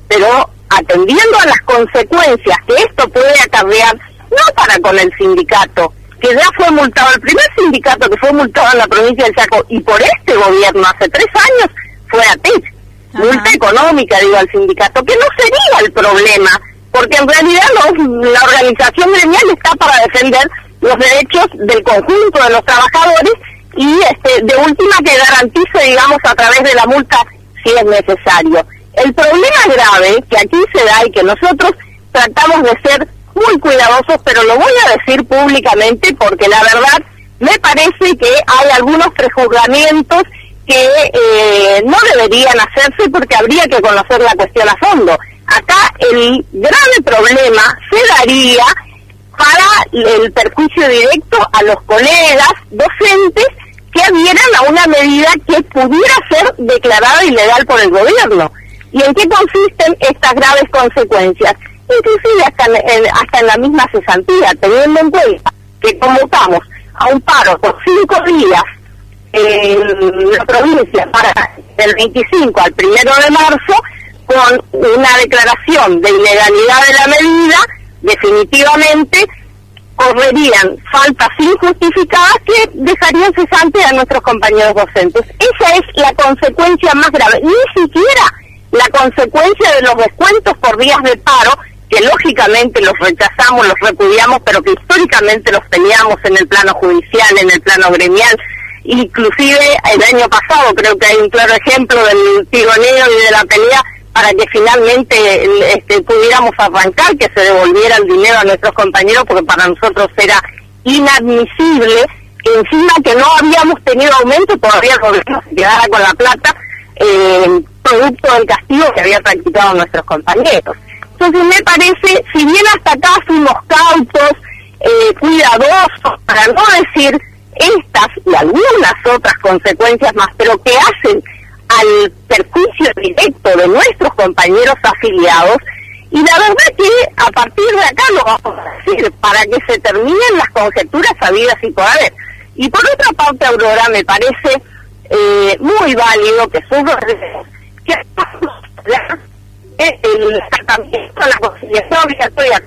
pero atendiendo a las consecuencias que esto puede acarrear, no para con el sindicato, que ya fue multado, el primer sindicato que fue multado en la provincia del Chaco y por este gobierno hace tres años fue ATEC. Ajá. Multa económica, digo, al sindicato, que no sería el problema, porque en realidad los- la organización gremial está para defender los derechos del conjunto de los trabajadores y este, de última que garantice, digamos, a través de la multa si es necesario. El problema grave que aquí se da y que nosotros tratamos de ser muy cuidadosos, pero lo voy a decir públicamente porque la verdad me parece que hay algunos prejuzgamientos que eh, no deberían hacerse porque habría que conocer la cuestión a fondo. Acá el grave problema se daría para el perjuicio directo a los colegas docentes que adhieran a una medida que pudiera ser declarada ilegal por el gobierno. ¿Y en qué consisten estas graves consecuencias? Inclusive hasta en, hasta en la misma cesantía, teniendo en cuenta que convocamos a un paro por cinco días en la provincia para del 25 al primero de marzo con una declaración de ilegalidad de la medida, definitivamente correrían faltas injustificadas que dejarían cesantes a nuestros compañeros docentes. Esa es la consecuencia más grave. Ni siquiera la consecuencia de los descuentos por días de paro, que lógicamente los rechazamos, los repudiamos, pero que históricamente los teníamos en el plano judicial, en el plano gremial. Inclusive el año pasado creo que hay un claro ejemplo del tironeo y de la pelea para que finalmente este, pudiéramos arrancar, que se devolviera el dinero a nuestros compañeros, porque para nosotros era inadmisible encima que no habíamos tenido aumento, todavía el gobierno se quedara con la plata, eh, producto del castigo que había practicado nuestros compañeros. Entonces me parece, si bien hasta acá fuimos cautos, eh, cuidadosos, para no decir estas y algunas otras consecuencias más, pero que hacen al perjuicio directo de nuestros compañeros afiliados, y la verdad que a partir de acá lo vamos a decir, para que se terminen las conjeturas sabidas y por haber. Y por otra parte, Aurora, me parece eh, muy válido que subrayemos que el tratamiento de la conciliación obligatoria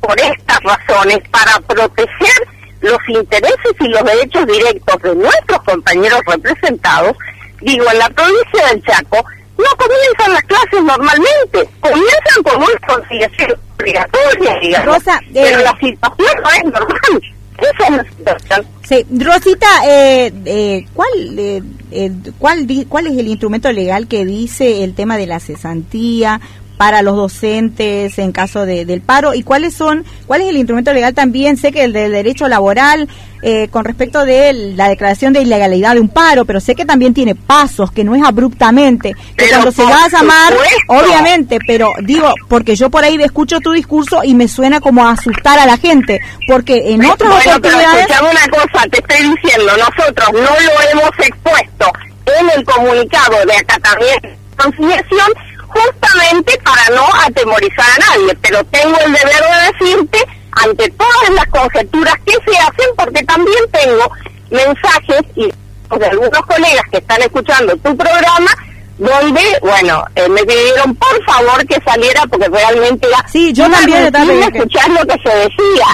por estas razones, para proteger los intereses y los derechos directos de nuestros compañeros representados, digo, en la provincia del Chaco, no comienzan las clases normalmente, comienzan con una conciliación obligatoria, digamos, Rosa, pero eh, la situación no es normal. Sí, Rosita, eh, eh, ¿cuál, eh, eh, cuál, ¿cuál es el instrumento legal que dice el tema de la cesantía para los docentes en caso de, del paro? ¿Y cuáles son, cuál es el instrumento legal también? Sé que el del derecho laboral eh, con respecto de la declaración de ilegalidad de un paro, pero sé que también tiene pasos, que no es abruptamente, que Pero cuando se va a llamar, supuesto. obviamente, pero digo, porque yo por ahí escucho tu discurso y me suena como a asustar a la gente, porque en otras bueno, pero oportunidades... escuchame una cosa, te estoy diciendo, nosotros no lo hemos expuesto en el comunicado de acatamiento conciliación justamente para no atemorizar a nadie, pero tengo el deber de decirte ante todas las conjeturas que se hacen, porque también tengo mensajes y de algunos colegas que están escuchando tu programa donde, bueno, eh, me pidieron por favor que saliera porque realmente era Sí, yo también estaba escuchar lo que se decía.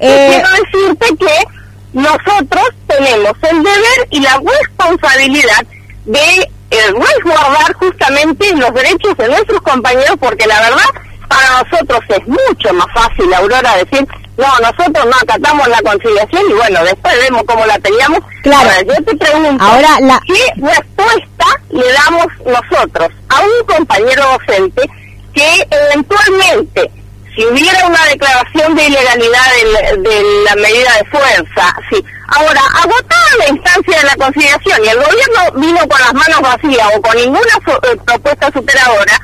Eh, Quiero decirte que nosotros tenemos el deber y la responsabilidad de eh, resguardar justamente los derechos de nuestros compañeros, porque la verdad, para nosotros es mucho más fácil, Aurora, decir, no, nosotros no acatamos la conciliación y bueno, después vemos cómo la teníamos. Claro. Ahora, yo te pregunto, Ahora, la- ¿qué respuesta le damos nosotros a un compañero docente que eventualmente, si hubiera una declaración de ilegalidad del- de, la medida de fuerza, sí. Ahora, agotada la instancia de la conciliación y el gobierno vino con las manos vacías o con ninguna eh, propuesta superadora,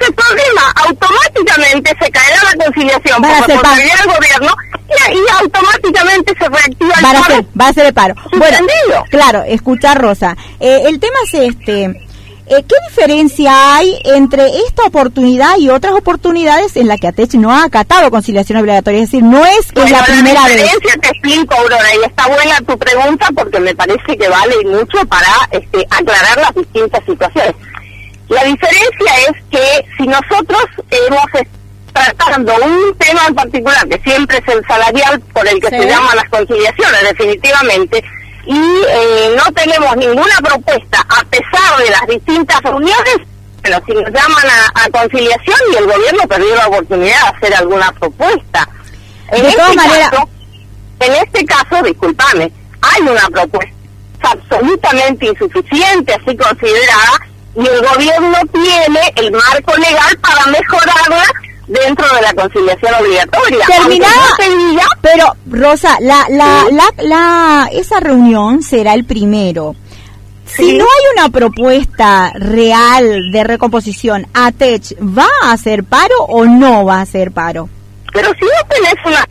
ese problema automáticamente se caerá la conciliación Van a por responsabilidad del gobierno y, y automáticamente se reactiva el a va a hacer el paro. Bueno, claro, escuchar Rosa. Eh, el tema es este. Eh, ¿Qué diferencia hay entre esta oportunidad y otras oportunidades en las que ATECH no ha acatado conciliación obligatoria? Es decir, no es que es la primera vez. diferencia te explico, Aurora, y está buena tu pregunta porque me parece que vale mucho para este, aclarar las distintas situaciones. La diferencia es que si nosotros hemos tratando un tema en particular, que siempre es el salarial por el que Sí. se llaman las conciliaciones, definitivamente, y eh, no tenemos ninguna propuesta, a pesar de las distintas reuniones, pero si nos llaman a, a conciliación y el gobierno perdió la oportunidad de hacer alguna propuesta. En De este caso, en este caso, discúlpame, hay una propuesta absolutamente insuficiente, así considerada, y el gobierno tiene el marco legal para mejorarla dentro de la conciliación obligatoria. Terminada, no diga, pero Rosa, la, la, Sí. la, la, esa reunión será el primero. Si no hay una propuesta real de recomposición, ¿ATECH va a hacer paro o no va a hacer paro? pero si no tenés una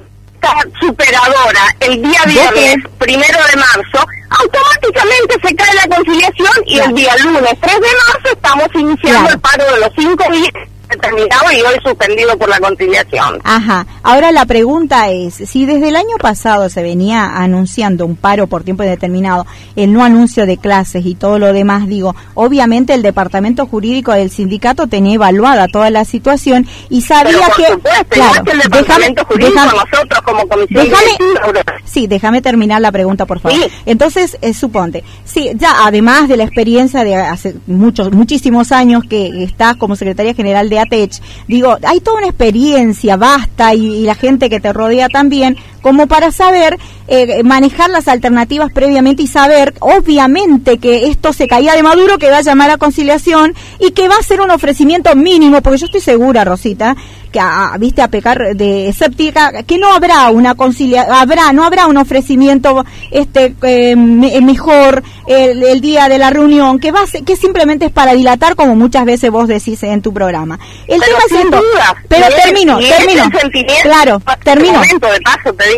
superadora el día ¿De viernes, primero de marzo, automáticamente se cae la conciliación y Claro. el día lunes 3 de marzo estamos iniciando Claro. el paro de los cinco días determinado y hoy suspendido por la conciliación. Ajá. Ahora la pregunta es, si desde el año pasado se venía anunciando un paro por tiempo indeterminado, el no anuncio de clases y todo lo demás, digo, obviamente el departamento jurídico del sindicato tenía evaluada toda la situación y sabía Pero por que supuesto, claro, que el departamento jurídico, déjame- nosotros como comisión déjame-. Sí, déjame terminar la pregunta, por favor. Sí. Entonces, eh, suponte, sí, ya además de la experiencia de hace muchos, muchísimos años que estás como secretaria general de ATECH, digo, hay toda una experiencia vasta y, y la gente que te rodea también como para saber eh, manejar las alternativas previamente y saber, obviamente, que esto se caía de Maduro, que va a llamar a conciliación y que va a ser un ofrecimiento mínimo, porque yo estoy segura, Rosita, que a, viste a pecar de escéptica que no habrá una conciliación habrá no habrá un ofrecimiento este eh, mejor el, día de la reunión que va que simplemente es para dilatar como muchas veces vos decís en tu programa. El pero tema pero termino termino. claro termino.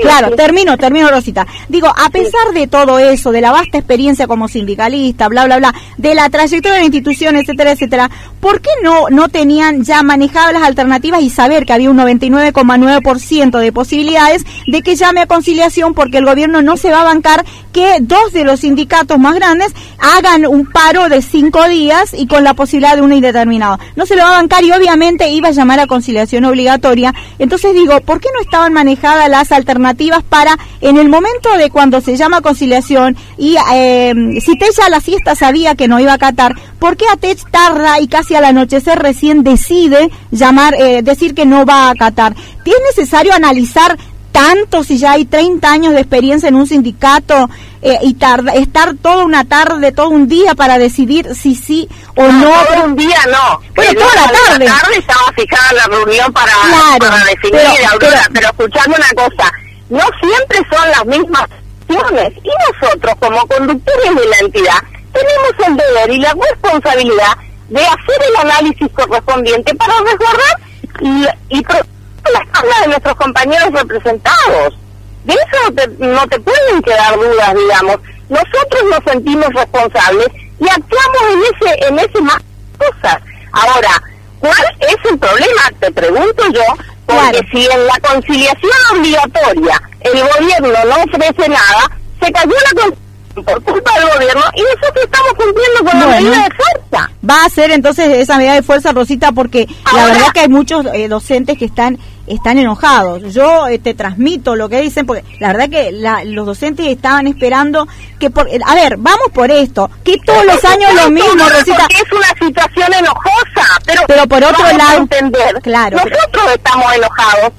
claro termino termino Rosita digo a pesar de todo eso de la vasta experiencia como sindicalista bla bla bla de la trayectoria de la institución etcétera etcétera ¿por qué no no tenían ya manejadas las alternativas y saber que había un 99,9% de posibilidades de que llame a conciliación porque el gobierno no se va a bancar que dos de los sindicatos más grandes hagan un paro de cinco días y con la posibilidad de uno indeterminado. No se lo va a bancar y obviamente iba a llamar a conciliación obligatoria. Entonces digo, ¿por qué no estaban manejadas las alternativas para en el momento de cuando se llama conciliación y eh, si Techa a la siesta sabía que no iba a acatar, ¿por qué Atech tarda y casi al anochecer recién decide llamar, eh, decir que no va a acatar. ¿Es necesario analizar tanto si ya hay 30 años de experiencia en un sindicato eh, y tarda, estar toda una tarde, todo un día para decidir si sí o no? no todo un día no. Pero toda la tarde. La tarde estaba fijada la reunión para, para definir, pero, pero, escuchando una cosa, no siempre son las mismas acciones y nosotros como conductores de la entidad tenemos el deber y la responsabilidad de hacer el análisis correspondiente para resguardar y, y la espalda de nuestros compañeros representados. De eso no te, no te pueden quedar dudas, digamos. Nosotros nos sentimos responsables y actuamos en ese, en ese más cosas. Ahora, ¿cuál es el problema? Te pregunto yo, porque si en la conciliación obligatoria el gobierno no ofrece nada, se cayó la conciliación por culpa del gobierno y nosotros estamos cumpliendo con la medida de fuerza. Va a ser entonces esa medida de fuerza, Rosita, porque la verdad que hay muchos eh, docentes que están están enojados. Yo eh, te transmito lo que dicen, porque la verdad que los docentes estaban esperando que, por, a ver, vamos por esto, que todos los años lo mismo, Rosita. es una situación enojosa, pero, pero por otro lado, entender, claro, nosotros estamos enojados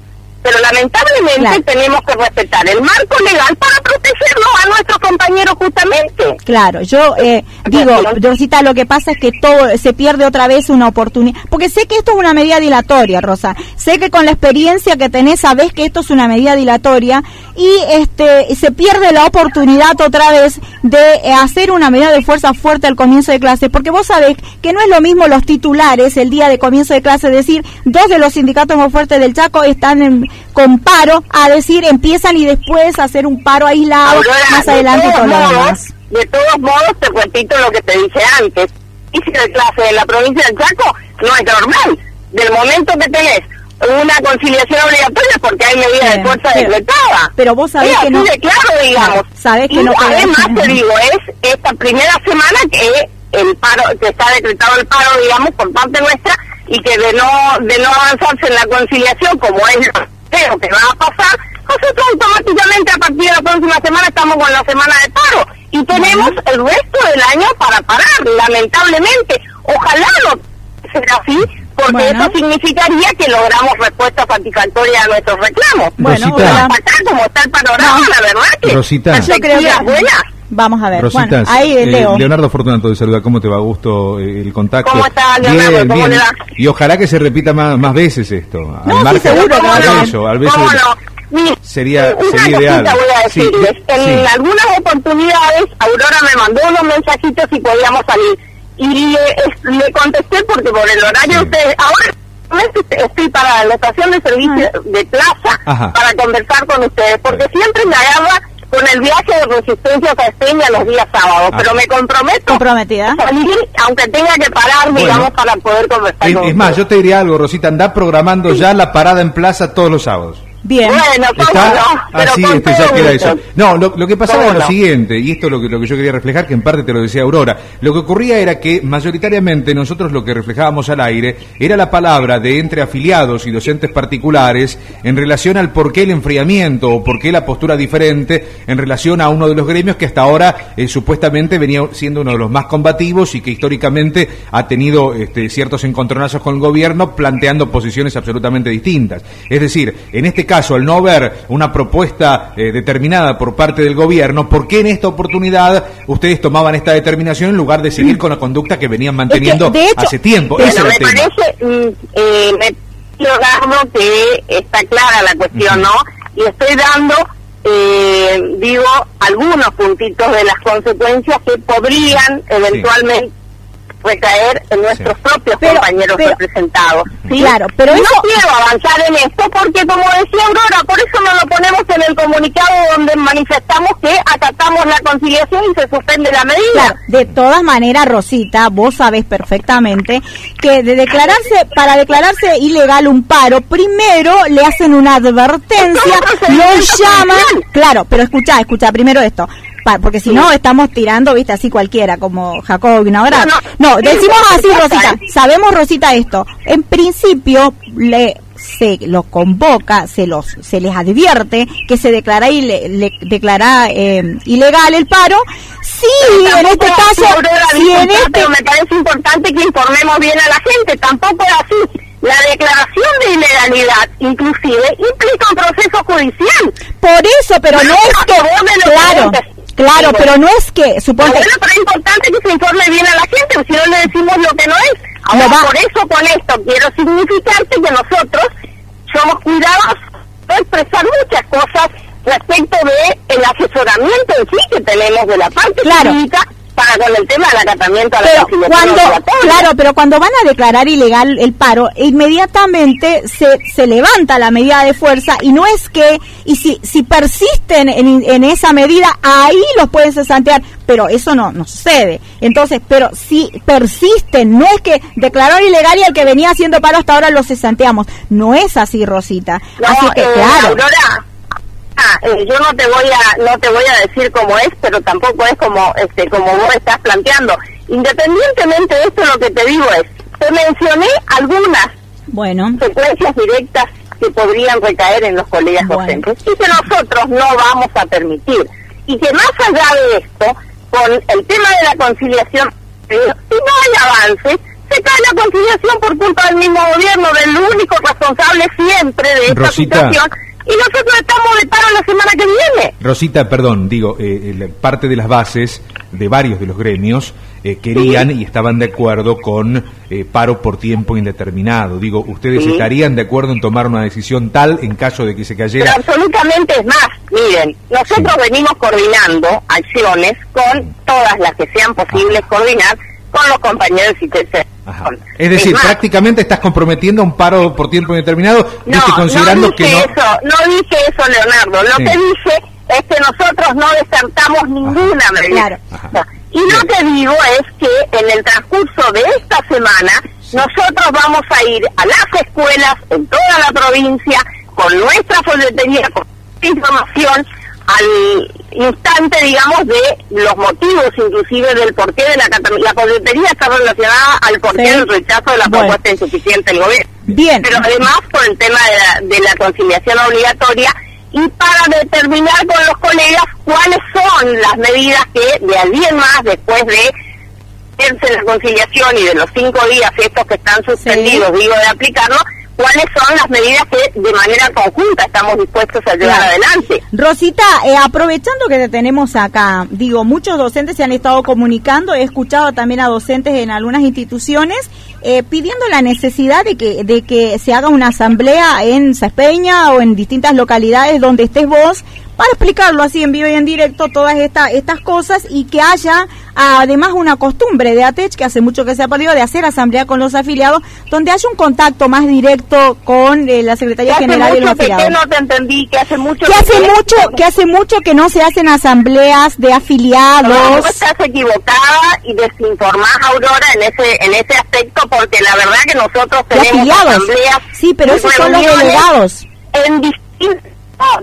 pero lamentablemente tenemos que respetar el marco legal para protegernos a nuestros compañeros justamente. Claro, yo eh, digo, Rosita, lo que pasa es que todo se pierde otra vez una oportunidad, porque sé que esto es una medida dilatoria, Rosa, sé que con la experiencia que tenés sabés que esto es una medida dilatoria y este se pierde la oportunidad otra vez de eh, hacer una medida de fuerza fuerte al comienzo de clase, porque vos sabés que no es lo mismo los titulares el día de comienzo de clase, decir, dos de los sindicatos más fuertes del Chaco están en con paro a decir empiezan y después hacer un paro aislado más adelante con De todos modos, te cuento lo que te dije antes. Y si de clase de la provincia del Chaco no es normal. Del momento que tenés una conciliación obligatoria porque hay medida de fuerza decretada. Pero vos sabés que no. de claro, digamos. Sabés que y no además te digo, es esta primera semana que el paro, que está decretado el paro, digamos, por parte nuestra y que de no de no avanzarse en la conciliación como es lo que va a pasar, nosotros automáticamente a partir de la próxima semana estamos con la semana de paro y tenemos el resto del año para parar, lamentablemente. Ojalá no sea así, porque eso significaría que logramos respuestas satisfactorias a nuestros reclamos. Bueno, Rosita. como está el panorama, la verdad que Rosita. yo creo que buenas. Vamos a ver. Rosita, ahí eh, Leo. Leonardo Fortunato de Saluda, ¿cómo te va? Gusto eh, el contacto. ¿Cómo está, Leonardo? Bien, ¿Cómo bien. le va? Y ojalá que se repita más, más veces esto. No, sí, seguro que va a ser. Eso, al beso ¿Cómo de- no? Mire, sería, una sería ideal. cosita voy a Sí. En sí. algunas oportunidades, Aurora me mandó unos mensajitos y podíamos salir. Y le, es- le contesté porque por el horario Sí. ustedes... Ahora estoy para la estación de servicio de plaza Ajá. para conversar con ustedes, porque siempre me agarra con el viaje de resistencia Esteña los días sábados, Ah. pero me comprometo Comprometida. a salir, aunque tenga que parar, Bueno. digamos, para poder conversar Es, con es más, yo te diría algo, Rosita, anda programando ya la parada en plaza todos los sábados. Bien. Bueno, ¿cómo Está no? Pero así, todo queda gusto. eso. No, lo, lo que pasaba ¿Cómo era lo no? siguiente, y esto es lo que, lo que yo quería reflejar, que en parte te lo decía Aurora. Lo que ocurría era que mayoritariamente nosotros lo que reflejábamos al aire era la palabra de entre afiliados y docentes particulares en relación al por qué el enfriamiento o por qué la postura diferente en relación a uno de los gremios que hasta ahora eh, supuestamente venía siendo uno de los más combativos y que históricamente ha tenido este, ciertos encontronazos con el gobierno planteando posiciones absolutamente distintas. Es decir, en este caso caso, al no ver una propuesta eh, determinada por parte del gobierno, ¿por qué en esta oportunidad ustedes tomaban esta determinación en lugar de seguir con la conducta que venían manteniendo hace tiempo? me parece, mm, eh, me que está clara la cuestión, ¿no? Y estoy dando eh, digo, algunos puntitos de las consecuencias que podrían eventualmente recaer en nuestros propios compañeros representados. ¿sí? Claro, pero no quiero avanzar en esto porque, como decía Aurora, por eso no lo ponemos en el comunicado donde manifestamos que acatamos la conciliación y se suspende la medida. de todas maneras, Rosita, vos sabés perfectamente que de declararse, para declararse ilegal un paro, primero le hacen una advertencia, lo llaman, claro, pero escucha, escucha primero esto, porque si no estamos tirando, viste, así cualquiera, como Jacobo Vinograd. No, decimos así, Rosita, sabemos, Rosita, esto. En principio, le se los convoca, se los se les advierte que se declara le, declara eh, ilegal el paro. Sí, en este caso, sí, en este... me parece importante que informemos bien a la gente, tampoco es así. La declaración de ilegalidad, inclusive, implica un proceso judicial. Por eso, pero no, es que, claro, Claro, pero no es que, supongo Bueno, pero es importante que se informe bien a la gente, si no le decimos lo que no es. Ahora, por eso con esto quiero significarte que nosotros somos cuidados de expresar muchas cosas respecto de el asesoramiento en sí que tenemos de la parte claro para con el tema del acatamiento a la pero cuando claro pero cuando van a declarar ilegal el paro inmediatamente se, se levanta la medida de fuerza y no es que y si si persisten en, en esa medida ahí los pueden cesantear pero eso no no sucede. Entonces pero si persisten no es que declaró ilegal y el que venía haciendo paro hasta ahora lo cesanteamos. No es así Rosita. Así que eh, claro Ah, eh, yo no te voy a no te voy a decir cómo es, pero tampoco es como este como vos estás planteando. Independientemente de esto, lo que te digo es, te mencioné algunas bueno. secuencias directas que podrían recaer en los colegas docentes y que nosotros no vamos a permitir. Y que más allá de esto, con el tema de la conciliación, si no hay avance, se cae la conciliación por culpa del mismo gobierno, del único responsable siempre de esta situación y nosotros estamos de paro la semana que viene. Rosita, perdón, digo, eh, parte de las bases de varios de los gremios eh, querían y estaban de acuerdo con eh, paro por tiempo indeterminado. Digo, ¿ustedes estarían de acuerdo en tomar una decisión tal en caso de que se cayera? absolutamente es más. Miren, nosotros venimos coordinando acciones con todas las que sean posibles coordinar con los compañeros y Es decir, prácticamente estás comprometiendo un paro por tiempo indeterminado, no, considerando no dije que no... Eso, no dije eso, Leonardo. Lo que dije es que nosotros no desertamos ninguna medida. Y lo que digo es que en el transcurso de esta semana nosotros vamos a ir a las escuelas en toda la provincia con nuestra folletería, con información al instante, digamos, de los motivos inclusive del porqué de la la polletería está relacionada al porqué del rechazo de la propuesta insuficiente del gobierno. Bien. Pero además por el tema de la, de la conciliación obligatoria y para determinar con los colegas cuáles son las medidas que de alguien más después de la conciliación y de los cinco días estos que están suspendidos, digo, de aplicarlo, cuáles son las medidas que de manera conjunta estamos dispuestos a llevar adelante. Rosita, eh, aprovechando que te tenemos acá, digo, muchos docentes se han estado comunicando, he escuchado también a docentes en algunas instituciones eh, pidiendo la necesidad de que, de que se haga una asamblea en Saspeña o en distintas localidades donde estés vos para explicarlo así en vivo y en directo todas estas estas cosas y que haya además una costumbre de ATECH que hace mucho que se ha perdido de hacer asamblea con los afiliados donde haya un contacto más directo con eh, la Secretaría General de los afiliados. Que no te entendí, que hace mucho que, hace mucho que hace mucho que no se hacen asambleas de afiliados. No, estás equivocada y desinformás Aurora en ese en ese aspecto porque la verdad que nosotros tenemos asambleas Sí, pero esos son los delegados. En distintos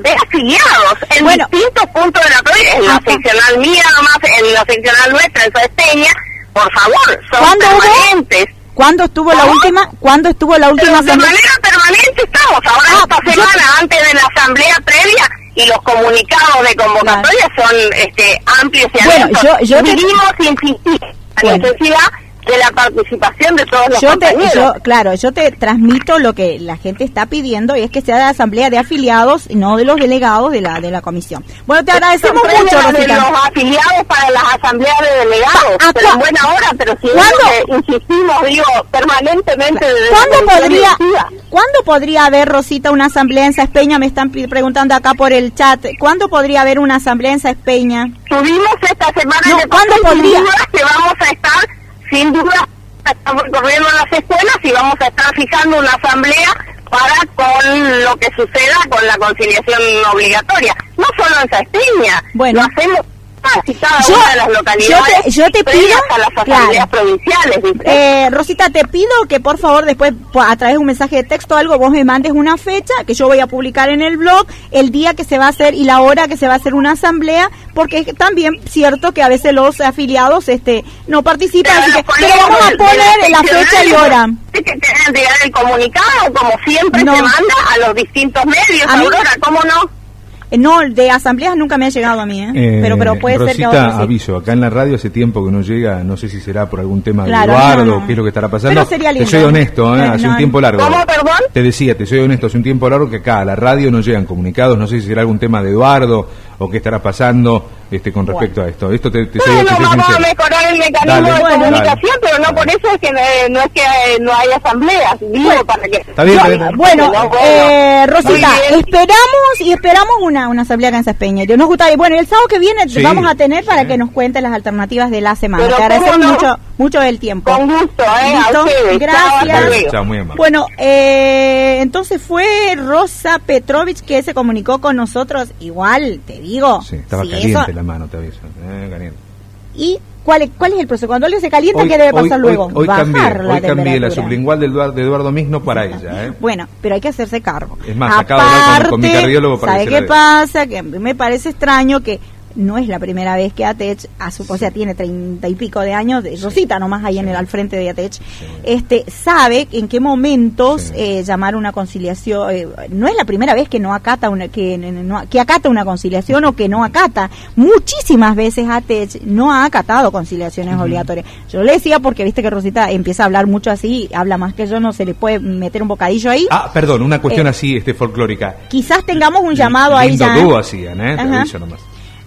de afiliados en distintos puntos de la provincia, en la seccional mía nomás, en la seccional nuestra, en Esteña, por favor, son permanentes. ¿Cuándo estuvo la última? ¿Cuándo estuvo la última De manera permanente estamos. Ahora ah, esta semana, antes de la asamblea previa, y los comunicados de convocatoria son este amplios y bueno, yo, yo Vinimos insistir la necesidad de la participación de todos los yo te, yo, claro, yo te transmito lo que la gente está pidiendo y es que sea de la asamblea de afiliados y no de los delegados de la de la comisión. Bueno, te agradecemos Son mucho, de los afiliados para las asambleas de delegados, Ah, pero en buena hora, pero si es ¿cuándo? que insistimos, digo, permanentemente desde ¿Cuándo podría. ¿Cuándo podría haber, Rosita, una asamblea en Saespeña? Me están preguntando acá por el chat. ¿Cuándo podría haber una asamblea en Saespeña? Tuvimos esta semana No, que ¿cuándo podría? que vamos a estar, sin duda, estamos recorriendo las escuelas y vamos a estar fijando una asamblea para con lo que suceda con la conciliación obligatoria. No solo en Saespeña, Bueno. lo hacemos cada Yo- una de las localidades yo te- yo te previas pido- a las asambleas claro. provinciales. Eh, Rosita, te pido que por favor después a través de un mensaje de texto o algo vos me mandes una fecha que yo voy a publicar en el blog, el día que se va a hacer y la hora que se va a hacer una asamblea, porque es también cierto que a veces los afiliados este no participan, así que pero vamos a poner la fecha y hora. Que llegar el comunicado, como siempre No. se manda a los distintos medios. A mí- Aurora, ¿cómo no? Eh, No, de asambleas nunca me ha llegado a mí, ¿eh? Eh, pero pero puede ser que otros sí. aviso, acá en la radio hace tiempo que no llega, no sé si será por algún tema Claro, de Eduardo, no, no. qué es lo que estará pasando. Pero sería te lindo. soy honesto, ¿eh? Eh, hace no, un tiempo largo. ¿Cómo, perdón? Te decía, te soy honesto, hace un tiempo largo que acá a la radio no llegan comunicados, no sé si será algún tema de Eduardo o qué estará pasando este con respecto a esto. Esto te, te Bueno, vamos a mejorar el mecanismo Dale, de bueno, comunicación, dale. pero no por eso es que eh, no es que eh, no hay asambleas, digo, para que... Está bien, bien. Bueno, No, eh, Rosita, bien. esperamos y esperamos una, una asamblea acá en Saspeña. Yo nos gustaría, bueno, el sábado que viene Sí, vamos a tener para sí. que nos cuentes las alternativas de la semana. Pero Te agradecemos no. mucho, mucho el tiempo. Con gusto, ¿eh? ¿Listo? A ustedes. Gracias. Chao, muy. Bueno, eh, entonces fue Rosa Petrovich que se comunicó con nosotros. Igual, te digo. Sí, estaba si caliente eso- la mano, te aviso. Eh, caliente. ¿Y cuál es, cuál es el proceso? Cuando algo se calienta, Hoy- ¿qué debe hoy- pasar hoy- luego? Hoy, Bajar cambié, la hoy cambié la sublingual de Eduardo, de Eduardo para ella, ¿eh? <laughs> Bueno, pero hay que hacerse cargo. Es más, acabo de hablar con- con mi cardiólogo para ¿sabe qué pasa? Que me parece extraño que no es la primera vez que ATECH, a su, o sea, tiene treinta y pico de años, Rosita nomás ahí en el, al frente de ATECH, este, sabe en qué momentos eh, llamar una conciliación, eh, no es la primera vez que no acata una, que, no- que acata una conciliación o que no acata. Muchísimas veces ATECH no ha acatado conciliaciones obligatorias. Yo le decía porque viste que Rosita empieza a hablar mucho así, habla más que yo, no se le puede meter un bocadillo ahí. Ah, perdón, una cuestión Eh, así este folclórica. Quizás tengamos un llamado ahí ya. dúo hacían, ¿eh? Te nomás.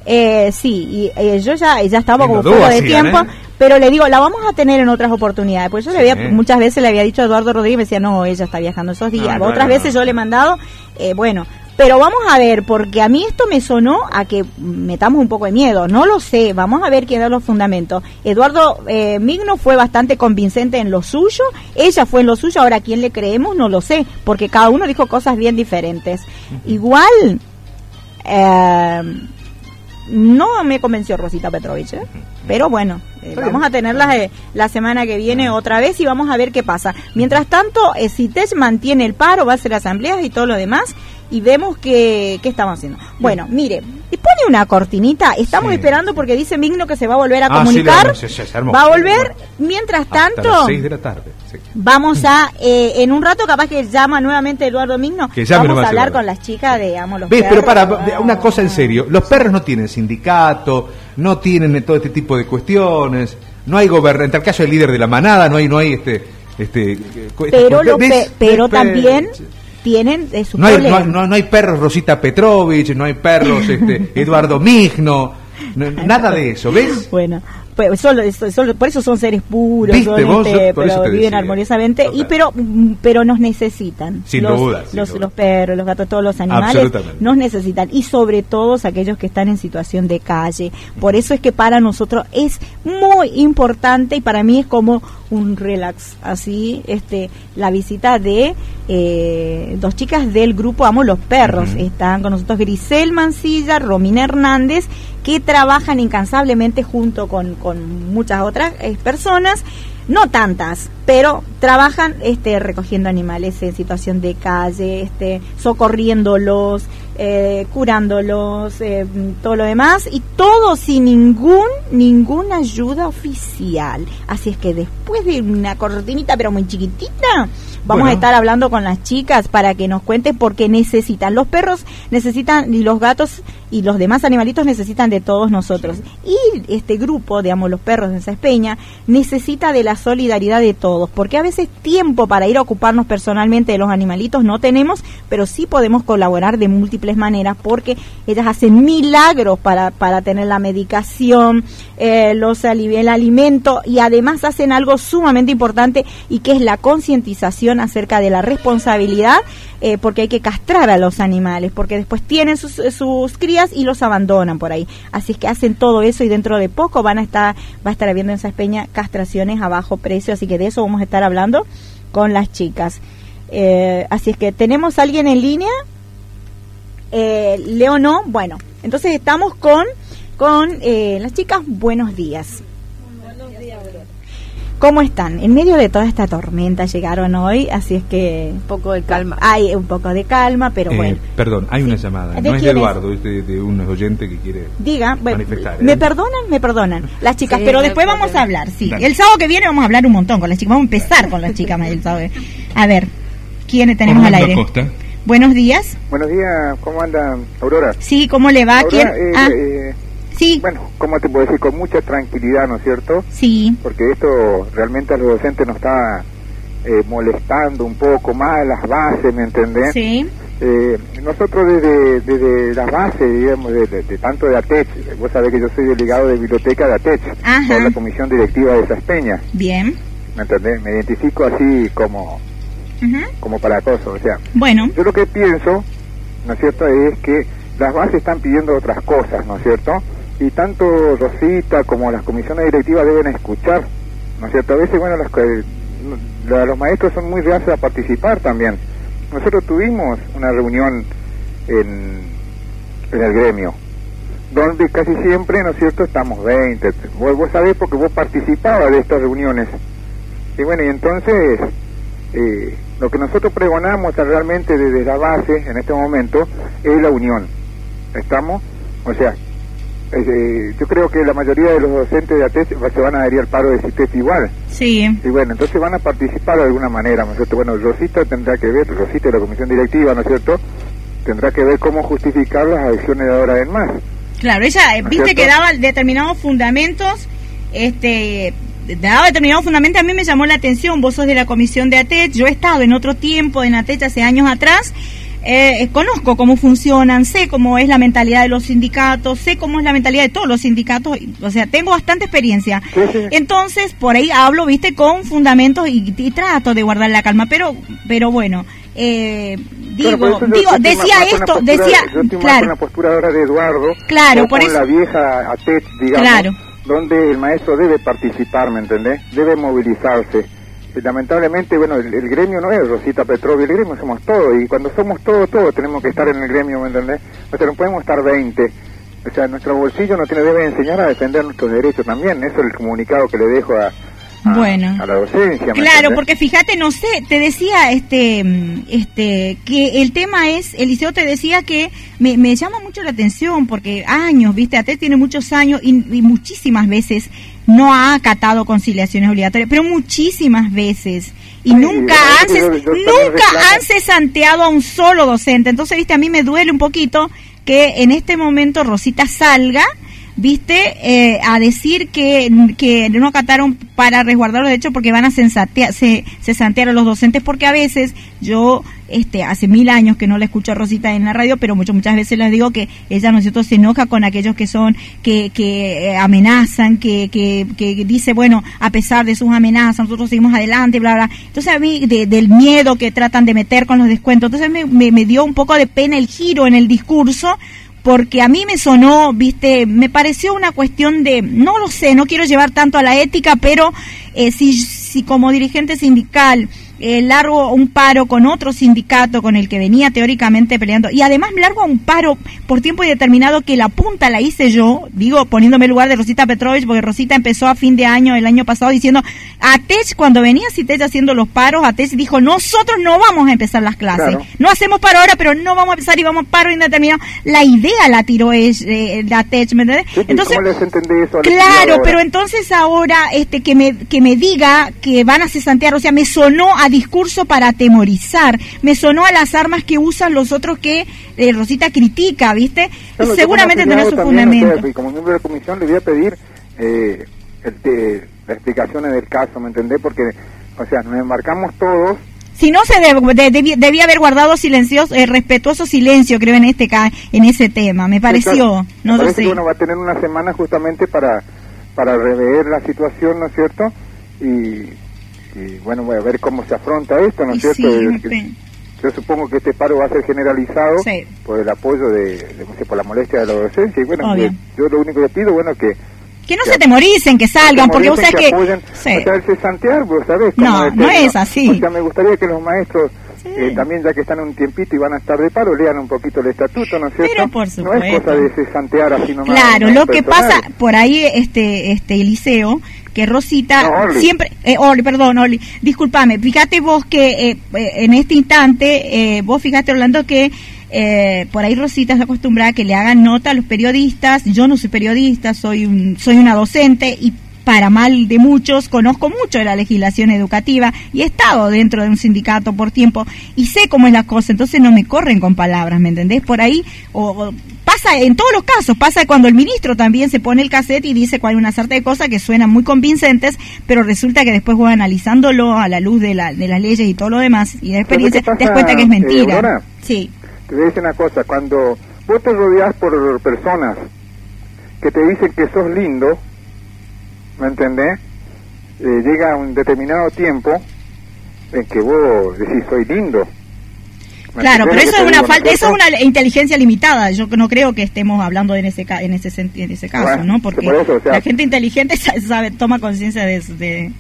Eh, sí, y eh, yo ya, ya estaba Lindo como fuera de hacían, tiempo, ¿eh? pero le digo, la vamos a tener en otras oportunidades. Pues yo le había, muchas veces le había dicho a Eduardo Rodríguez, me decía, no, ella está viajando esos días. No, Otras claro, veces no. yo le he mandado, eh, bueno, pero vamos a ver, porque a mí esto me sonó a que metamos un poco de miedo, no lo sé, vamos a ver quién da los fundamentos. Eduardo eh, Migno fue bastante convincente en lo suyo, ella fue en lo suyo, ahora a quién le creemos no lo sé, porque cada uno dijo cosas bien diferentes. Igual, eh, no me convenció Rosita Petrovich, ¿eh? pero bueno, eh, vamos a tenerla eh, la semana que viene otra vez y vamos a ver qué pasa. Mientras tanto, CITES mantiene el paro, va a hacer asambleas y todo lo demás y vemos que, qué estamos haciendo. Bueno, mire, y pone una cortinita, estamos Sí. esperando porque dice Migno que se va a volver a Ah, comunicar, va a volver, mientras Hasta tanto... las 6 de la tarde. Vamos a, <laughs> eh, en un rato capaz que llama nuevamente Eduardo Migno, Que llame vamos a hablar con las chicas de Amo los ¿Ves? Pero Perros. para, una cosa en serio. Los perros no tienen sindicato, no tienen todo este tipo de cuestiones, no hay gobernante. En el caso del líder de la manada, no hay, no hay este. este cu- pero ¿ves? lo pe- pero también tienen eh, sus No hay, no, problemas. no- no hay perros Rosita Petrovich, no hay perros <laughs> este, Eduardo Migno, no- nada de eso, ¿ves? Bueno, pues solo, solo- por eso son seres puros, este, pero viven armoniosamente, y pero pero nos necesitan. Sin los, duda, sin los, duda. los perros, los gatos, todos los animales nos necesitan y sobre todo aquellos que están en situación de calle. Por eso es que para nosotros es muy importante y para mí es como un relax. Así este la visita de eh, dos chicas del grupo Amo los Perros. Están con nosotros Grisel Mancilla, Romina Hernández, que trabajan incansablemente junto con, con muchas otras eh, personas, no tantas, pero trabajan este, recogiendo animales en situación de calle, este, socorriéndolos, eh, curándolos, eh, todo lo demás, y todo sin ningún, ninguna ayuda oficial. Así es que después de una cortinita, pero muy chiquitita, vamos a estar hablando con las chicas para que nos cuenten porque necesitan. Los perros necesitan y los gatos y los demás animalitos necesitan de todos nosotros. Y este grupo, digamos, los perros de esa Peña, necesita de la solidaridad de todos, porque a veces tiempo para ir a ocuparnos personalmente de los animalitos no tenemos, pero sí podemos colaborar de múltiples maneras, porque ellas hacen milagros para, para tener la medicación, eh, los, el alimento y además hacen algo sumamente importante y que es la concientización acerca de la responsabilidad eh, porque hay que castrar a los animales, porque después tienen sus, sus, crías y los abandonan por ahí. Así es que hacen todo eso y dentro de poco van a estar, va a estar habiendo en esa Peña castraciones a bajo precio, así que de eso vamos a estar hablando con las chicas. Eh, así es que tenemos alguien en línea. Eh, Leo no, bueno, entonces estamos con, con eh, las chicas. Buenos días. ¿Cómo están? En medio de toda esta tormenta llegaron hoy, así es que... Un poco de calma. Hay un poco de calma, pero Eh, bueno. Perdón, hay una llamada. ¿De No es de quién es? Eduardo, es de, de un oyente que quiere Diga, bueno, manifestar. me ¿eh? perdonan, me perdonan las chicas, Sí, pero después vamos a hablar, sí. Dale. El sábado que viene vamos a hablar un montón con las chicas, vamos a empezar con las chicas el sábado. A ver, ¿quiénes tenemos al aire? Acosta. Buenos días. Buenos días, ¿cómo anda Aurora? Sí, ¿cómo le va? ¿Quién? Aurora, eh, ah, eh, sí, bueno, ¿cómo te puedo decir? Con mucha tranquilidad, ¿no es cierto? sí, Porque esto realmente a los docentes nos está eh, molestando un poco más las bases, ¿me entendés? sí, Eh, nosotros desde, desde las bases, digamos, de, de- de tanto de ATECH, vos sabés que yo soy delegado de biblioteca de ATECH, Ajá. por la comisión directiva de esas peñas, bien. ¿me entendés? Me identifico así como, como para cosas, o sea, Bueno, Yo lo que pienso, ¿no es cierto?, es que las bases están pidiendo otras cosas, ¿no es cierto? Y tanto Rosita como las comisiones directivas deben escuchar, ¿no cierto? A veces, bueno, las, los maestros son muy reacios a participar también. Nosotros tuvimos una reunión en, en el gremio, donde casi siempre, ¿no es cierto?, estamos 20. Vos, vos sabés porque vos participabas de estas reuniones. Y bueno, y entonces eh, lo que nosotros pregonamos realmente desde la base en este momento es la unión. ¿Estamos? O sea, eh, yo creo que la mayoría de los docentes de ATES se van a adherir al paro de CITES igual. sí, Y bueno, entonces van a participar de alguna manera, ¿no es cierto? Bueno, Rosita tendrá que ver, Rosita la comisión directiva, ¿no es cierto? Tendrá que ver cómo justificar las acciones de ahora en más. claro, ella, eh, ¿No es viste que daba determinados fundamentos, este daba determinados fundamentos, a mí me llamó la atención, vos sos de la comisión de ATET, yo he estado en otro tiempo en ATET hace años atrás, eh, conozco cómo funcionan, sé cómo es la mentalidad de los sindicatos, sé cómo es la mentalidad de todos los sindicatos, o sea, tengo bastante experiencia. Sí, sí. Entonces, por ahí hablo, viste, con fundamentos y, y trato de guardar la calma, pero pero bueno, eh, digo, digo, decía esto, decía, con claro, la postura ahora de Eduardo, Claro, por con eso- la vieja ATET, digamos, Claro. donde el maestro debe participar, ¿me entendés? Debe movilizarse. Y lamentablemente, bueno, el, el gremio no es Rosita Petrovia, el gremio somos todos, y cuando somos todos, todos tenemos que estar en el gremio, ¿me entendés? O sea, no podemos estar 20. O sea, nuestro bolsillo nos tiene, debe enseñar a defender nuestros derechos también. Eso es el comunicado que le dejo a, a, Bueno. a la docencia. ¿me Claro, entendés? porque fíjate, no sé, te decía este este que el tema es, Eliseo te decía que me, me llama mucho la atención porque años, viste, ATET tiene muchos años y, y muchísimas veces no ha acatado conciliaciones obligatorias, pero muchísimas veces. Y nunca han, nunca han cesanteado a un solo docente. Entonces, viste, a mí me duele un poquito que en este momento Rosita salga viste, eh, a decir que, que no acataron para resguardar los derechos porque van a sensatea- se, cesantear a los docentes, porque a veces yo, este, hace mil años que no la escucho a Rosita en la radio, pero mucho, muchas veces les digo que ella, ¿no es cierto?, se enoja con aquellos que son, que, que eh, amenazan, que, que, dice, bueno, a pesar de sus amenazas, nosotros seguimos adelante, bla, bla. Entonces a mí, de- del miedo que tratan de meter con los descuentos, entonces me, me, me dio un poco de pena el giro en el discurso, porque a mí me sonó, viste, me pareció una cuestión de, no lo sé, no quiero llevar tanto a la ética, pero eh, si, si como dirigente sindical eh, largo un paro con otro sindicato con el que venía teóricamente peleando y además largo un paro por tiempo indeterminado que la punta la hice yo, digo poniéndome en lugar de Rosita Petrovich, porque Rosita empezó a fin de año, el año pasado, diciendo, Atech, cuando venía Citech haciendo los paros, Atech dijo, nosotros no vamos a empezar las clases, Claro. no hacemos paro ahora, pero no vamos a empezar y vamos a paro indeterminado. La idea la tiró es, eh, la Atech, ¿me? Sí, sí, Entonces, ¿Cómo les eso? a Claro, pero entonces ahora este que me que me diga que van a cesantear, o sea, me sonó a discurso para atemorizar. Me sonó a las armas que usan los otros que eh, Rosita critica, ¿viste? Claro, Seguramente tendrá su fundamento. y como miembro de la comisión le voy a pedir eh, el te- las explicaciones del caso, ¿me entendés? Porque, o sea, nos embarcamos todos Si no, se deb- de- debía haber guardado silencios, eh, respetuoso silencio, creo, en este ca en ese tema. Me pareció, no me lo parece sé. que uno va a tener una semana justamente para, para rever la situación, ¿no es cierto? Y, y, bueno, voy a ver cómo se afronta esto, ¿no es cierto? sí, que- yo supongo que este paro va a ser generalizado Sí. por el apoyo de, de- no sé, por la molestia de la docencia. Y bueno, eh, yo lo único que pido, bueno, que Que no se temoricen, que salgan, porque vos sabés que... apoyen, Sí. o sea, el cesantear, vos sabés No, es no es así. O sea, me gustaría que los maestros, eh, también ya que están un tiempito y van a estar de paro, lean un poquito el estatuto, ¿no es cierto? Pero por No es supuesto. cosa de cesantear así nomás. Claro, lo que pasa por ahí, este, este Eliseo, que Rosita No, siempre, eh, Orly, perdón, Orly, discúlpame, fíjate vos que eh, eh, en este instante, eh, vos fíjate Orlando que eh, por ahí Rosita se acostumbra a que le hagan nota a los periodistas, yo no soy periodista, soy un, soy una docente y para mal de muchos, conozco mucho de la legislación educativa y he estado dentro de un sindicato por tiempo y sé cómo es la cosa, entonces no me corren con palabras, ¿me entendés? Por ahí, o, o pasa en todos los casos, pasa cuando el ministro también se pone el cassette y dice cuál una sarta de cosas que suenan muy convincentes, pero resulta que después vos analizándolo a la luz de, la, de las leyes y todo lo demás y de experiencia, te das cuenta que es eh, mentira. Aurora? sí, Te voy a decir una cosa, cuando vos te rodeás por personas que te dicen que sos lindo, ¿me entendés? Eh, llega un determinado tiempo en que vos decís soy lindo. ¿Me Claro, pero eso es una falta, ¿no es eso es una inteligencia limitada. Yo no creo que estemos hablando en ese en ese en ese caso, Bueno, ¿no? Porque por eso, o sea- la gente inteligente <laughs> sa- sabe toma conciencia de, de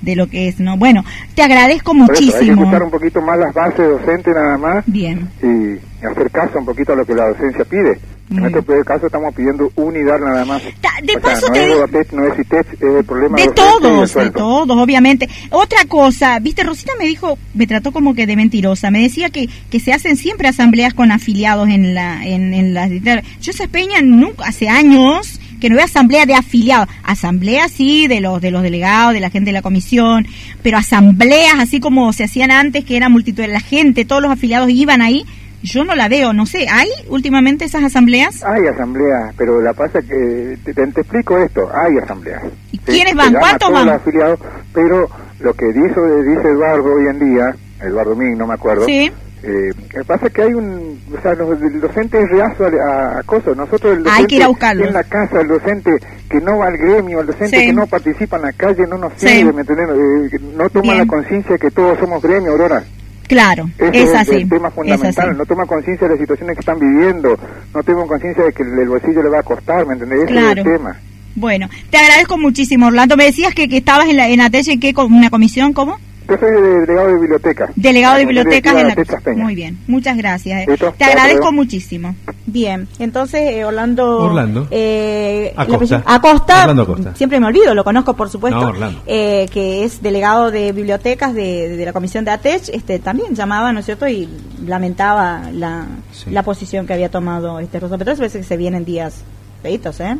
de lo que es, ¿no? Bueno, te agradezco Por eso, hay que muchísimo. escuchar un poquito más las bases docentes nada más Bien. y hacer caso un poquito a lo que la docencia pide. En este caso estamos pidiendo unidad nada más. de O sea, paso no te es di- Vodapet, no es ITEX, es el problema De todos, de todos, obviamente. Otra cosa, viste, Rosita me dijo, me trató como que de mentirosa, me decía que, que se hacen siempre asambleas con afiliados en la, en, en las, yo esa Peña nunca, hace años que no veo asamblea de afiliados, asamblea sí de los, de los delegados, de la gente de la comisión, pero asambleas así como se hacían antes, que era multitud, la gente, todos los afiliados iban ahí, yo no la veo, no sé, ¿hay últimamente esas asambleas? Hay asambleas, pero la pasa que te, te- te explico esto, hay asambleas. ¿Y quiénes van? ¿Cuántos van? Los afiliados, pero lo que dice, dice Eduardo hoy en día, Eduardo Ming, no me acuerdo. Sí. Eh, que pasa es que hay un, o sea, los, el docente es reazo a, a cosas. Nosotros el docente Hay que ir a buscarlos. en la casa, el docente que no va al gremio, el docente Sí. que no participa en la calle, no nos Sí. sirve, ¿me entendés? Eh, no toma Bien. la conciencia que todos somos gremio, Aurora. Claro, Ese es así. el tema es fundamental, así. no toma conciencia de las situaciones que están viviendo, no toma conciencia de que el, el bolsillo le va a costar, ¿me entendés? Ese Claro. es el tema. Bueno, te agradezco muchísimo, Orlando. Me decías que, que estabas en la en ATECH, ¿qué, con una comisión, ¿cómo? Yo soy de- delegado de biblioteca. Delegado de bibliotecas de la... De. Muy bien, muchas gracias. eh. Listo, Te agradezco muchísimo. Bien, entonces eh, Orlando... Orlando. eh, Acosta. Acosta. Orlando Acosta. Siempre me olvido, lo conozco por supuesto. No, Orlando. eh, que es delegado de bibliotecas de, de la comisión de ATECH. Este, también llamaba, ¿no es cierto? Y lamentaba la, Sí. la posición que había tomado este Rosa Petróleo. Parece que se vienen días feitos, ¿eh?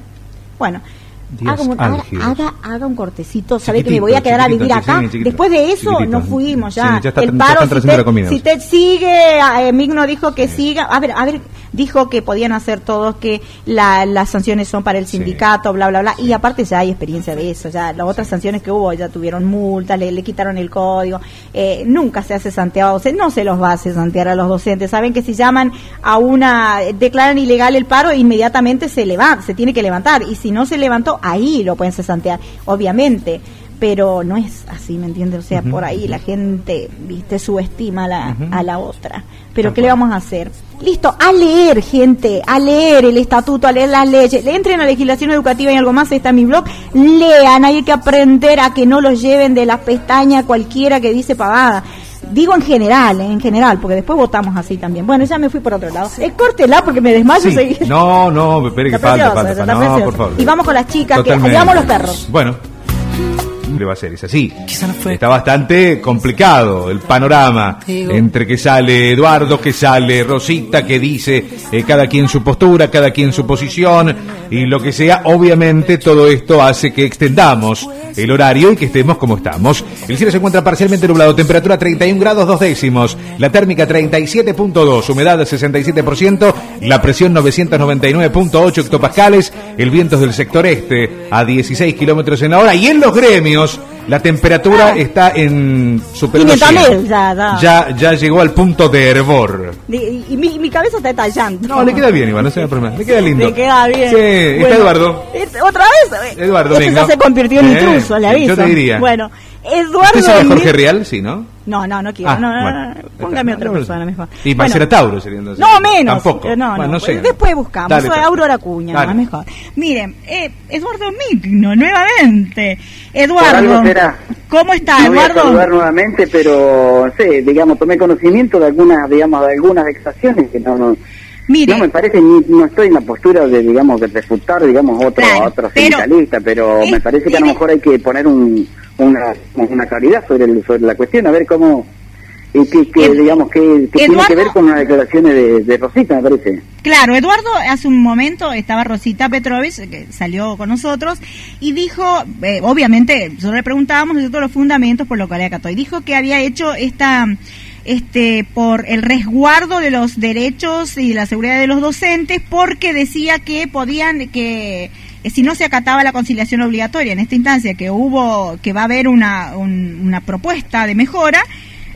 Bueno. Haga un, haga, álgidos. haga, haga un cortecito, sabe que me voy a quedar a vivir acá. Después de eso Chiquitito. nos fuimos ya. Sí, ya. está- el paro, si te sigue, eh, Migno dijo que siga, a ver, a ver, dijo que podían hacer todos, que la, las sanciones son para el sindicato, bla, bla, bla, y aparte ya hay experiencia de eso, ya las otras sanciones que hubo ya tuvieron multas, le, le quitaron el código, eh, nunca se hace santeado a docentes, no se los va a hacer santear a los docentes, saben que si llaman a una, declaran ilegal el paro, inmediatamente se levanta, se tiene que levantar, y si no se levantó, ahí lo pueden santear, obviamente pero no es así, ¿me entiendes? O sea, por ahí la gente, viste, subestima a la, a la otra. Pero Tal ¿qué le vamos a hacer? Listo, a leer, gente, a leer el estatuto, a leer las leyes. Le entren a legislación educativa y algo más, está mi blog. Lean, hay que aprender a que no los lleven de la pestaña cualquiera que dice pavada. Digo en general, en general, porque después votamos así también. Bueno, ya me fui por otro lado. Eh, córtela porque me desmayo. Sí. seguir. No, no, espere que falta. No, por favor. Y vamos con las chicas, que Totalmente. ayudamos los perros. Bueno, siempre va a ser, es así. Está bastante complicado el panorama entre que sale Eduardo, que sale Rosita, que dice eh, cada quien su postura, cada quien su posición y lo que sea. Obviamente todo esto hace que extendamos el horario y que estemos como estamos. El cielo se encuentra parcialmente nublado, temperatura 31 grados dos décimos, la térmica 37.2, humedad 67%, la presión 999.8 hectopascales, el viento es del sector este a 16 kilómetros en la hora. Y en los gremios la temperatura Ah. está en super ya, ya. ya, ya llegó al punto de hervor. Y, y mi, mi cabeza está estallando. No, le queda bien, Iván, no se me problema. Le queda lindo. Le queda bien. Sí, está Bueno, Eduardo. este, ¿Otra vez? Eduardo, Este venga. ya se convirtió en Eh, intruso, le aviso. yo te diría. Bueno, Eduardo... ¿Usted sabe Jorge Real? Sí, ¿no? No, no, no quiero. Ah, no, no, bueno. no. Póngame otra persona mejor. Y Bueno, Marcela Tauro sería entonces. No, menos. Tampoco. Eh, No, Bueno, no. no sé. Después buscamos. Dale, Soy pues. Aurora Cuña, Dale. mejor. Miren, eh, Eduardo Migno, nuevamente. Eduardo. ¿cómo está, No voy a Eduardo? saludar nuevamente, pero, no sé, digamos, tomé conocimiento de algunas, digamos, de algunas excepciones que no, no, Mire. no me parece, ni, no estoy en la postura de, digamos, de refutar, digamos, otro, Claro, otro sindicalista, pero me parece que a lo mejor hay que poner un, una, una claridad sobre, el, sobre la cuestión, a ver cómo, y que, que, Ed- digamos, que, que tiene que Eduardo- ver con las declaraciones de, de Rosita, me parece. Claro, Eduardo hace un momento estaba Rosita Petrovich, que salió con nosotros, y dijo, eh, obviamente, nosotros le preguntábamos nosotros los fundamentos por lo que le acató, y dijo que había hecho esta, este, por el resguardo de los derechos y la seguridad de los docentes, porque decía que podían, que eh, si no se acataba la conciliación obligatoria en esta instancia, que hubo, que va a haber una, un- una propuesta de mejora,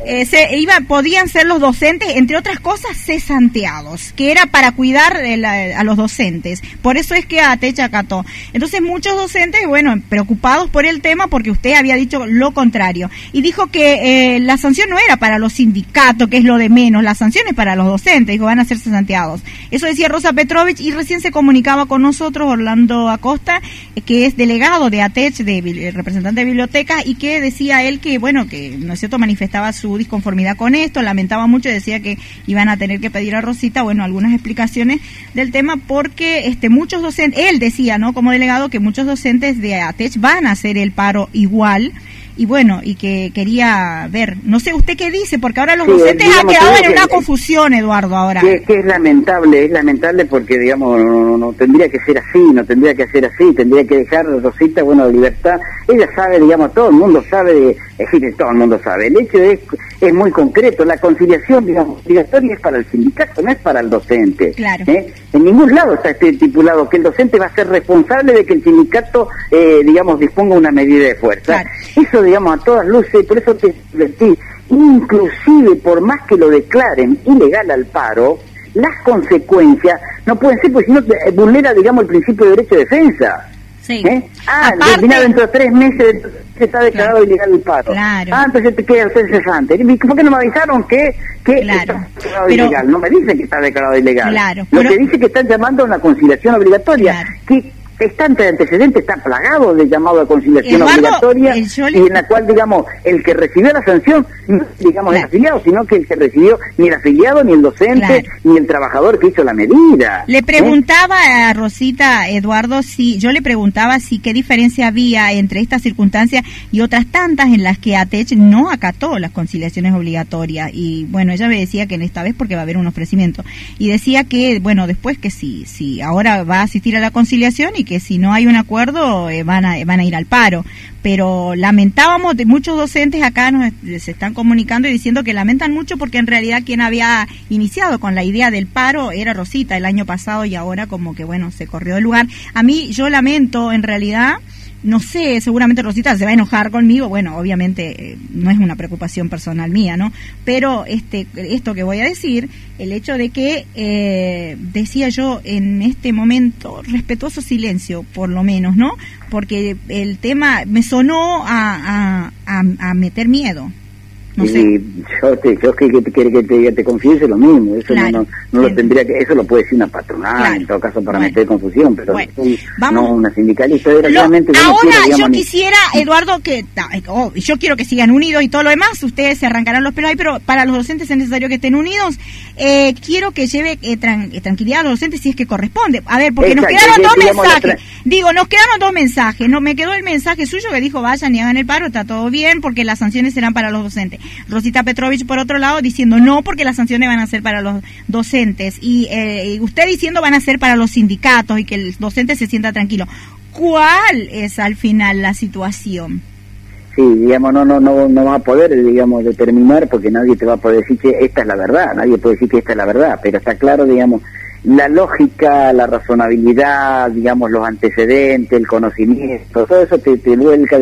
eh, se iba, podían ser los docentes, entre otras cosas, cesanteados, que era para cuidar eh, a los docentes. Por eso es que ATECH acató. Entonces muchos docentes, bueno, preocupados por el tema porque usted había dicho lo contrario. Y dijo que eh, la sanción no era para los sindicatos, que es lo de menos, la sanción es para los docentes, dijo, van a ser cesanteados. Eso decía Rosa Petrovich y recién se comunicaba con nosotros Orlando Acosta, que es delegado de ATECH, de, representante de biblioteca, y que decía él que, bueno, que, ¿no es cierto?, manifestaba su disconformidad con esto, lamentaba mucho, decía que iban a tener que pedir a Rosita, bueno, algunas explicaciones del tema, porque este muchos docentes, él decía, ¿no?, como delegado, que muchos docentes de ATECH van a hacer el paro igual, y bueno, y que quería ver, no sé usted qué dice, porque ahora los Sí, docentes han quedado creo en que- una confusión, Eduardo, ahora. Que, que es lamentable, es lamentable porque, digamos, no, no- no tendría que ser así, no tendría que ser así, tendría que dejar Rosita, bueno, de libertad. Ella sabe, digamos, todo el mundo sabe, de, es decir, todo el mundo sabe. El hecho es, es muy concreto, la conciliación, digamos, obligatoria es para el sindicato, no es para el docente. Claro. ¿eh? En ningún lado está este estipulado que el docente va a ser responsable de que el sindicato, eh, digamos, disponga una medida de fuerza. Claro. Eso, digamos, a todas luces, por eso te advertí, inclusive por más que lo declaren ilegal al paro, las consecuencias no pueden ser, porque si no eh, vulnera, digamos, el principio de derecho de defensa. Sí. ¿Eh? Ah, Aparte- dentro de tres meses se está declarado ilegal el paro. Claro. Ah, entonces te queda usted cesante. ¿Y ¿Por qué no me avisaron que, que Claro. está declarado Pero- ilegal? No me dicen que está declarado ilegal. Claro, Lo pero- que dice que están llamando a una conciliación obligatoria. Claro. Que está ante antecedentes, está plagado de llamado a conciliación Eduardo, obligatoria eh, le- y en la cual, digamos, el que recibió la sanción, no, digamos, el Claro. afiliado, sino que el que recibió ni el afiliado, ni el docente, Claro. ni el trabajador que hizo la medida. Le ¿Eh? preguntaba a Rosita Eduardo si yo le preguntaba si qué diferencia había entre esta circunstancia y otras tantas en las que ATECH no acató las conciliaciones obligatorias y bueno ella me decía que en esta vez porque va a haber un ofrecimiento y decía que bueno después que si si ahora va a asistir a la conciliación y que si no hay un acuerdo eh, van a van a ir al paro. Pero lamentábamos muchos docentes acá nos se están comunicando y diciendo que lamentan mucho porque en realidad quien había iniciado con la idea del paro era Rosita el año pasado y ahora como que bueno se corrió del lugar. A mí yo lamento en realidad no sé, seguramente Rosita se va a enojar conmigo, bueno, obviamente eh, no es una preocupación personal mía, ¿no? Pero este, esto que voy a decir, el hecho de que, eh, decía yo en este momento, respetuoso silencio, por lo menos, ¿no? Porque el tema me sonó a, a, a, a meter miedo. No y sé. yo, te, yo que, que te quiere que te, te confiese lo mismo, eso no- no, no, lo tendría que, eso lo puede decir una patronal, en todo caso para meter confusión, pero Bueno, vamos. no una sindicalista, Lo- yo no ahora quiero, digamos, yo quisiera, <laughs> Eduardo, que oh, yo quiero que sigan unidos y todo lo demás. Ustedes se arrancarán los pelos ahí, pero para los docentes es necesario que estén unidos. Eh, quiero que lleve eh, tran- eh, tranquilidad a los docentes si es que corresponde. A ver, porque nos quedaron que dos mensajes. Digo, nos quedaron dos mensajes. No me quedó el mensaje suyo que dijo vayan y hagan el paro, está todo bien, porque las sanciones serán para los docentes. Rosita Petrovich, por otro lado, diciendo no, porque las sanciones van a ser para los docentes. Y, eh, usted diciendo van a ser para los sindicatos y que el docente se sienta tranquilo. ¿Cuál es al final la situación? Sí, digamos, no, no, no, no va a poder, digamos, determinar porque nadie te va a poder decir que esta es la verdad, nadie puede decir que esta es la verdad, pero está claro, digamos, la lógica, la razonabilidad, digamos, los antecedentes, el conocimiento, todo eso te, te vuelca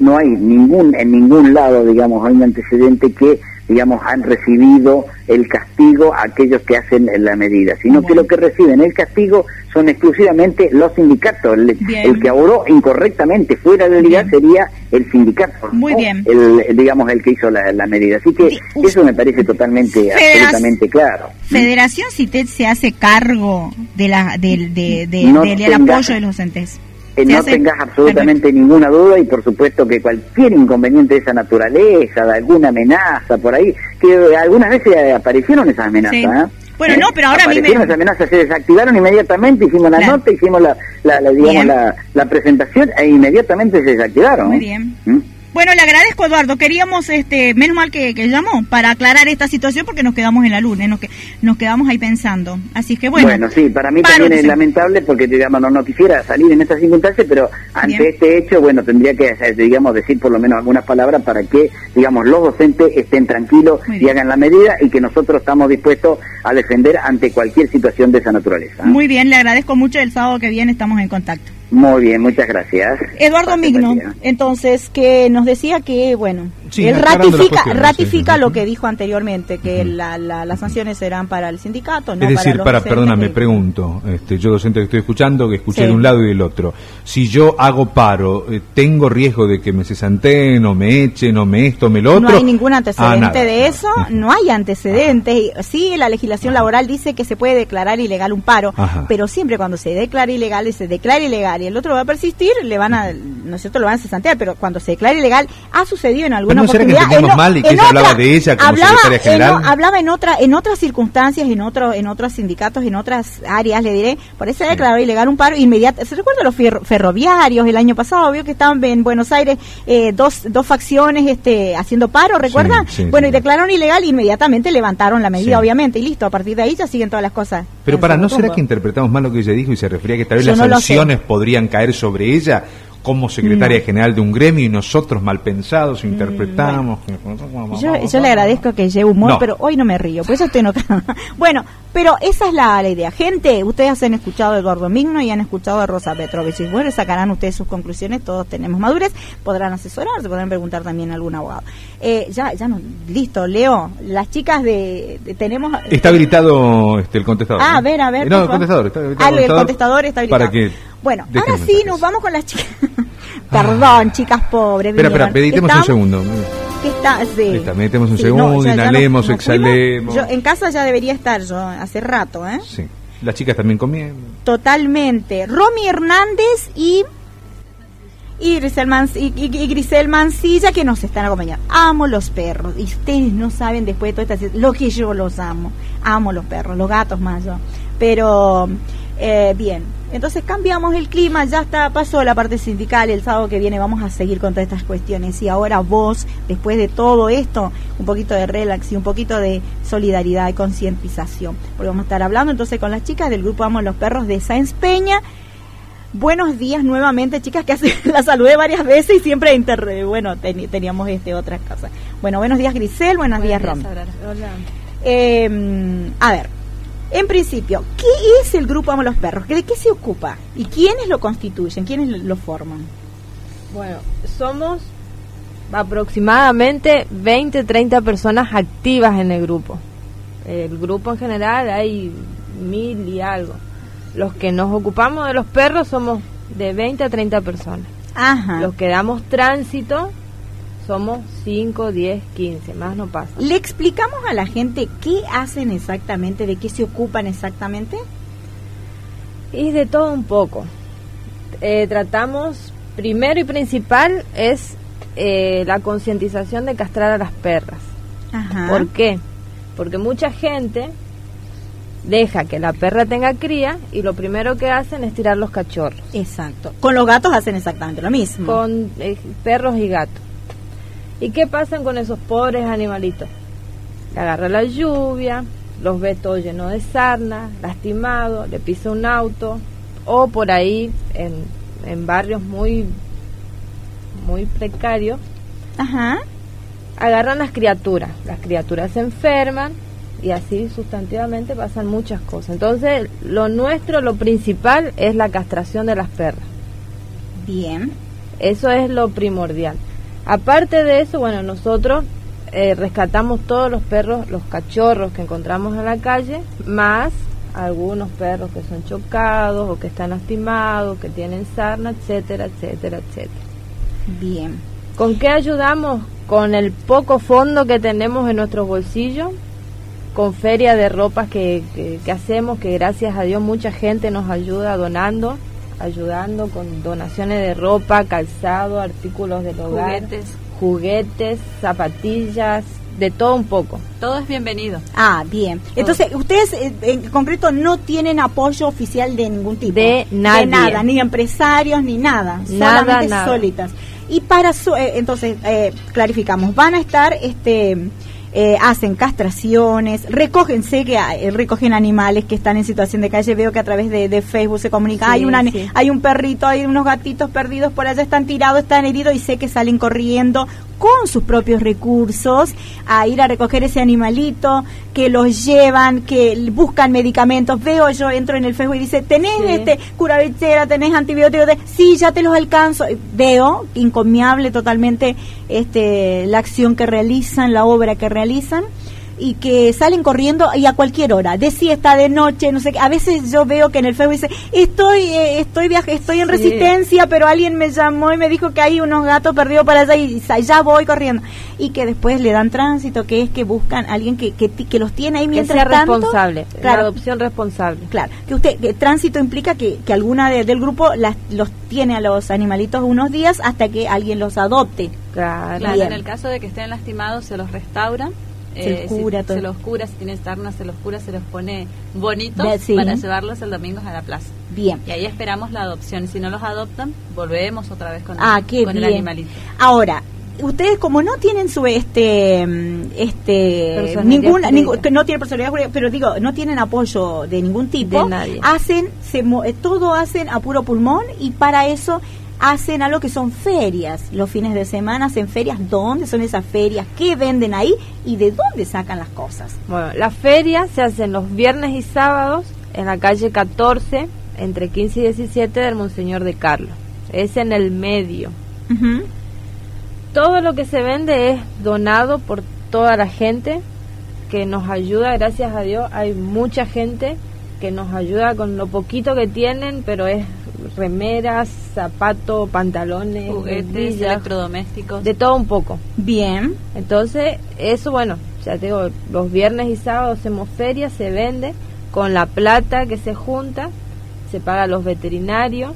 no hay ningún, en ningún lado, digamos, hay un antecedente que, digamos, han recibido el castigo a aquellos que hacen la medida, sino que lo que reciben el castigo son exclusivamente los sindicatos. El, que obró incorrectamente fuera de la liga sería el sindicato. Muy ¿no? bien. El, digamos, el que hizo la, la medida. Así que eso me parece totalmente, absolutamente claro. Federación CITED se hace cargo de la, del de, de- No apoyo de los docentes. Que Se no hace- tengas absolutamente <laughs> ninguna duda y por supuesto que cualquier inconveniente de esa naturaleza, de alguna amenaza por ahí, que algunas veces eh, aparecieron esas amenazas. Sí. ¿eh? Bueno, ¿Eh? no, pero ahora a mí me- Aparecieron esas amenazas, se desactivaron inmediatamente, hicimos la Claro. nota, hicimos la, la, la, digamos, la, la presentación e inmediatamente se desactivaron. Muy ¿eh? bien. ¿Mm? Bueno, le agradezco, Eduardo. Queríamos, este, menos mal que, que llamó para aclarar esta situación porque nos quedamos en la luna, nos, que, nos quedamos ahí pensando. Así que bueno. sí, para mí también es lamentable porque, digamos, no, no quisiera salir en estas circunstancias, pero ante Bien. este hecho, bueno, tendría que, eh, digamos, decir por lo menos algunas palabras para que, digamos, los docentes estén tranquilos y hagan la medida y que nosotros estamos dispuestos a defender ante cualquier situación de esa naturaleza. Muy bien, le agradezco mucho. El sábado que viene estamos en contacto. Muy bien, muchas gracias. Eduardo Pase Migno, entonces, que nos decía que, bueno, Sí, él ratifica, ratifica sí, sí. lo que dijo anteriormente, que la- la- las sanciones serán para el sindicato, no es decir, para para, perdona, me pregunto, este, yo docente que estoy escuchando, que escuché Sí. de un lado y del otro, si yo hago paro, eh, ¿tengo riesgo de que me cesanteen o me echen o me esto o me lo otro? No hay ningún Ah, antecedente nada. de eso, no hay antecedentes. Y Sí, la legislación laboral dice que se puede declarar ilegal un paro, Ajá. pero siempre cuando se declara ilegal y se declara ilegal y el otro va a persistir, le van a, ¿no es cierto?, lo van a cesantear, pero cuando se declara ilegal, ha sucedido en alguna no será que oportunidad. entendíamos en mal y que en ella hablaba de ella como hablaba, secretaria en general? o- hablaba en otra, en otras circunstancias, en otro, en otros sindicatos, en otras áreas, le diré, por eso se declaró ilegal un paro inmediato. ¿Se recuerda los ferro- ferroviarios el año pasado? Vio que estaban en Buenos Aires eh, dos, dos facciones este, haciendo paro, ¿recuerda? Sí, sí, bueno, sí. y declararon ilegal, inmediatamente levantaron la medida, Sí. obviamente, y listo, a partir de ahí ya siguen todas las cosas. Pero en para, ¿no será rumbo. que interpretamos mal lo que ella dijo y se refería a que tal vez Yo las no sanciones podrían caer sobre ella como secretaria general de un gremio y nosotros mal pensados Mm, interpretamos? Yo, yo le agradezco que lleve humor, No. pero hoy no me río, por eso estoy enojada. <laughs> bueno, pero esa es la, la idea. Gente, ustedes han escuchado a Eduardo Migno y han escuchado a Rosa Petrovich. Y bueno, sacarán ustedes sus conclusiones, todos tenemos madurez, podrán asesorarse, podrán preguntar también a algún abogado. Eh, ya, ya no, listo, Leo, las chicas de, de- tenemos... Está habilitado este, el contestador. Ah, ¿no? a ver, a ver. Eh, No, el contestador. Está habilitado Ah, el contestador está habilitado. Para que Bueno, ahora sí, nos vamos con las chicas. <laughs> Perdón, chicas pobres. Espera, espera, meditemos un segundo. que está, sí. Está, meditemos un Sí, segundo, ya- ya nos- inhalemos, fuimos. exhalemos. Yo en casa ya debería estar yo hace rato, ¿eh? Sí. Las chicas también comían. Totalmente. Romy Hernández y y Grisel, y Grisel Mancilla que nos están acompañando. Amo los perros. Y ustedes no saben después de toda esta lo que yo los amo. Amo los perros, los gatos más yo. Pero, eh, bien. Entonces cambiamos el clima, ya está, pasó la parte sindical, el sábado que viene vamos a seguir con todas estas cuestiones. Y ahora vos, después de todo esto, un poquito de relax y un poquito de solidaridad y concientización. Porque vamos a estar hablando entonces con las chicas del grupo Amo los Perros de Sáenz Peña. Buenos días nuevamente, chicas, que hace, <laughs> la saludé varias veces y siempre inter, bueno, teni- teníamos este otras cosas. Bueno, buenos días Grisel, buenos, días Rom. Eh, a ver, en principio, ¿qué es el grupo Amo los Perros? ¿De qué se ocupa? ¿Y quiénes lo constituyen? ¿Quiénes lo- forman? Bueno, somos aproximadamente 20, 30 personas activas en el grupo. El grupo en general hay mil y algo. Los que nos ocupamos de los perros somos de 20 a 30 personas. Ajá. Los que damos tránsito somos 5, 10, 15, más no pasa. ¿Le explicamos a la gente qué hacen exactamente, de qué se ocupan exactamente? Y de todo un poco. Eh, tratamos, primero y principal, es eh, la concientización de castrar a las perras. Ajá. ¿Por qué? Porque mucha gente deja que la perra tenga cría y lo primero que hacen es tirar los cachorros. Exacto. Con los gatos hacen exactamente lo mismo. Con eh, perros y gatos. ¿Y qué pasan con esos pobres animalitos? Le agarra la lluvia, los ve todo lleno de sarna, lastimado, le pisa un auto, o por ahí en, en barrios muy, muy precarios, Ajá. agarran las criaturas. Las criaturas se enferman y así sustantivamente pasan muchas cosas. Entonces, lo nuestro, lo principal es la castración de las perras. Bien. Eso es lo primordial. Aparte de eso, bueno, nosotros eh, rescatamos todos los perros, los cachorros que encontramos en la calle, más algunos perros que son chocados o que están lastimados, que tienen sarna, etcétera, etcétera, etcétera. Bien. ¿Con qué ayudamos? Con el poco fondo que tenemos en nuestros bolsillos, con feria de ropas que, que, que hacemos, que gracias a Dios mucha gente nos ayuda donando, ayudando con donaciones de ropa, calzado, artículos del hogar, Juguetes. juguetes, zapatillas, de todo un poco. Todo es bienvenido. Ah, bien. Entonces, ustedes eh, en concreto no tienen apoyo oficial de ningún tipo. De nadie. De nada, ni empresarios, ni nada. Nada, solamente nada. solitas. Y para su, eh, entonces, eh, clarificamos, van a estar, este, eh, hacen castraciones, recogen, sé que eh, recogen animales que están en situación de calle, veo que a través de, de Facebook se comunica, Sí, hay, una, sí. hay un perrito, hay unos gatitos perdidos por allá, están tirados, están heridos y sé que salen corriendo con sus propios recursos a ir a recoger ese animalito, que los llevan, que buscan medicamentos. Veo yo, entro en el Facebook y dice, ¿tenés Sí. este curavichera, tenés antibióticos? De... Sí, ya te los alcanzo. Veo, encomiable totalmente este la acción que realizan, la obra que realizan y que salen corriendo y a cualquier hora, de siesta, de noche, no sé qué. A veces yo veo que en el Facebook dice, estoy, eh, estoy viaje, estoy en Sí. resistencia, pero alguien me llamó y me dijo que hay unos gatos perdidos para allá y sa- ya voy corriendo. Y que después le dan tránsito, que es que buscan a alguien que, que, que los tiene ahí Que mientras sea tanto. responsable, la adopción responsable. Claro, que usted, que tránsito implica que, que alguna de- del grupo las, los tiene a los animalitos unos días hasta que alguien los adopte. Claro. Claro, en el caso de que estén lastimados, se los restaura. Se eh, los cura si- todo. se los cura, si tienen sarna, se los cura, se los pone bonitos sí. para llevarlos el domingo a la plaza. Bien. Y ahí esperamos la adopción. Si no los adoptan, volvemos otra vez con, Ah, qué con el bien. animalito. Ahora, ustedes como no tienen su este mm, este ninguna ningún- que no tienen personalidad jurídica, pero digo, no tienen apoyo de ningún tipo, De nadie. hacen se eh, todo hacen a puro pulmón y para eso hacen algo que son ferias. Los fines de semana hacen ferias. ¿Dónde son esas ferias? ¿Qué venden ahí? ¿Y de dónde sacan las cosas? Bueno, las ferias se hacen los viernes y sábados en la calle 14, entre 15 y 17 del Monseñor de Carlos. Es en el medio. Todo lo que se vende es donado por toda la gente que nos ayuda, gracias a Dios, hay mucha gente que nos ayuda con lo poquito que tienen, pero es remeras, zapatos, pantalones, Juguetes, rodillas, electrodomésticos. de todo un poco. Bien. Entonces, eso bueno, ya te digo, los viernes y sábados hacemos ferias, se vende, con la plata que se junta, se paga a los veterinarios,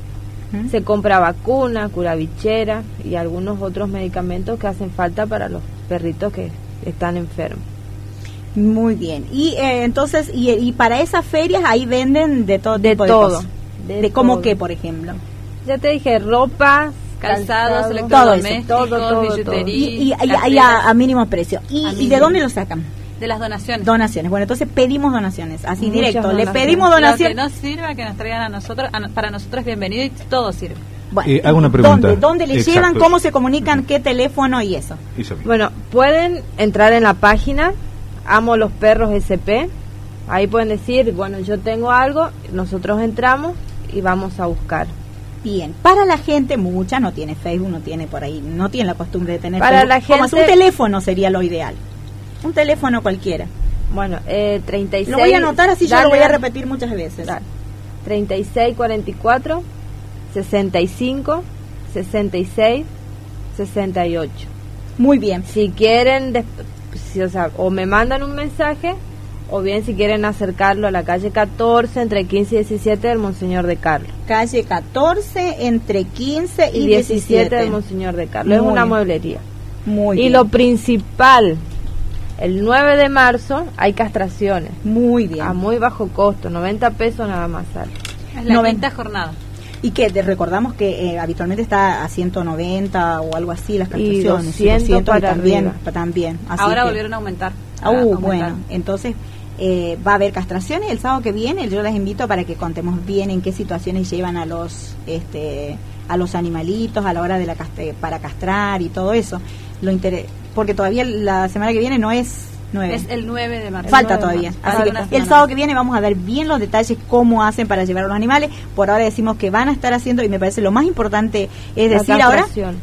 se compra vacuna, curavichera y algunos otros medicamentos que hacen falta para los perritos que están enfermos. Muy bien. Y eh, entonces, y, y para esas ferias ahí venden de todo De tipo todo, de cosas. De De, cómo qué, por ejemplo. Ya te dije, ropa, Calzados, calzado, electrodomésticos, todo, todo. Y, y, y- y carteras. a, a mínimo precio. ¿Y, y de dónde lo sacan? De las donaciones. Donaciones. Bueno, entonces pedimos donaciones, así Muchas directo. Le donaciones. pedimos Lo que donaciones. no sirva, que nos traigan a nosotros, a para nosotros es bienvenido y todo sirve. Bueno, Eh, hago una pregunta. ¿Dónde, dónde le Exacto. llevan? ¿Cómo se comunican? ¿Qué teléfono y eso? Eso. Bueno, pueden entrar en la página Amo los Perros SP. Ahí pueden decir, bueno, yo tengo algo, nosotros entramos y vamos a buscar. Bien, para la gente, mucha no tiene Facebook, no tiene por ahí, no tiene la costumbre de tener Para Facebook. la Como gente- un teléfono sería lo ideal. Un teléfono cualquiera. Bueno, eh, 36... Lo voy a anotar así yo lo Dale, voy a dale. repetir muchas veces. Dale. 3644 65 66 68. Muy bien. Si quieren, des- si, o sea, o me mandan un mensaje, o bien si quieren acercarlo a la calle 14, entre 15 y 17 del Monseñor de Carlos. Calle 14, entre 15 y, Y 17 del Monseñor de Carlos. Muy es una mueblería. Muy y bien. lo principal, el 9 de marzo hay castraciones. Muy bien. A muy bajo costo, 90 pesos nada más sale. Es la Noventa. quinta jornada. Y que te recordamos que eh, habitualmente está a 190 o algo así las Y castraciones. 200 y para también, arriba. pa- también. Así Ahora que- volvieron a aumentar. Ah, a uh, aumentar. bueno, entonces eh, va a haber castraciones el sábado que viene. Yo les invito para que contemos bien en qué situaciones llevan a los este a los animalitos a la hora de la castre- para castrar y todo eso. Lo porque todavía la semana que viene no es 9. Es el 9 de marzo. Falta El 9 de todavía. marzo. Así Falta que el sábado que viene vamos a dar bien los detalles cómo hacen para llevar a los animales. Por ahora decimos que van a estar haciendo y me parece lo más importante es La decir ahora castración.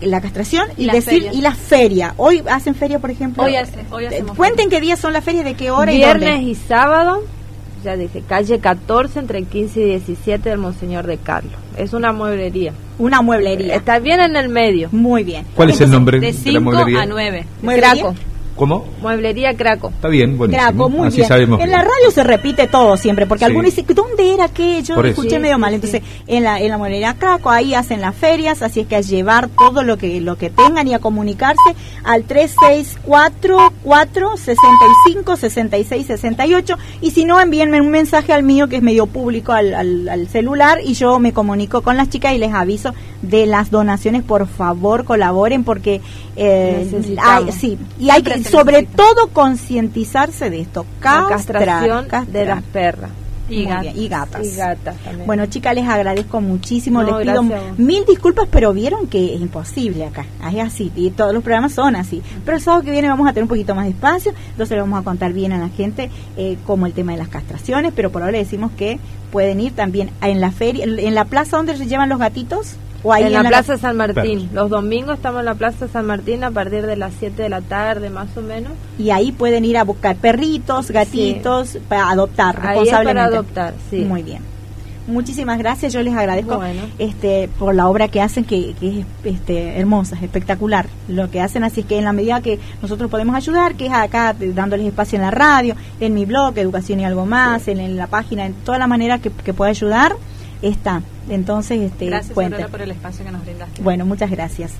la castración y, Y las decir ferias. y la feria. Hoy hacen feria, por ejemplo. Hoy hace- hoy hacemos Cuenten qué días son las ferias, de qué hora Viernes y dónde. y sábado, ya dije, calle 14, entre 15 y 17 del Monseñor de Carlos. Es una mueblería. Una mueblería. Está bien en el medio. Muy bien. ¿Cuál es el nombre De de la 5 mueblería? a 9. ¿Mueblería? Craco. ¿Cómo? Mueblería Craco. Está bien, buenísimo. Graco, muy Así bien. sabemos. En bien. la radio se repite todo siempre, porque Sí. algunos dicen, ¿dónde era que Yo Por eso. escuché Sí, medio mal. sí. Entonces, en la, en la mueblería Craco, ahí hacen las ferias, así es que a llevar todo lo que lo que tengan y a comunicarse al 364-465-6668. Y si no, envíenme un mensaje al mío, que es medio público, al, al, al celular, y yo me comunico con las chicas y les aviso de las donaciones. Por favor, colaboren, porque eh, hay- sí, y hay que sobre todo concientizarse de esto. Castrar, castración de las perras. Y bien, gatas. Y gatas también. Bueno, chicas, les agradezco muchísimo. No, les pido mil disculpas, pero vieron que es imposible acá. Es así, y todos los programas son así. Pero el sábado que viene vamos a tener un poquito más de espacio, entonces le vamos a contar bien a la gente eh, como el tema de las castraciones, pero por ahora le decimos que pueden ir también en la feria, en la plaza donde se llevan los gatitos. O ahí en, la, ca- Plaza San Martín. Los domingos estamos en la Plaza San Martín a partir de las 7 de la tarde, más o menos. Y ahí pueden ir a buscar perritos, gatitos, para adoptar Ahí es responsablemente. para adoptar, sí. Muy bien. Muchísimas gracias, yo les agradezco Bueno. este por la obra que hacen, que, que es este, hermosa, es espectacular lo que hacen, así es que en la medida que nosotros podemos ayudar, que es acá dándoles espacio en la radio, en mi blog, Educación y algo más, en, en la página, en toda la manera que, que pueda ayudar, está. Entonces, este, Gracias. Aurora, por el espacio que nos brindaste. Bueno, muchas gracias.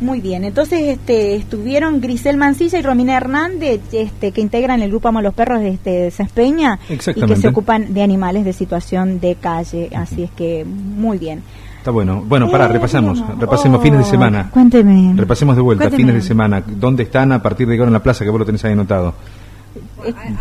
Muy bien, entonces este, estuvieron Grisel Mancilla y Romina Hernández, este, que integran el grupo Amo a los Perros de este, Saspeña y que se ocupan de animales de situación de calle. Así es que muy bien. Está bueno. Bueno, para, Eh, repasamos. bueno. Repasemos Oh, fines de semana. Cuénteme. Repasemos de vuelta, Cuénteme. fines de semana. ¿Dónde están a partir de qué hora en la plaza? Que vos lo tenés ahí anotado.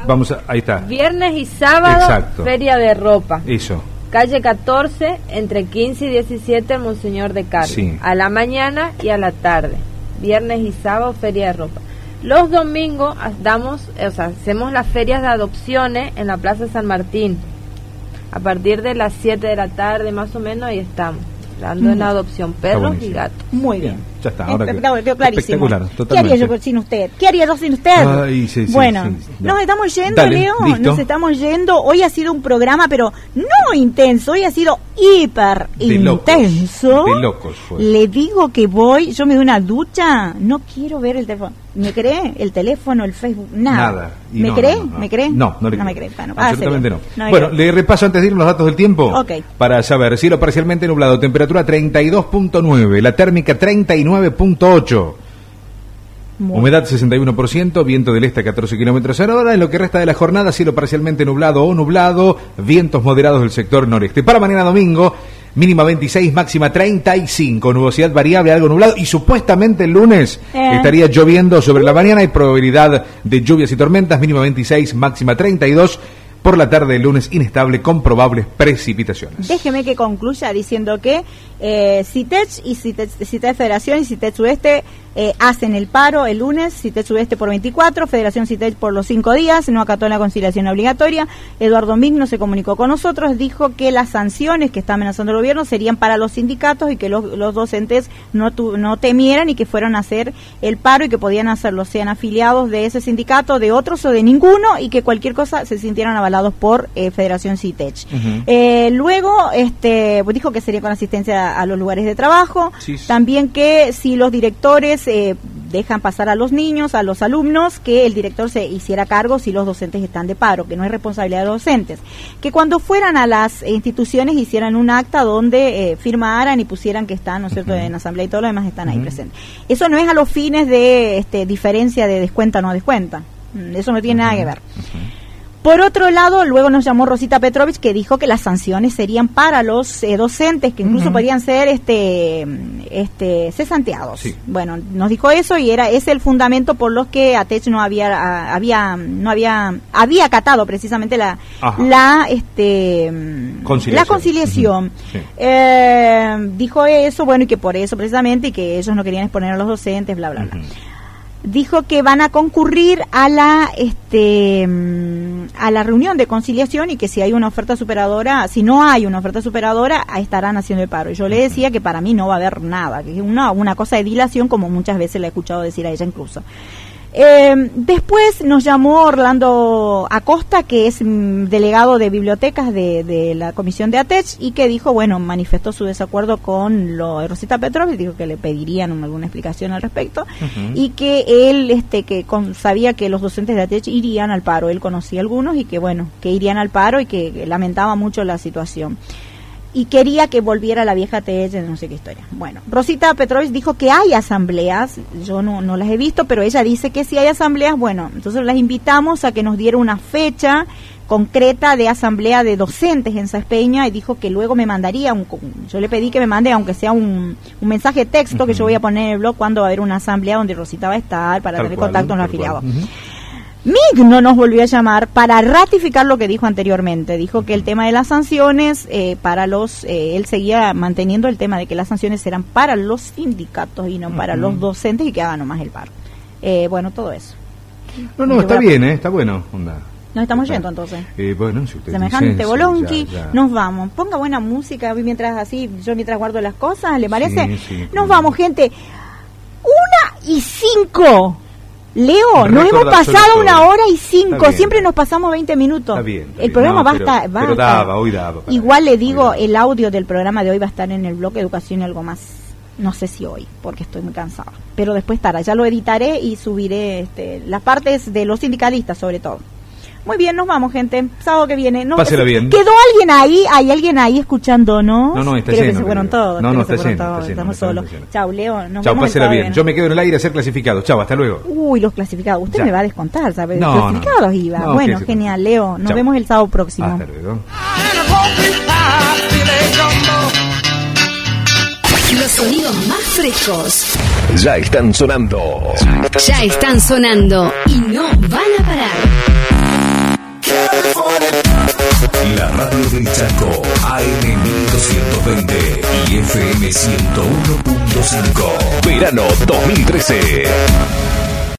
Vamos, a, ahí está. Viernes y sábado, Exacto. feria de ropa. Eso. Calle 14, entre 15 y 17, Monseñor de Carlos. Sí. A la mañana y a la tarde. Viernes y sábado, feria de ropa. Los domingos ha- damos, eh, o sea, hacemos las ferias de adopciones en la Plaza San Martín. A partir de las 7 de la tarde, más o menos, ahí estamos. Dando en Mm. adopción perros y gatos. Muy bien. Ya está, ahora que... quedó. Espectacular, ¿Qué haría yo sin usted? ¿Qué haría yo sin usted? Bueno, nos estamos yendo, Leo, nos estamos yendo. Hoy ha sido un programa, pero no intenso, hoy ha sido hiper intenso. Locos, de locos fue. Le digo que voy, yo me doy una ducha, no quiero ver el teléfono. ¿Me cree? El teléfono, el Facebook, nada. ¿Me cree? ¿Me cree? No, no le creo. me cree. Absolutamente no. bueno, le repaso antes de ir los datos del tiempo. Ok. Para saber, cielo parcialmente nublado, temperatura 32.9, la térmica 39 99.8. Humedad 61%, viento del este a 14 kilómetros en hora. En lo que resta de la jornada, cielo parcialmente nublado o nublado, vientos moderados del sector noreste. Para mañana domingo, mínima 26, máxima 35, nubosidad variable, algo nublado. Y supuestamente el lunes eh. estaría lloviendo sobre la mañana. Hay probabilidad de lluvias y tormentas, mínima 26, máxima 32. Por la tarde el lunes inestable con probables precipitaciones. Déjeme que concluya diciendo que eh, CITECH y CITECH, CITECH Federación y CITECH Sudeste eh, hacen el paro el lunes, CITECH Sudeste por 24, Federación CITECH por los 5 días, no acató la conciliación obligatoria. Eduardo Migno se comunicó con nosotros, dijo que las sanciones que está amenazando el gobierno serían para los sindicatos y que los, los docentes no, tu- no temieran y que fueran a hacer el paro y que podían hacerlo, sean afiliados de ese sindicato, de otros o de ninguno y que cualquier cosa se sintieran avalados por eh, Federación CITECH. Eh, luego, este, pues dijo que sería con asistencia a los lugares de trabajo. Sí. También que si los directores eh, dejan pasar a los niños, a los alumnos, que el director se hiciera cargo si los docentes están de paro, que no es responsabilidad de los docentes. Que cuando fueran a las instituciones hicieran un acta donde eh, firmaran y pusieran que están, ¿no es cierto?, en asamblea y todo lo demás están ahí presentes. Eso no es a los fines de este, diferencia de descuenta o no descuenta. Mm, Eso no tiene nada que ver. Por otro lado, luego nos llamó Rosita Petrovich que dijo que las sanciones serían para los eh, docentes, que incluso Ujú. podían ser este, este, cesanteados. Bueno, nos dijo eso y era ese el fundamento por los que ATECH no había, a- había, no había, había acatado precisamente la, Ajá. la, este, Conciliación. la conciliación. Sí. Eh, dijo eso, bueno, y que por eso precisamente, y que ellos no querían exponer a los docentes, bla, bla, bla. Dijo que van a concurrir a la, este, mm, a la reunión de conciliación y que si hay una oferta superadora, si no hay una oferta superadora, estarán haciendo el paro. Y yo le decía que para mí no va a haber nada, que es una, una cosa de dilación, como muchas veces le he escuchado decir a ella incluso. Eh, después nos llamó Orlando Acosta, que es mm, delegado de bibliotecas de, de la comisión de ATECH, y que dijo, bueno, manifestó su desacuerdo con lo de Rosita Petrov, y dijo que le pedirían un- alguna explicación al respecto, y que él, este, que con- sabía que los docentes de ATECH irían al paro, él conocía algunos, y que bueno, que irían al paro y que lamentaba mucho la situación y quería que volviera la vieja TH, no sé qué historia. Bueno, Rosita Petrovich dijo que hay asambleas, yo no, no las he visto, pero ella dice que si hay asambleas, bueno, entonces las invitamos a que nos diera una fecha concreta de asamblea de docentes en Saspeña y dijo que luego me mandaría un, yo le pedí que me mande aunque sea un, un mensaje de texto que yo voy a poner en el blog cuando va a haber una asamblea donde Rosita va a estar para Tal tener cual, contacto con los afiliados. MIG no nos volvió a llamar para ratificar lo que dijo anteriormente. Dijo que el tema de las sanciones, eh, para los, eh, él seguía manteniendo el tema de que las sanciones eran para los sindicatos y no para los docentes y que hagan nomás el paro. Eh, bueno, todo eso. No, no, Yo está a- bien, ¿eh? Está bueno. Onda. Nos estamos Está. yendo entonces. Eh, bueno, si usted Semejante bolonqui, nos vamos. Ponga buena música mientras así, yo mientras guardo las cosas, ¿le parece? Sí, sí, nos vamos, gente. Una y cinco. Leo, nos hemos pasado una hora y cinco. Siempre nos pasamos 20 minutos. Está bien, está el programa No, va, pero- a estar. Va pero a estar- daba, hoy daba Igual le digo, el audio del programa de hoy va a estar en el bloque Educación y algo más. No sé si hoy, porque estoy muy cansada. Pero después estará. Ya lo editaré y subiré este, las partes de los sindicalistas, sobre todo. Muy bien, nos vamos, gente. Sábado que viene. No, Pásela bien. ¿Quedó alguien ahí? ¿Hay alguien ahí escuchando, no? No, no, está Creo que se fueron todos. No, creo no, que se está fueron lleno, todos, está lleno, Estamos solos. Chau, Leo. Nos vemos el pásela bien. Yo me quedo en el aire a ser clasificado. Chao, hasta luego. Uy, los clasificados. Usted Ya. me va a descontar, ¿sabe? No, Los clasificados iba. no, bueno, genial, Leo. Nos vemos el sábado próximo. Hasta luego. Los sonidos más frescos Ya están sonando. ya están sonando y no van a parar. Radio del Chaco, AM 1220 y FM 101.5. Verano 2013.